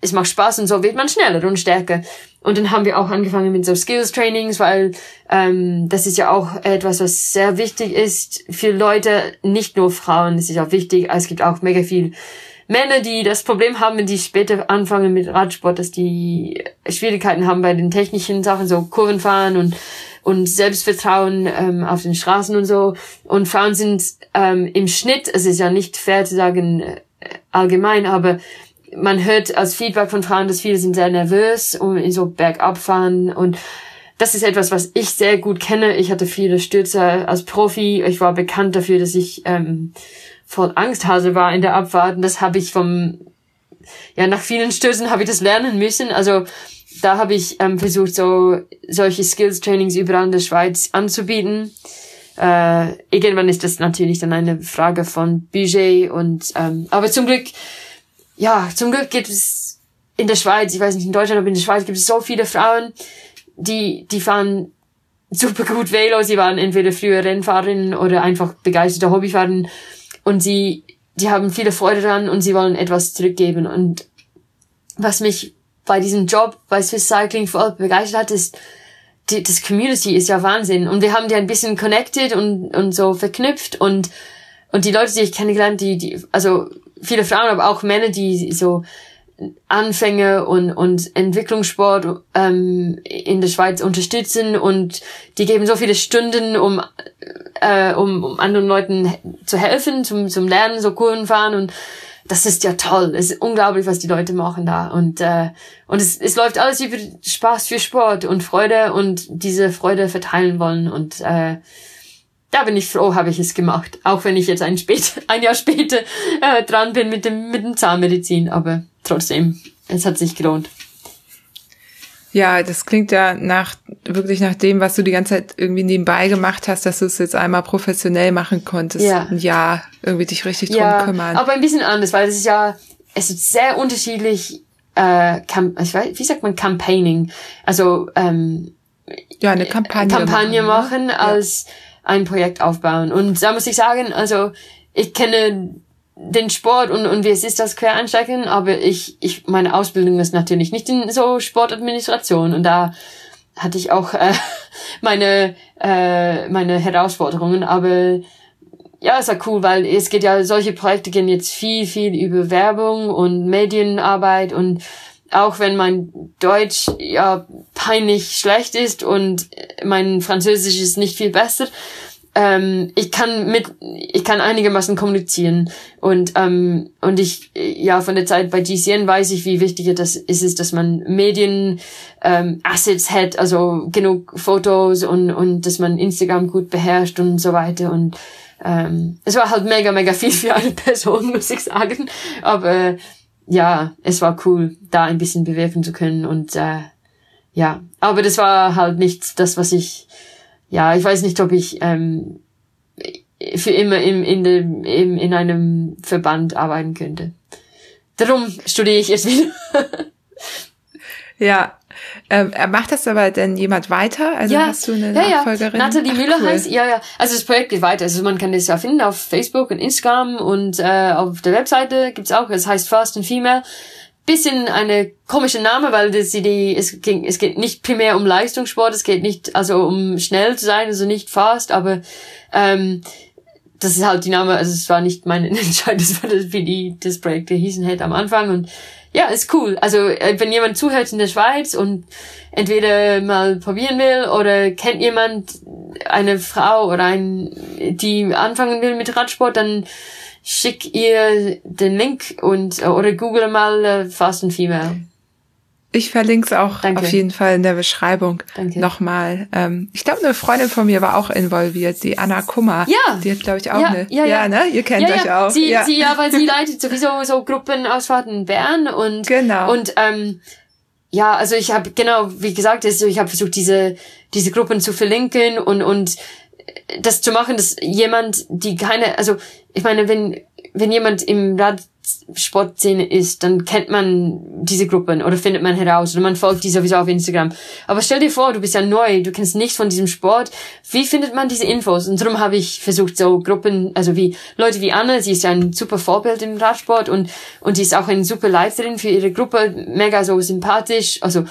es macht Spaß und so wird man schneller und stärker. Und dann haben wir auch angefangen mit so Skills Trainings, weil ähm, das ist ja auch etwas, was sehr wichtig ist für Leute, nicht nur Frauen, es ist auch wichtig, es gibt auch mega viel Männer, die das Problem haben, wenn die später anfangen mit Radsport, dass die Schwierigkeiten haben bei den technischen Sachen, so Kurvenfahren und und Selbstvertrauen ähm, auf den Straßen und so. Und Frauen sind ähm, im Schnitt, es ist ja nicht fair zu sagen äh, allgemein, aber man hört als Feedback von Frauen, dass viele sind sehr nervös und so bergab fahren und das ist etwas, was ich sehr gut kenne. Ich hatte viele Stürze als Profi. Ich war bekannt dafür, dass ich ähm, voll Angsthase war in der Abfahrt. Und das habe ich vom, ja, nach vielen Stößen habe ich das lernen müssen. Also da habe ich ähm, versucht, so solche Skills-Trainings überall in der Schweiz anzubieten. Äh, irgendwann ist das natürlich dann eine Frage von Budget und ähm, aber zum Glück, ja, zum Glück gibt es in der Schweiz, ich weiß nicht in Deutschland, aber in der Schweiz gibt es so viele Frauen, die die fahren super gut Velo. Sie waren entweder früher Rennfahrerinnen oder einfach begeisterte Hobbyfahrerinnen und sie, die haben viele Freude dran und sie wollen etwas zurückgeben. Und was mich bei diesem Job bei Swiss Cycling voll begeistert hat, ist, die, das Community ist ja Wahnsinn. Und wir haben die ein bisschen connected und, und so verknüpft und, und die Leute, die ich kennengelernt, die, die, also viele Frauen, aber auch Männer, die so Anfänge und, und Entwicklungssport ähm, in der Schweiz unterstützen und die geben so viele Stunden, um, äh, um, um anderen Leuten zu helfen, zum, zum Lernen, so Kuren fahren und das ist ja toll. Es ist unglaublich, was die Leute machen da. Und, äh, und es, es läuft alles über Spaß für Sport und Freude und diese Freude verteilen wollen. Und äh, da bin ich froh, habe ich es gemacht. Auch wenn ich jetzt ein, spät, <laughs> ein Jahr später äh, dran bin mit dem, mit dem Zahnmedizin. Aber trotzdem, es hat sich gelohnt. Ja, das klingt ja nach wirklich nach dem, was du die ganze Zeit irgendwie nebenbei gemacht hast, dass du es jetzt einmal professionell machen konntest. Ja. Ein Jahr irgendwie dich richtig ja, drum kümmern. Aber ein bisschen anders, weil es ist ja, es ist sehr unterschiedlich, äh, ich weiß, wie sagt man Campaigning? Also ähm, ja, eine Kampagne, Kampagne machen, machen ne? als ja ein Projekt aufbauen. Und da muss ich sagen, also ich kenne den Sport und, und wie es ist, das Quereinsteigen, aber ich, ich, meine Ausbildung ist natürlich nicht in so Sportadministration und da hatte ich auch äh, <laughs> meine, äh, meine Herausforderungen, aber ja, ist ja cool, weil es geht ja, solche Projekte gehen jetzt viel, viel über Werbung und Medienarbeit und auch wenn mein Deutsch ja peinlich schlecht ist und mein Französisch ist nicht viel besser, ähm, ich kann mit, ich kann einigermaßen kommunizieren. Und ähm, und ich ja von der Zeit bei GCN weiß ich, wie wichtig das ist, ist dass man Medien ähm, Assets hat, also genug Fotos und und dass man Instagram gut beherrscht und so weiter. Und ähm, es war halt mega mega viel für eine <laughs> Person, muss ich sagen, aber ja, es war cool, da ein bisschen bewirken zu können und äh, ja, aber das war halt nicht das, was ich, ja, ich weiß nicht, ob ich ähm, für immer im, in, dem, im, in einem Verband arbeiten könnte. Darum studiere ich jetzt wieder. ja, ähm, macht das aber denn jemand weiter? Also ja, hast du eine ja, Nachfolgerin? Ja. Nathalie Müller cool. heißt, ja, ja. Also das Projekt geht weiter. Also man kann das ja finden auf Facebook und Instagram und äh, auf der Webseite gibt's auch. Es heißt Fast and Female. Bisschen eine komische Name, weil das die, es, ging, es geht nicht primär um Leistungssport, es geht nicht also um schnell zu sein, also nicht fast, aber ähm, das ist halt die Name, also es war nicht meine <laughs> Entscheidung, das war das, wie die das Projekt hießen hätte am Anfang und ja, ist cool. Also äh, wenn jemand zuhört in der Schweiz und entweder mal probieren will oder kennt jemand eine Frau oder ein, die anfangen will mit Radsport, dann schick ihr den Link und oder google mal äh, Fast and Female. Ich verlinke es auch Danke. auf jeden Fall in der Beschreibung Danke. nochmal. Ähm, ich glaube, eine Freundin von mir war auch involviert, die Anna Kummer. Ja. Die hat, glaube ich, auch ja, eine. Ja, ja. ja, ne? Ihr kennt ja, euch auch. Sie, ja. sie, ja, weil sie <laughs> leitet sowieso so Gruppenausfahrten in Bern und, genau. und, ähm, ja, also ich habe genau, wie gesagt, also ich habe versucht, diese diese Gruppen zu verlinken und und das zu machen, dass jemand, die keine, also ich meine, wenn wenn jemand im Radsportszene ist, dann kennt man diese Gruppen oder findet man heraus oder man folgt die sowieso auf Instagram. Aber stell dir vor, du bist ja neu, du kennst nichts von diesem Sport. Wie findet man diese Infos? Und darum habe ich versucht, so Gruppen, also wie Leute wie Anne, sie ist ja ein super Vorbild im Radsport und und sie ist auch eine super Leiterin für ihre Gruppe, mega so sympathisch, also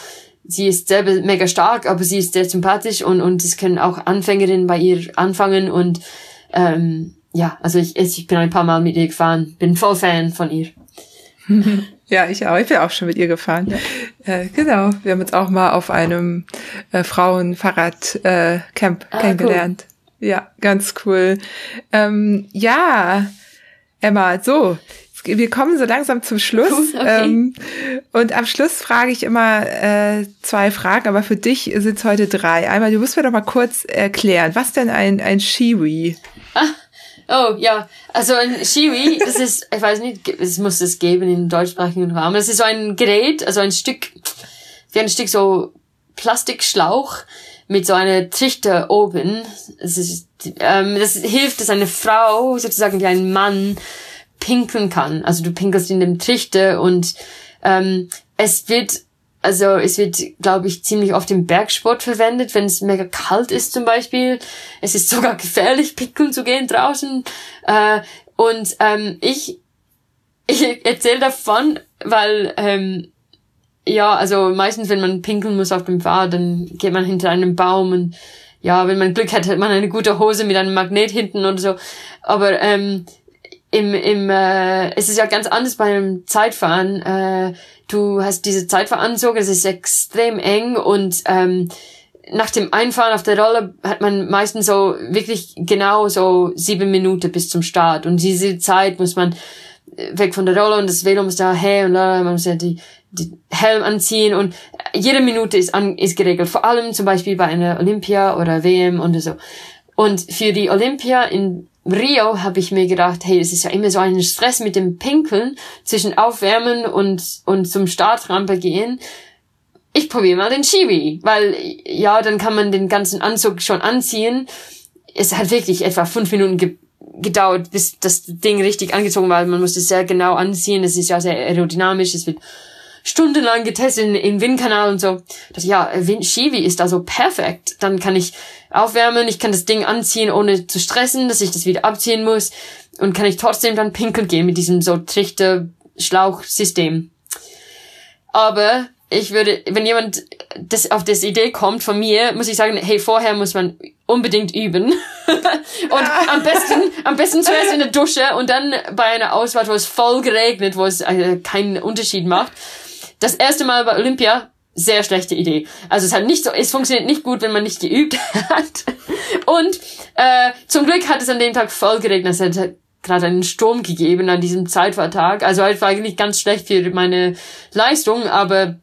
sie ist selber mega stark, aber sie ist sehr sympathisch und und es können auch Anfängerinnen bei ihr anfangen und ähm, ja, also ich, ich bin ein paar Mal mit ihr gefahren, bin voll Fan von ihr. <laughs> Ja, ich auch. Ich bin auch schon mit ihr gefahren. Ja. Äh, genau. Wir haben uns auch mal auf einem äh, Frauenfahrradcamp äh, ah, kennengelernt. Cool. Ja, ganz cool. Ähm, ja, Emma, so. Wir kommen so langsam zum Schluss. Cool, <laughs> okay. ähm, und am Schluss frage ich immer äh, zwei Fragen, aber für dich sind es heute drei. Einmal, du musst mir doch mal kurz erklären, was denn ein, ein Shiwi? Ah. Oh, ja. Also ein Shiwi, das ist, ich weiß nicht, es muss es geben im deutschsprachigen Raum. Das ist so ein Gerät, also ein Stück, wie ein Stück so Plastikschlauch mit so einer Trichter oben. Das, ist, ähm, das hilft, dass eine Frau sozusagen wie ein Mann pinkeln kann. Also du pinkelst in dem Trichter und ähm, es wird also es wird, glaube ich, ziemlich oft im Bergsport verwendet, wenn es mega kalt ist zum Beispiel. Es ist <laughs> sogar gefährlich, pickeln zu gehen draußen. Äh, und ähm, ich, <laughs> ich erzähle davon, weil ähm, ja, also meistens, wenn man pinkeln muss auf dem Fahrrad, dann geht man hinter einem Baum und ja, wenn man Glück hat, hat man eine gute Hose mit einem Magnet hinten oder so. Aber ähm, im, im äh, es ist ja ganz anders beim Zeitfahren. Äh, du hast diese Zeitfahranzug, es ist extrem eng und ähm, nach dem Einfahren auf der Rolle hat man meistens so wirklich genau so sieben Minuten bis zum Start und diese Zeit muss man äh, weg von der Rolle und das Velo muss da her und da, man muss ja die, die Helm anziehen und jede Minute ist, an, ist geregelt. Vor allem zum Beispiel bei einer Olympia oder WM und so. Und für die Olympia in Rio habe ich mir gedacht, hey, es ist ja immer so ein Stress mit dem Pinkeln zwischen Aufwärmen und, und zum Startrampe gehen. Ich probiere mal den Chibi, weil ja, dann kann man den ganzen Anzug schon anziehen. Es hat wirklich etwa fünf Minuten ge gedauert, bis das Ding richtig angezogen war. Man muss es sehr genau anziehen. Es ist ja sehr aerodynamisch. Es wird stundenlang getestet in, im Windkanal und so. Das, ja, Wind Shiwi ist also perfekt. Dann kann ich aufwärmen, ich kann das Ding anziehen, ohne zu stressen, dass ich das wieder abziehen muss. Und kann ich trotzdem dann pinkeln gehen mit diesem so Trichter-Schlauchsystem. Aber ich würde, wenn jemand das auf das Idee kommt von mir, muss ich sagen, hey, vorher muss man unbedingt üben. <laughs> und am besten, am besten zuerst in der Dusche und dann bei einer Ausfahrt, wo es voll geregnet, wo es äh, keinen Unterschied macht. Das erste Mal bei Olympia, sehr schlechte Idee. Also es hat nicht so, es funktioniert nicht gut, wenn man nicht geübt <laughs> hat. Und äh, zum Glück hat es an dem Tag voll geregnet. Es hat gerade einen Sturm gegeben an diesem Zeitfahrtag. Also halt war eigentlich ganz schlecht für meine Leistung, aber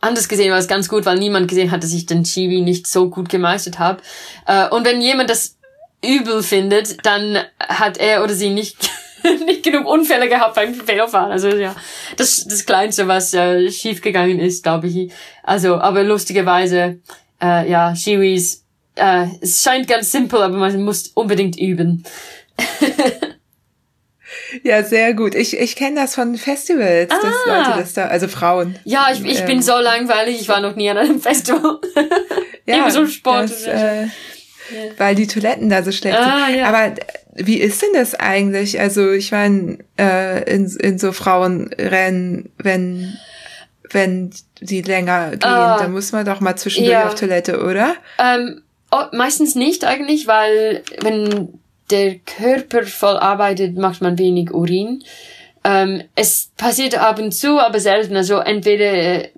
anders gesehen war es ganz gut, weil niemand gesehen hat, dass ich den Chibi nicht so gut gemeistert habe. Äh, und wenn jemand das übel findet, dann hat er oder sie nicht <laughs> nicht genug Unfälle gehabt beim Velofahren. Also ja, das das Kleinste, was äh, schiefgegangen ist, glaube ich. Also, aber lustigerweise, äh, ja, Shiwis, äh, es scheint ganz simpel, aber man muss unbedingt üben. <laughs> Ja, sehr gut. Ich, ich kenne das von Festivals, ah. dass Leute das da, also Frauen. Ja, ich, ich ähm, bin so langweilig, ich war noch nie an einem Festival. <laughs> ja, Immer so Sport. Das, äh, ja. Weil die Toiletten da so schlecht ah, sind. Ja. Aber wie ist denn das eigentlich? Also ich meine, äh, in, in so Frauenrennen, wenn wenn die länger gehen, uh, dann muss man doch mal zwischendurch ja. auf Toilette, oder? Ähm, oh, meistens nicht eigentlich, weil wenn der Körper voll arbeitet, macht man wenig Urin. Ähm, es passiert ab und zu, aber selten. Also entweder äh,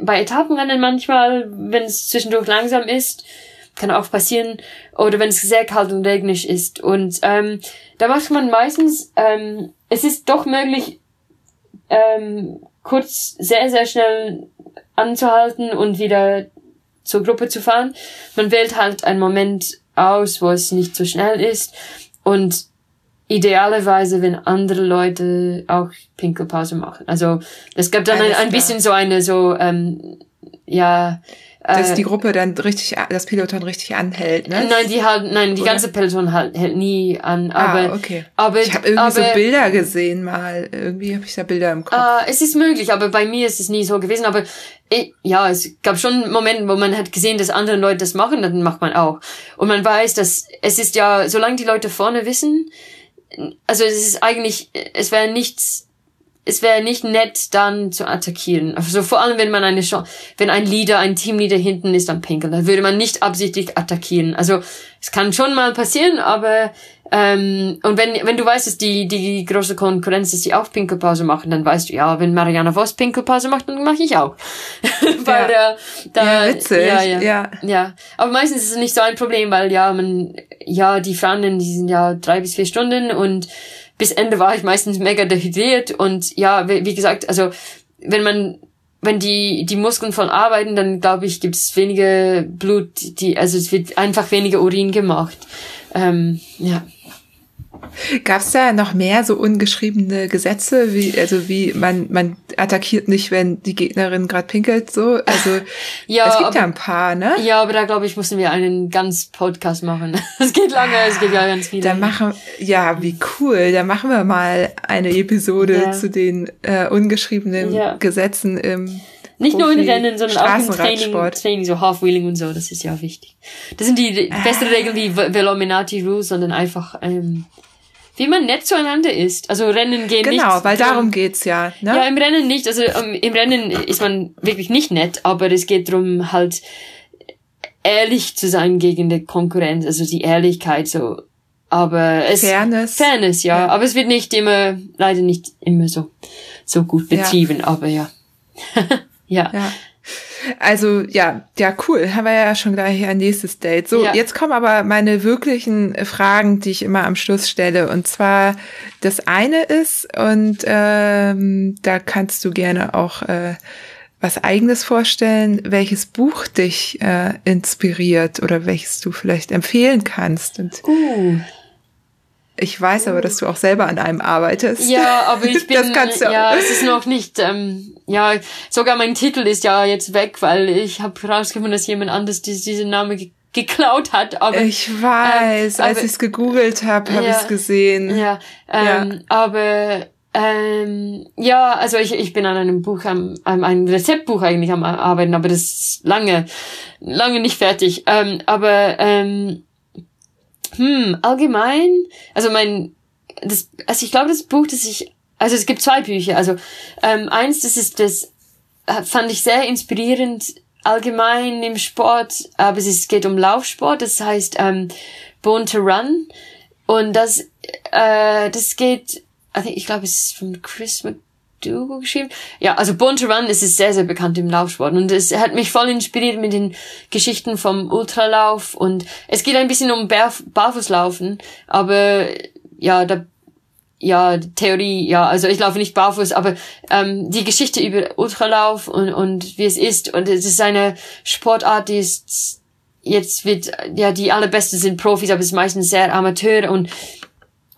bei Etappenrennen manchmal, wenn es zwischendurch langsam ist, kann auch passieren. Oder wenn es sehr kalt und regnisch ist. Und ähm, da macht man meistens, ähm, es ist doch möglich, ähm, kurz sehr, sehr schnell anzuhalten und wieder zur Gruppe zu fahren. Man wählt halt einen Moment aus, wo es nicht so schnell ist. Und idealerweise, wenn andere Leute auch Pinkelpause machen. Also es gab dann ein, ein bisschen so eine so ähm, ja dass die Gruppe dann richtig, das Peloton richtig anhält, ne? Nein, die halt, nein, die Oder? ganze Peloton halt, hält nie an. Ah, aber, ah, okay. Aber ich habe irgendwie aber, so Bilder gesehen mal. Irgendwie habe ich da Bilder im Kopf. Uh, es ist möglich, aber bei mir ist es nie so gewesen. Aber ich, ja, es gab schon Momente, wo man hat gesehen, dass andere Leute das machen, dann macht man auch. Und man weiß, dass es ist ja, solange die Leute vorne wissen, also es ist eigentlich, es wäre nichts es wäre nicht nett, dann zu attackieren. Also vor allem, wenn man eine Chance, wenn ein Leader, ein Teamleader hinten ist am Pinkeln, dann würde man nicht absichtlich attackieren. Also es kann schon mal passieren, aber ähm, und wenn wenn du weißt, dass die die große Konkurrenz ist, die auch Pinkelpause machen, dann weißt du, ja, wenn Mariana Voss Pinkelpause macht, dann mache ich auch. <laughs> weil ja. da, da ja, witzig. Ja, ja, ja, ja. Aber meistens ist es nicht so ein Problem, weil ja man ja die Frauen, die sind ja drei bis vier Stunden und bis Ende war ich meistens mega dehydriert und ja, wie, wie gesagt, also wenn man wenn die die Muskeln voll arbeiten, dann glaube ich, gibt es weniger Blut, die also es wird einfach weniger Urin gemacht. Ähm, ja. Gab es da noch mehr so ungeschriebene Gesetze, wie also wie man man attackiert nicht, wenn die Gegnerin gerade pinkelt so? Also <laughs> ja, es gibt ja ein paar, ne? Ja, aber da glaube ich, müssen wir einen ganz Podcast machen. <laughs> Es geht lange, es geht ja ganz viel. Da machen ja, wie cool. Da machen wir mal eine Episode ja. zu den äh, ungeschriebenen ja. Gesetzen im nicht nur in Rennen, sondern auch im Training, Training, so Half-Wheeling und so, das ist ja wichtig. Das sind die ah. bessere Regeln wie Velominati Rules, sondern einfach ähm, wie man nett zueinander ist. Also Rennen gehen genau, nicht. Genau, weil darum geht's ja. Ne? Ja, im Rennen nicht. Also um, im Rennen ist man wirklich nicht nett, aber es geht darum, halt ehrlich zu sein gegen die Konkurrenz, also die Ehrlichkeit so. Aber es Fairness. Fairness, ja. ja. Aber es wird nicht immer, leider nicht immer so so gut betrieben, ja. aber ja. <laughs> ja. ja. Also ja, ja, cool. Haben wir ja schon gleich ein nächstes Date. So, ja. jetzt kommen aber meine wirklichen Fragen, die ich immer am Schluss stelle. Und zwar das eine ist, und ähm, da kannst du gerne auch äh, was eigenes vorstellen, welches Buch dich äh, inspiriert oder welches du vielleicht empfehlen kannst. Und uh. Ich weiß aber, dass du auch selber an einem arbeitest. Ja, aber ich <laughs> bin, das kannst du ja, es ist noch nicht, ähm, ja, sogar mein Titel ist ja jetzt weg, weil ich habe herausgefunden, dass jemand anders diesen Namen ge geklaut hat. Aber ich weiß, ähm, als ich es gegoogelt habe, habe ja, ich es gesehen. Ja, ähm, ja. aber ähm, ja, also ich, ich bin an einem Buch, am, an einem Rezeptbuch eigentlich am Arbeiten, aber das ist lange, lange nicht fertig. Ähm, aber ähm, hm, allgemein, also mein, das, also ich glaube, das Buch, das ich, also es gibt zwei Bücher. Also ähm, eins, das ist das, äh, fand ich sehr inspirierend allgemein im Sport, aber es geht um Laufsport. Das heißt ähm, Born to Run und das, äh, das geht, also ich glaube, es ist von Chris Mc Dugo geschrieben. Ja, also Born to Run ist es sehr, sehr bekannt im Laufsport und es hat mich voll inspiriert mit den Geschichten vom Ultralauf. Und es geht ein bisschen um Barf Barfußlaufen, aber ja, da ja, Theorie, ja, also ich laufe nicht barfuß, aber ähm, die Geschichte über Ultralauf und, und wie es ist. Und es ist eine Sportart, die ist jetzt wird, ja, die allerbeste sind Profis, aber es ist meistens sehr Amateur. Und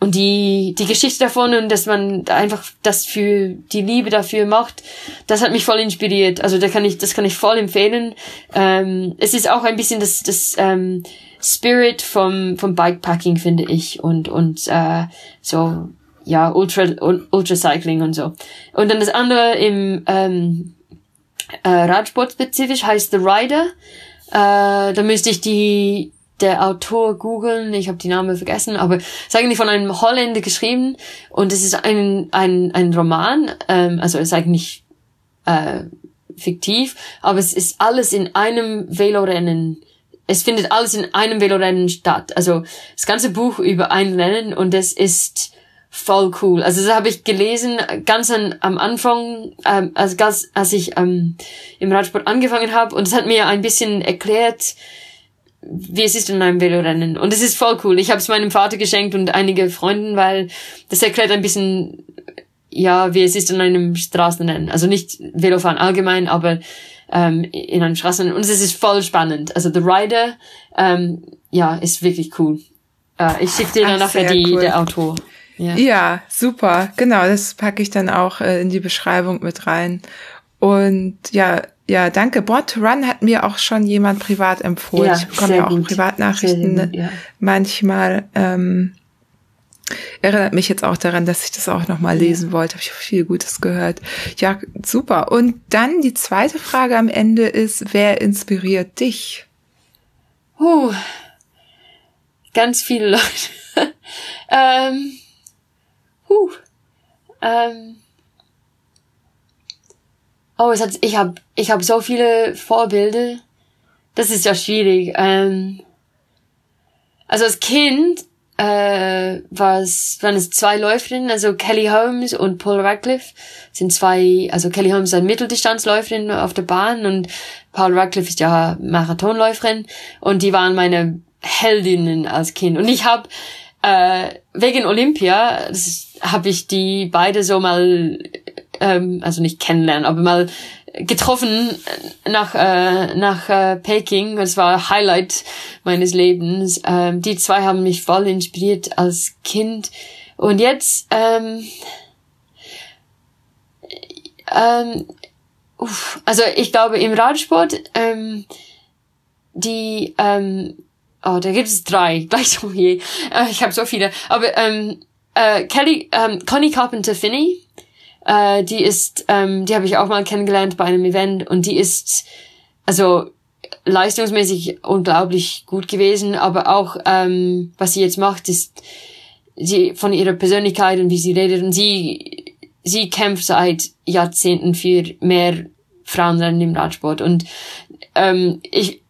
und die, die Geschichte davon und dass man einfach das für die Liebe dafür macht, das hat mich voll inspiriert. Also da kann ich, das kann ich voll empfehlen. Ähm, es ist auch ein bisschen das, das ähm, Spirit vom, vom Bikepacking, finde ich. Und, und äh, so, ja, Ultra, Ultra Cycling und so. Und dann das andere im ähm, äh, Radsport spezifisch heißt The Rider. Äh, da müsste ich die der Autor googeln, ich habe die Namen vergessen, aber es ist eigentlich von einem Holländer geschrieben. Und es ist ein, ein, ein Roman, ähm, also es ist eigentlich äh, fiktiv, aber es ist alles in einem Velorennen, es findet alles in einem Velorennen statt. Also das ganze Buch über ein Rennen und es ist voll cool. Also das habe ich gelesen ganz an, am Anfang, ähm, also ganz, als ich ähm, im Radsport angefangen habe. Und es hat mir ein bisschen erklärt, wie es ist in einem Velorennen. Und es ist voll cool. Ich habe es meinem Vater geschenkt und einige Freunden, weil das erklärt ein bisschen, ja, wie es ist in einem Straßenrennen. Also nicht Velofahren allgemein, aber ähm, in einem Straßenrennen. Und es ist voll spannend. Also The Rider, ähm, ja, ist wirklich cool. Äh, ich schicke dir dann nachher die, cool. der Autor. Ja. ja, super. Genau, das packe ich dann auch äh, in die Beschreibung mit rein. Und ja, ja, danke. Born to Run hat mir auch schon jemand privat empfohlen. Ja, ich bekomme ja auch gut. Privatnachrichten gut, ja. manchmal. Ähm, erinnert mich jetzt auch daran, dass ich das auch nochmal lesen wollte. Habe ich viel Gutes gehört. Ja, super. Und dann die zweite Frage am Ende ist, wer inspiriert dich? Huh, ganz viele Leute. <laughs> ähm, huh, ähm, oh, es hat, ich habe ich hab so viele Vorbilder. Das ist ja schwierig. Ähm, also als Kind äh, was, waren es zwei Läuferinnen, also Kelly Holmes und Paul Radcliffe sind zwei, also Kelly Holmes ist eine Mitteldistanzläuferin auf der Bahn und Paul Radcliffe ist ja Marathonläuferin und die waren meine Heldinnen als Kind. Und ich habe äh, wegen Olympia habe ich die beide so mal, ähm, also nicht kennenlernen, aber mal getroffen nach äh, nach äh, Peking. Das war Highlight meines Lebens. Ähm, die zwei haben mich voll inspiriert als Kind. Und jetzt ähm, ähm, uff, also ich glaube im Radsport ähm, die ähm, oh da gibt es drei <laughs> gleich so je. Äh, ich habe so viele. Aber ähm, äh, Kelly ähm, Connie Carpenter Finney äh, die ist, ähm, die habe ich auch mal kennengelernt bei einem Event und die ist, also leistungsmäßig unglaublich gut gewesen, aber auch ähm, was sie jetzt macht, ist sie von ihrer Persönlichkeit und wie sie redet und sie sie kämpft seit Jahrzehnten für mehr Frauenrennen im Radsport und ähm, ich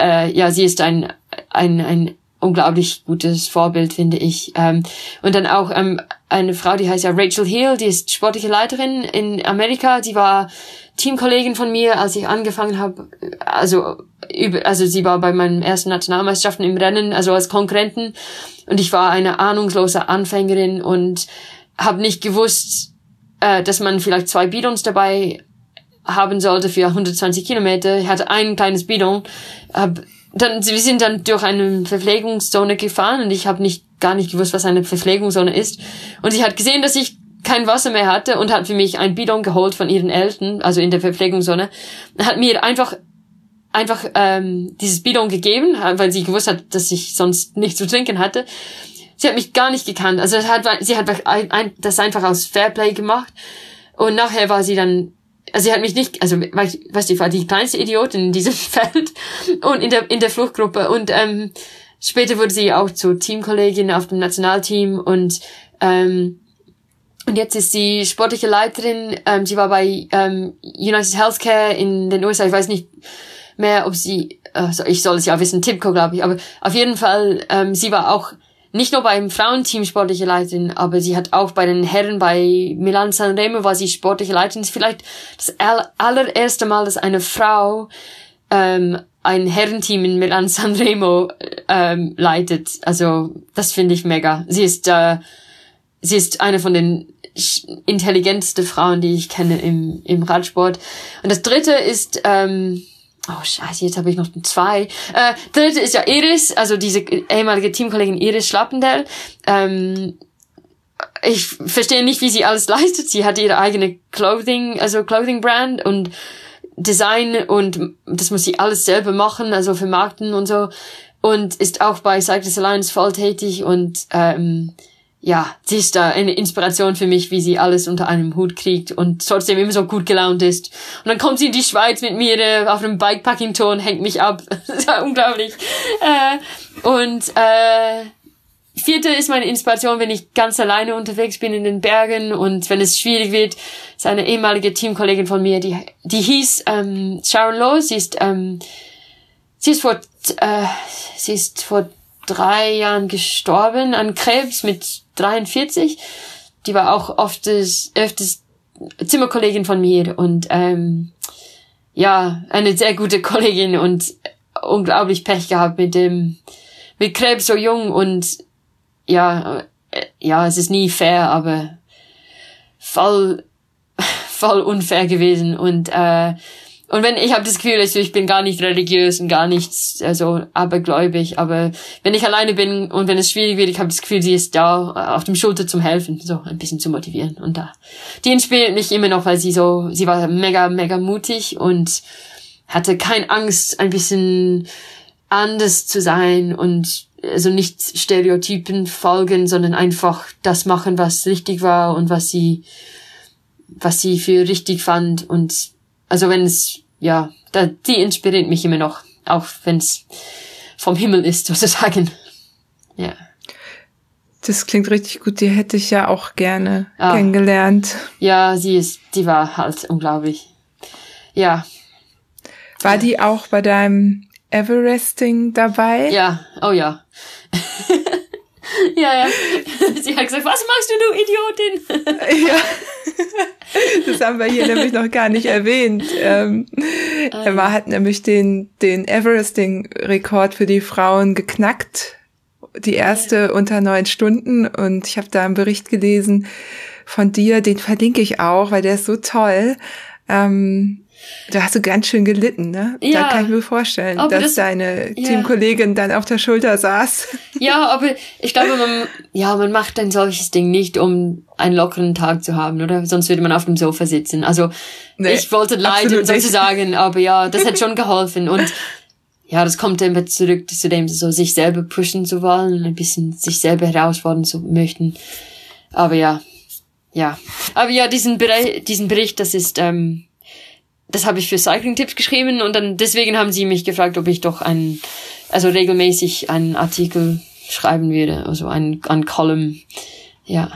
äh, ja sie ist ein ein ein unglaublich gutes Vorbild, finde ich. Ähm, und dann auch ähm, eine Frau, die heißt ja Rachel Hill, die ist sportliche Leiterin in Amerika. Die war Teamkollegin von mir, als ich angefangen habe. Also über, also sie war bei meinen ersten Nationalmeisterschaften im Rennen, also als Konkurrenten. Und ich war eine ahnungslose Anfängerin und habe nicht gewusst, äh, dass man vielleicht zwei Bidons dabei haben sollte für 120 Kilometer. Ich hatte ein kleines Bidon, hab dann, wir sind dann durch eine Verpflegungszone gefahren und ich habe nicht gar nicht gewusst, was eine Verpflegungszone ist. Und sie hat gesehen, dass ich kein Wasser mehr hatte und hat für mich ein Bidon geholt von ihren Eltern, also in der Verpflegungszone, hat mir einfach einfach ähm, dieses Bidon gegeben, weil sie gewusst hat, dass ich sonst nichts zu trinken hatte. Sie hat mich gar nicht gekannt. Also hat, sie hat das einfach aus Fairplay gemacht. Und nachher war sie dann also sie hat mich nicht, also weißt du, ich war die kleinste Idiotin in diesem Feld <laughs> und in der in der Fluchtgruppe und ähm, später wurde sie auch zur Teamkollegin auf dem Nationalteam und ähm, und jetzt ist sie sportliche Leiterin. Ähm, sie war bei ähm, United Healthcare in den USA. Ich weiß nicht mehr, ob sie, also ich soll es ja wissen, Tipco glaube ich, aber auf jeden Fall, ähm, sie war auch nicht nur beim Frauenteam sportliche Leiterin, aber sie hat auch bei den Herren bei Milan Sanremo war sie sportliche Leiterin. Ist vielleicht das allererste Mal, dass eine Frau ähm, ein Herrenteam in Milan Sanremo ähm, leitet. Also das finde ich mega. Sie ist äh, sie ist eine von den intelligentsten Frauen, die ich kenne im im Radsport. Und das dritte ist ähm, Oh scheiße, jetzt habe ich noch zwei. Äh, dritte ist ja Iris, also diese ehemalige Teamkollegin Iris Schlappendell. Ähm, ich verstehe nicht, wie sie alles leistet. Sie hat ihre eigene Clothing, also Clothing Brand und Design und das muss sie alles selber machen, also vermarkten und so. Und ist auch bei Cyclist Alliance voll tätig und ähm, ja, sie ist da eine Inspiration für mich, wie sie alles unter einem Hut kriegt und trotzdem immer so gut gelaunt ist. Und dann kommt sie in die Schweiz mit mir äh, auf einem Bikepacking-Tour und hängt mich ab. <laughs> das ja unglaublich. Äh, und äh, vierte ist meine Inspiration, wenn ich ganz alleine unterwegs bin in den Bergen und wenn es schwierig wird, ist eine ehemalige Teamkollegin von mir, die, die hieß ähm, Sharon Lowe, sie ist, ähm, sie ist vor, äh, sie ist vor drei Jahren gestorben an Krebs mit 43. Die war auch oft öfters Zimmerkollegin von mir und ähm, ja, eine sehr gute <laughs> Kollegin und unglaublich Pech gehabt mit dem mit Krebs so jung und ja, äh, ja, es ist nie fair, aber voll <laughs> voll unfair gewesen und äh, und wenn ich habe das Gefühl, also ich bin gar nicht religiös und gar nichts also abergläubig, aber wenn ich alleine bin und wenn es schwierig wird, ich habe das Gefühl, sie ist da äh, auf dem Schulter zum helfen, so ein bisschen zu motivieren. Und da die inspiriert mich immer noch, weil sie so sie war mega mega mutig und hatte keine Angst, ein bisschen anders zu sein und also nicht Stereotypen folgen, sondern einfach das machen, was richtig war und was sie was sie für richtig fand und also wenn es, ja, da, die inspiriert mich immer noch, auch wenn es vom Himmel ist, <laughs> sozusagen. Ja. Das klingt richtig gut. Die hätte ich ja auch gerne ah. kennengelernt. Ja, sie ist, die war halt unglaublich. Ja. War ja. die auch bei deinem Everesting dabei? Ja, oh ja. <laughs> ja, ja. <laughs> Sie hat gesagt, was machst du, du Idiotin? <laughs> ja. Das haben wir hier nämlich noch gar nicht erwähnt. Ähm, Emma hat nämlich den, den Everesting-Rekord für die Frauen geknackt. Die erste unter neun Stunden. Und ich habe da einen Bericht gelesen von dir, den verlinke ich auch, weil der ist so toll. Ähm, da hast du ganz schön gelitten, ne? Ja. Da kann ich mir vorstellen, aber dass das, deine ja. Teamkollegin dann auf der Schulter saß. Ja, aber ich glaube, man, ja, man macht ein solches Ding nicht, um einen lockeren Tag zu haben, oder? Sonst würde man auf dem Sofa sitzen. Also, nee, ich wollte leiden sozusagen, <laughs> aber ja, das hat schon geholfen und <laughs> ja, das kommt immer zurück zu dem, so sich selber pushen zu wollen, ein bisschen sich selber herausfordern zu möchten. Aber ja, ja. Aber ja, diesen Bericht, diesen Bericht, das ist, ähm, das habe ich für Cycling-Tipps geschrieben und dann deswegen haben sie mich gefragt, ob ich doch ein, also regelmäßig einen Artikel schreiben würde, also ein, ein Column, ja.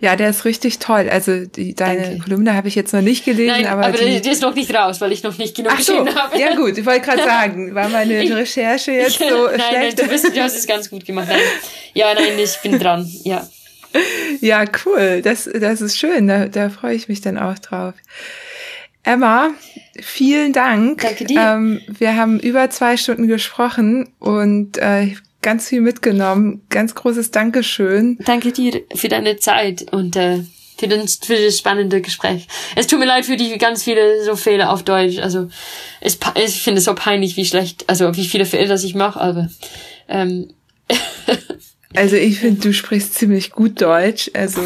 Ja, der ist richtig toll. Also die, deine Danke. Kolumne habe ich jetzt noch nicht gelesen, Nein, aber, aber die, die ist noch nicht raus, weil ich noch nicht genug Ach so, geschrieben habe. Ja gut, ich wollte gerade <laughs> sagen, war meine ich, Recherche jetzt <laughs> so nein, schlecht? Nein, du, bist, du hast es <laughs> ganz gut gemacht. Nein. Ja, nein, ich bin dran. Ja. Ja, cool. Das, das ist schön. Da, da freue ich mich dann auch drauf. Emma, vielen Dank. Danke dir. Ähm, wir haben über zwei Stunden gesprochen und äh, ganz viel mitgenommen. Ganz großes Dankeschön. Danke dir für deine Zeit und äh, für, den, für das spannende Gespräch. Es tut mir leid für die ganz viele so Fehler auf Deutsch. Also es, ich finde es so peinlich, wie schlecht, also wie viele Fehler ich mache, aber ähm, <laughs> Also ich finde, du sprichst ziemlich gut Deutsch. Also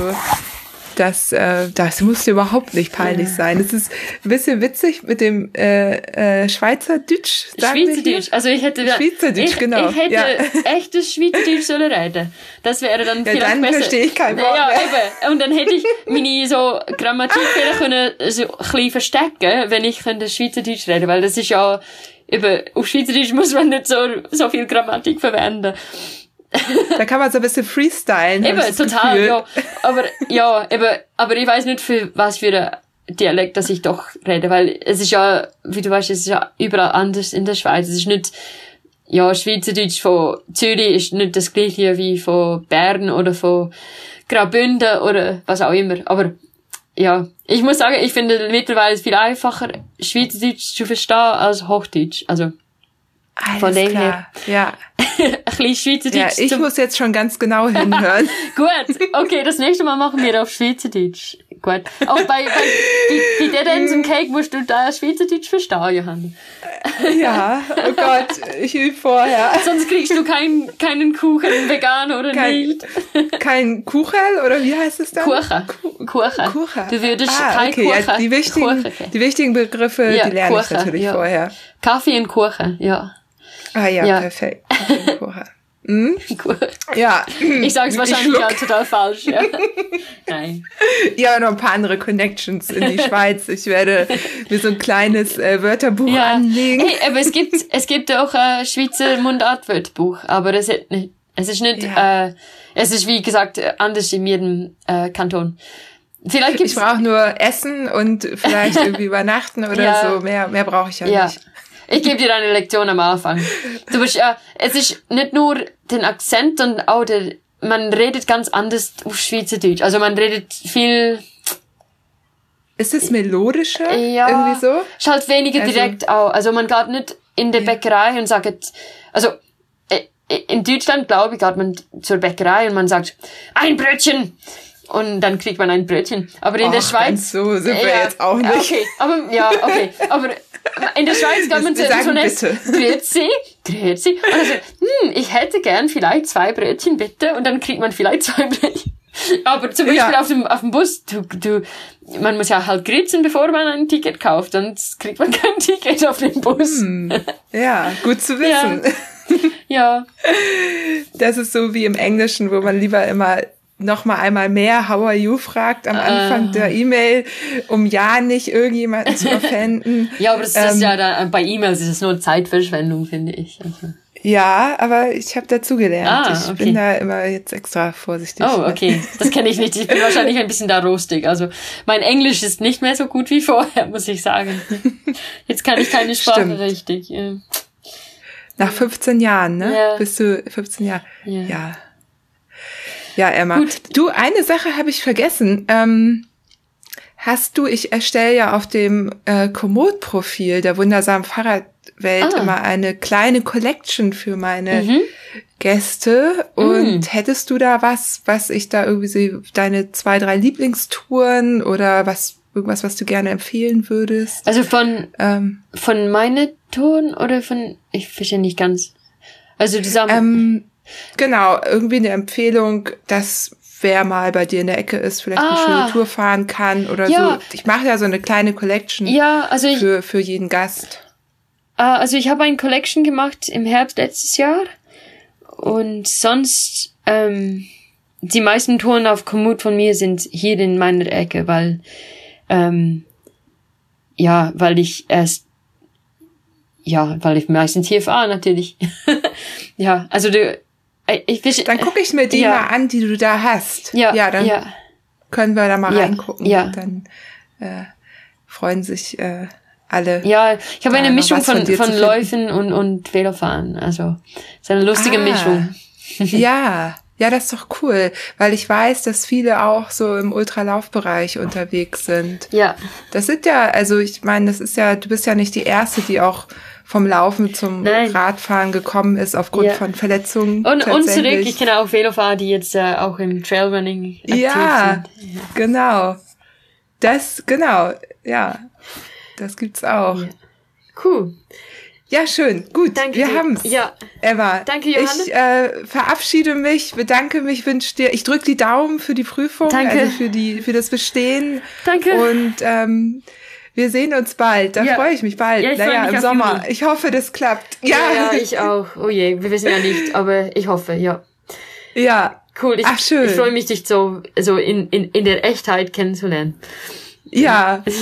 das, äh, das muss überhaupt nicht peinlich sein. Es ist ein bisschen witzig mit dem äh, äh, Schweizerdeutsch. Schweizerdeutsch. Also ich hätte Schweizerdeutsch, ich, genau. Ich hätte ja. <laughs> echtes Schweizerdeutsch sollen reden. Das wäre dann ja, vielleicht dann besser. verstehe ich kein Wort Ja, eben. Und dann hätte ich meine so Grammatikfehler <laughs> können so ein bisschen verstecken, wenn ich könnte Schweizerdeutsch reden, weil das ist ja eben auf Schweizerdeutsch muss man nicht so so viel Grammatik verwenden. Da kann man so ein bisschen freestylen. Eben, total, Gefühl. ja. <laughs> Aber, ja, eben, aber ich weiß nicht, für was für ein Dialekt, das ich doch rede, weil es ist ja, wie du weißt, es ist ja überall anders in der Schweiz. Es ist nicht, ja, Schweizerdeutsch von Zürich ist nicht das gleiche wie von Bern oder von Graubünden oder was auch immer. Aber, ja, ich muss sagen, ich finde mittlerweile viel einfacher, Schweizerdeutsch zu verstehen als Hochdeutsch. Also, alles Von dem klar. her. Ja. <laughs> ein bisschen Schweizerdeutsch. Ja, ich muss jetzt schon ganz genau hinhören. <laughs> Gut, okay, das nächste Mal machen wir auf Schweizerdeutsch. Gut. Auch bei, bei, bei, bei der zum Cake musst du da Schweizerdeutsch verstehen, Johann. ja, oh Gott, ich übe vorher. Sonst kriegst du keinen, keinen Kuchen vegan oder kein, nicht. Kein Kuchen oder wie heißt es dann? Kuchen. Kuchen. Kuchen. Du würdest ah, kein okay, Kuchen. Ja, die wichtigen, Kuchen. die wichtigen Begriffe, Ja, die lerne ich Kuchen, natürlich ja. vorher. Kaffee und Kuchen, ja. Ah ja, Ja. perfekt. <laughs> Hm? Gut. Ja. Ich sag's wahrscheinlich schluck. auch total falsch. Ja. <laughs> Nein. Ja, noch ein paar andere Connections in die Schweiz. Ich werde mir so ein kleines äh, Wörterbuch Ja. anlegen. Hey, aber es gibt, es gibt auch ein Schweizer Mundartwörterbuch, aber es, hat nicht, es ist nicht, Ja. äh, es ist wie gesagt anders in jedem äh, Kanton. Vielleicht Ich gibt's brauche nur Essen und vielleicht <laughs> irgendwie übernachten oder Ja. so. Mehr, mehr brauche ich ja, ja. nicht. Ich gebe dir eine Lektion am Anfang. Du bist, ja, es ist nicht nur den Akzent und auch der, man redet ganz anders auf Schweizerdeutsch. Also man redet viel, Ist es melodischer? Ja. Irgendwie so? Ist halt weniger Also- direkt auch. Also man geht nicht in die Bäckerei und sagt, also äh, in Deutschland, glaube ich, geht man zur Bäckerei und man sagt, ein Brötchen, und dann kriegt man ein Brötchen. Aber in Och, der Schweiz. so sind wir ja, jetzt auch nicht. Okay, aber ja, okay. Aber in der Schweiz kann man sagen so ein bitte. Grüezi, Grüezi. Und also, hm, ich hätte gern vielleicht zwei Brötchen, bitte. Und dann kriegt man vielleicht zwei Brötchen. Aber zum Beispiel Ja. auf dem, auf dem Bus, du, du, man muss ja halt grüßen, bevor man ein Ticket kauft, sonst kriegt man <laughs> kein Ticket auf den Bus. Hm. Ja, gut zu wissen. Ja. Das ist so wie im Englischen, wo man lieber immer noch mal einmal mehr How are you fragt am Anfang der E-Mail, um ja nicht irgendjemanden zu <laughs> offenden. Ja, aber das ist Ähm, ja da, bei E-Mails ist es nur Zeitverschwendung, finde ich. Also. Ja, aber ich habe dazugelernt. Ah, ich okay. bin da immer jetzt extra vorsichtig. Oh, okay. Das kenne ich nicht. Ich bin wahrscheinlich ein bisschen da rostig. Also mein Englisch ist nicht mehr so gut wie vorher, muss ich sagen. Jetzt kann ich keine Sprache Stimmt. richtig. Ja. Nach 15 Jahren, ne? Ja. Bist du 15 Jahre? Ja. Ja. Ja, Emma. Gut. Du, eine Sache habe ich vergessen. Ähm, hast du, ich erstelle ja auf dem äh, Komoot-Profil der wundersamen Fahrradwelt Ah. immer eine kleine Collection für meine Mhm. Gäste. Und Mm. hättest du da was, was ich da irgendwie sehe, deine zwei, drei Lieblingstouren oder was, irgendwas, was du gerne empfehlen würdest? Also von, Ähm, von meine Ton oder von, ich verstehe nicht ganz. Also zusammen. Ähm, genau, irgendwie eine Empfehlung, dass wer mal bei dir in der Ecke ist, vielleicht eine Ah. schöne Tour fahren kann oder Ja. so. Ich mache ja so eine kleine Collection ja, also ich, für, für jeden Gast. äh, also ich habe ein Collection gemacht im Herbst letztes Jahr. Und sonst, ähm, die meisten Touren auf Komoot von mir sind hier in meiner Ecke, weil, ähm, ja, weil ich erst, ja, weil ich meistens hier fahre, natürlich. <laughs> ja, also du, äh, ich wisch, Dann gucke ich mir die Ja. mal an, die du da hast. ja, ja dann ja, können wir da mal Ja, reingucken. ja. Dann äh, freuen sich äh, alle. ja, ich habe eine Mischung von von, von. Läufen und, und Velofahren, also, ist eine lustige Ah. Mischung. Ja, <laughs> ja, das ist doch cool, weil ich weiß, dass viele auch so im Ultralaufbereich unterwegs sind. Ja, Das sind ja, also ich meine, das ist ja, du bist ja nicht die Erste, die auch vom Laufen zum Nein. Radfahren gekommen ist aufgrund Ja. von Verletzungen. und, und zurück, ich kenne auch Velofahrer, die jetzt äh, auch im Trailrunning aktiv Ja, sind. genau. Das, genau, ja. Das gibt's auch. Ja. Cool. Ja, schön. Gut, Danke wir dir. haben's. Ja. Eva, Danke, Johanne. ich äh, verabschiede mich, bedanke mich, wünsche dir, ich drücke die Daumen für die Prüfung, Danke. also für die, für das Bestehen. Danke. Und ähm, wir sehen uns bald. Da Ja. freue ich mich bald. Ja, ich naja, im Sommer. Ich hoffe, das klappt. Ja, Ja, ja, ich auch. Oh je, wir wissen ja nicht, aber ich hoffe, ja. ja, Cool, ich, Ach, schön. ich freue mich, dich so, so in, in, in der Echtheit kennenzulernen. ja. <laughs>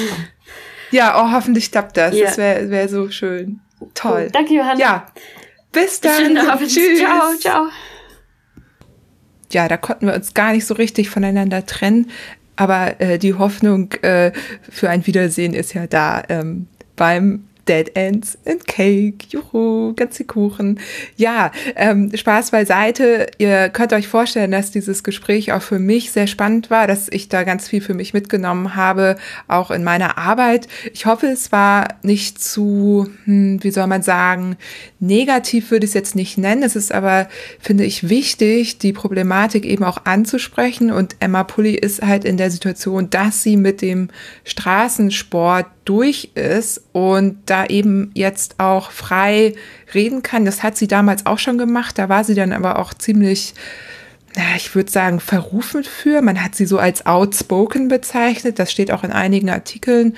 Ja, oh, hoffentlich klappt das. Ja. Das wäre wär so schön. Toll. Cool. Danke, Johanna. Ja. Bis dann. Tschüss. Ciao, ciao. ja, da konnten wir uns gar nicht so richtig voneinander trennen. Aber äh, die Hoffnung äh, für ein Wiedersehen ist ja da ähm, beim Dead Ends and Cake. Juhu, ganz viel Kuchen. Ja, ähm, Spaß beiseite. Ihr könnt euch vorstellen, dass dieses Gespräch auch für mich sehr spannend war, dass ich da ganz viel für mich mitgenommen habe, auch in meiner Arbeit. Ich hoffe, es war nicht zu, hm, wie soll man sagen, negativ würde ich es jetzt nicht nennen. Es ist aber, finde ich, wichtig, die Problematik eben auch anzusprechen. Und Emma Pulli ist halt in der Situation, dass sie mit dem Straßensport durch ist und da eben jetzt auch frei reden kann. Das hat sie damals auch schon gemacht. Da war sie dann aber auch ziemlich na, ich würde sagen, verrufen für. Man hat sie so als outspoken bezeichnet. Das steht auch in einigen Artikeln.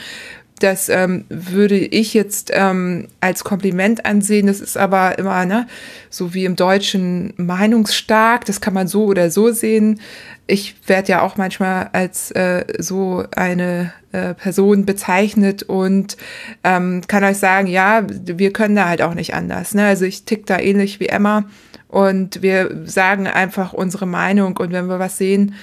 Das ähm, würde ich jetzt ähm, als Kompliment ansehen. Das ist aber immer, ne, so wie im Deutschen meinungsstark. Das kann man so oder so sehen. Ich werde ja auch manchmal als äh, so eine äh, Person bezeichnet und ähm, kann euch sagen, ja, wir können da halt auch nicht anders. Ne? Also ich tick da ähnlich wie Emma und wir sagen einfach unsere Meinung und wenn wir was sehen,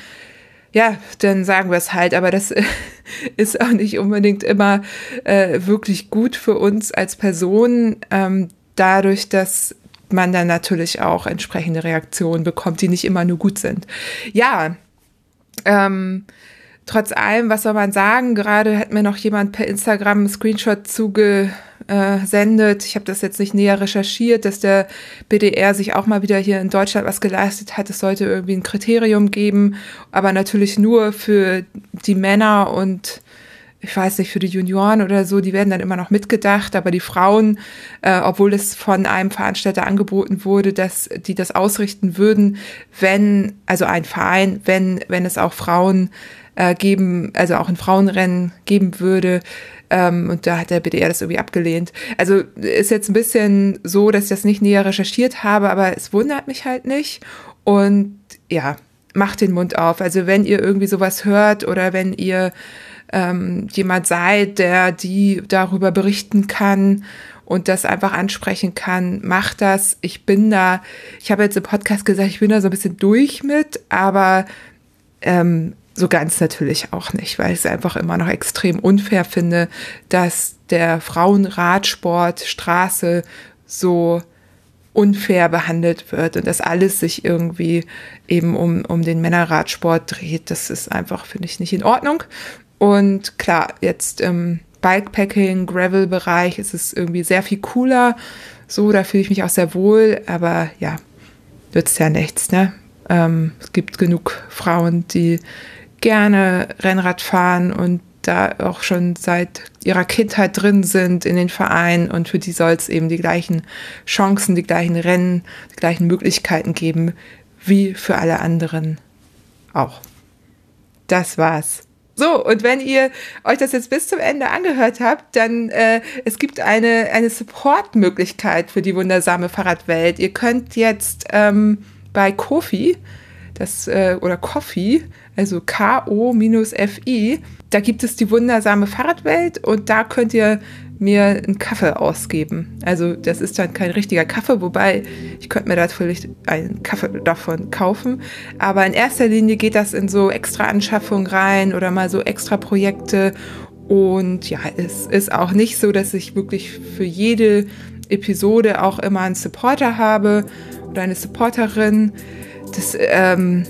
ja, dann sagen wir es halt, aber das <laughs> ist auch nicht unbedingt immer äh, wirklich gut für uns als Person, ähm, dadurch, dass man dann natürlich auch entsprechende Reaktionen bekommt, die nicht immer nur gut sind. Ja, ähm, trotz allem, was soll man sagen? Gerade hat mir noch jemand per Instagram einen Screenshot zugesendet. Ich habe das jetzt nicht näher recherchiert, dass der BDR sich auch mal wieder hier in Deutschland was geleistet hat. Es sollte irgendwie ein Kriterium geben, aber natürlich nur für die Männer und ich weiß nicht, für die Junioren oder so, die werden dann immer noch mitgedacht, aber die Frauen, äh, obwohl es von einem Veranstalter angeboten wurde, dass die das ausrichten würden, wenn, also ein Verein, wenn, wenn es auch Frauen äh, geben, also auch ein Frauenrennen geben würde. Ähm, und da hat der BDR das irgendwie abgelehnt. Also ist jetzt ein bisschen so, dass ich das nicht näher recherchiert habe, aber es wundert mich halt nicht. Und ja, macht den Mund auf. Also wenn ihr irgendwie sowas hört oder wenn ihr ähm, jemand seid, der die darüber berichten kann und das einfach ansprechen kann, macht das. Ich bin da, ich habe jetzt im Podcast gesagt, ich bin da so ein bisschen durch mit, aber ähm, so ganz natürlich auch nicht, weil ich es einfach immer noch extrem unfair finde, dass der Frauenradsport Straße so unfair behandelt wird und dass alles sich irgendwie eben um, um den Männerradsport dreht. Das ist einfach, finde ich, nicht in Ordnung. Und klar, jetzt im Bikepacking, Gravel-Bereich ist es irgendwie sehr viel cooler. So, da fühle ich mich auch sehr wohl, aber ja, nützt ja nichts, ne? Ähm, es gibt genug Frauen, die gerne Rennrad fahren und da auch schon seit ihrer Kindheit drin sind in den Verein und für die soll es eben die gleichen Chancen, die gleichen Rennen, die gleichen Möglichkeiten geben wie für alle anderen auch. Das war's. So, und wenn ihr euch das jetzt bis zum Ende angehört habt, dann äh, es gibt eine, eine Support-Möglichkeit für die wundersame Fahrradwelt. Ihr könnt jetzt ähm, bei Kofi, das, äh, oder Coffee, also K-O-F-I, da gibt es die wundersame Fahrradwelt und da könnt ihr mir einen Kaffee ausgeben. Also das ist dann kein richtiger Kaffee, wobei ich könnte mir da vielleicht einen Kaffee davon kaufen. Aber in erster Linie geht das in so extra Anschaffungen rein oder mal so extra Projekte. Und ja, es ist auch nicht so, dass ich wirklich für jede Episode auch immer einen Supporter habe oder eine Supporterin. Das, ähm,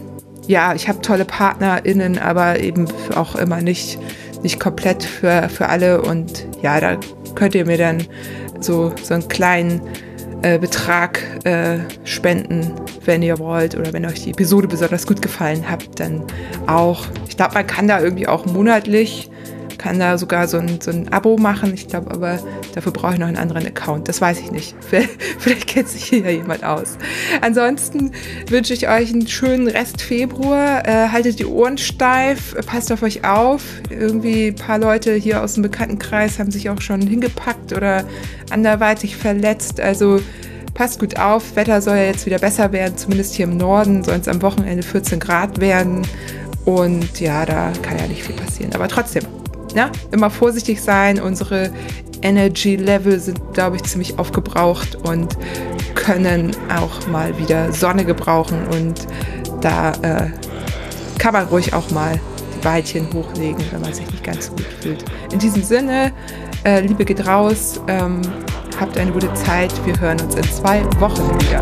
ja, ich habe tolle PartnerInnen, aber eben auch immer nicht, nicht komplett für, für alle. Und ja, da könnt ihr mir dann so, so einen kleinen äh, Betrag äh, spenden, wenn ihr wollt oder wenn euch die Episode besonders gut gefallen hat, dann auch. Ich glaube, man kann da irgendwie auch monatlich kann da sogar so ein, so ein Abo machen. Ich glaube aber, dafür brauche ich noch einen anderen Account. Das weiß ich nicht. <laughs> Vielleicht kennt sich hier ja jemand aus. Ansonsten wünsche ich euch einen schönen Rest Februar. Äh, haltet die Ohren steif, passt auf euch auf. Irgendwie ein paar Leute hier aus dem Bekanntenkreis haben sich auch schon hingepackt oder anderweitig verletzt. Also passt gut auf. Wetter soll ja jetzt wieder besser werden, zumindest hier im Norden. Soll es am Wochenende 14 Grad werden. Und ja, da kann ja nicht viel passieren. Aber trotzdem, ja, immer vorsichtig sein. Unsere Energy Level sind, glaube ich, ziemlich aufgebraucht und können auch mal wieder Sonne gebrauchen. Und da äh, kann man ruhig auch mal die Beitchen hochlegen, wenn man sich nicht ganz so gut fühlt. In diesem Sinne, äh, Liebe geht raus, ähm, habt eine gute Zeit. Wir hören uns in zwei Wochen wieder.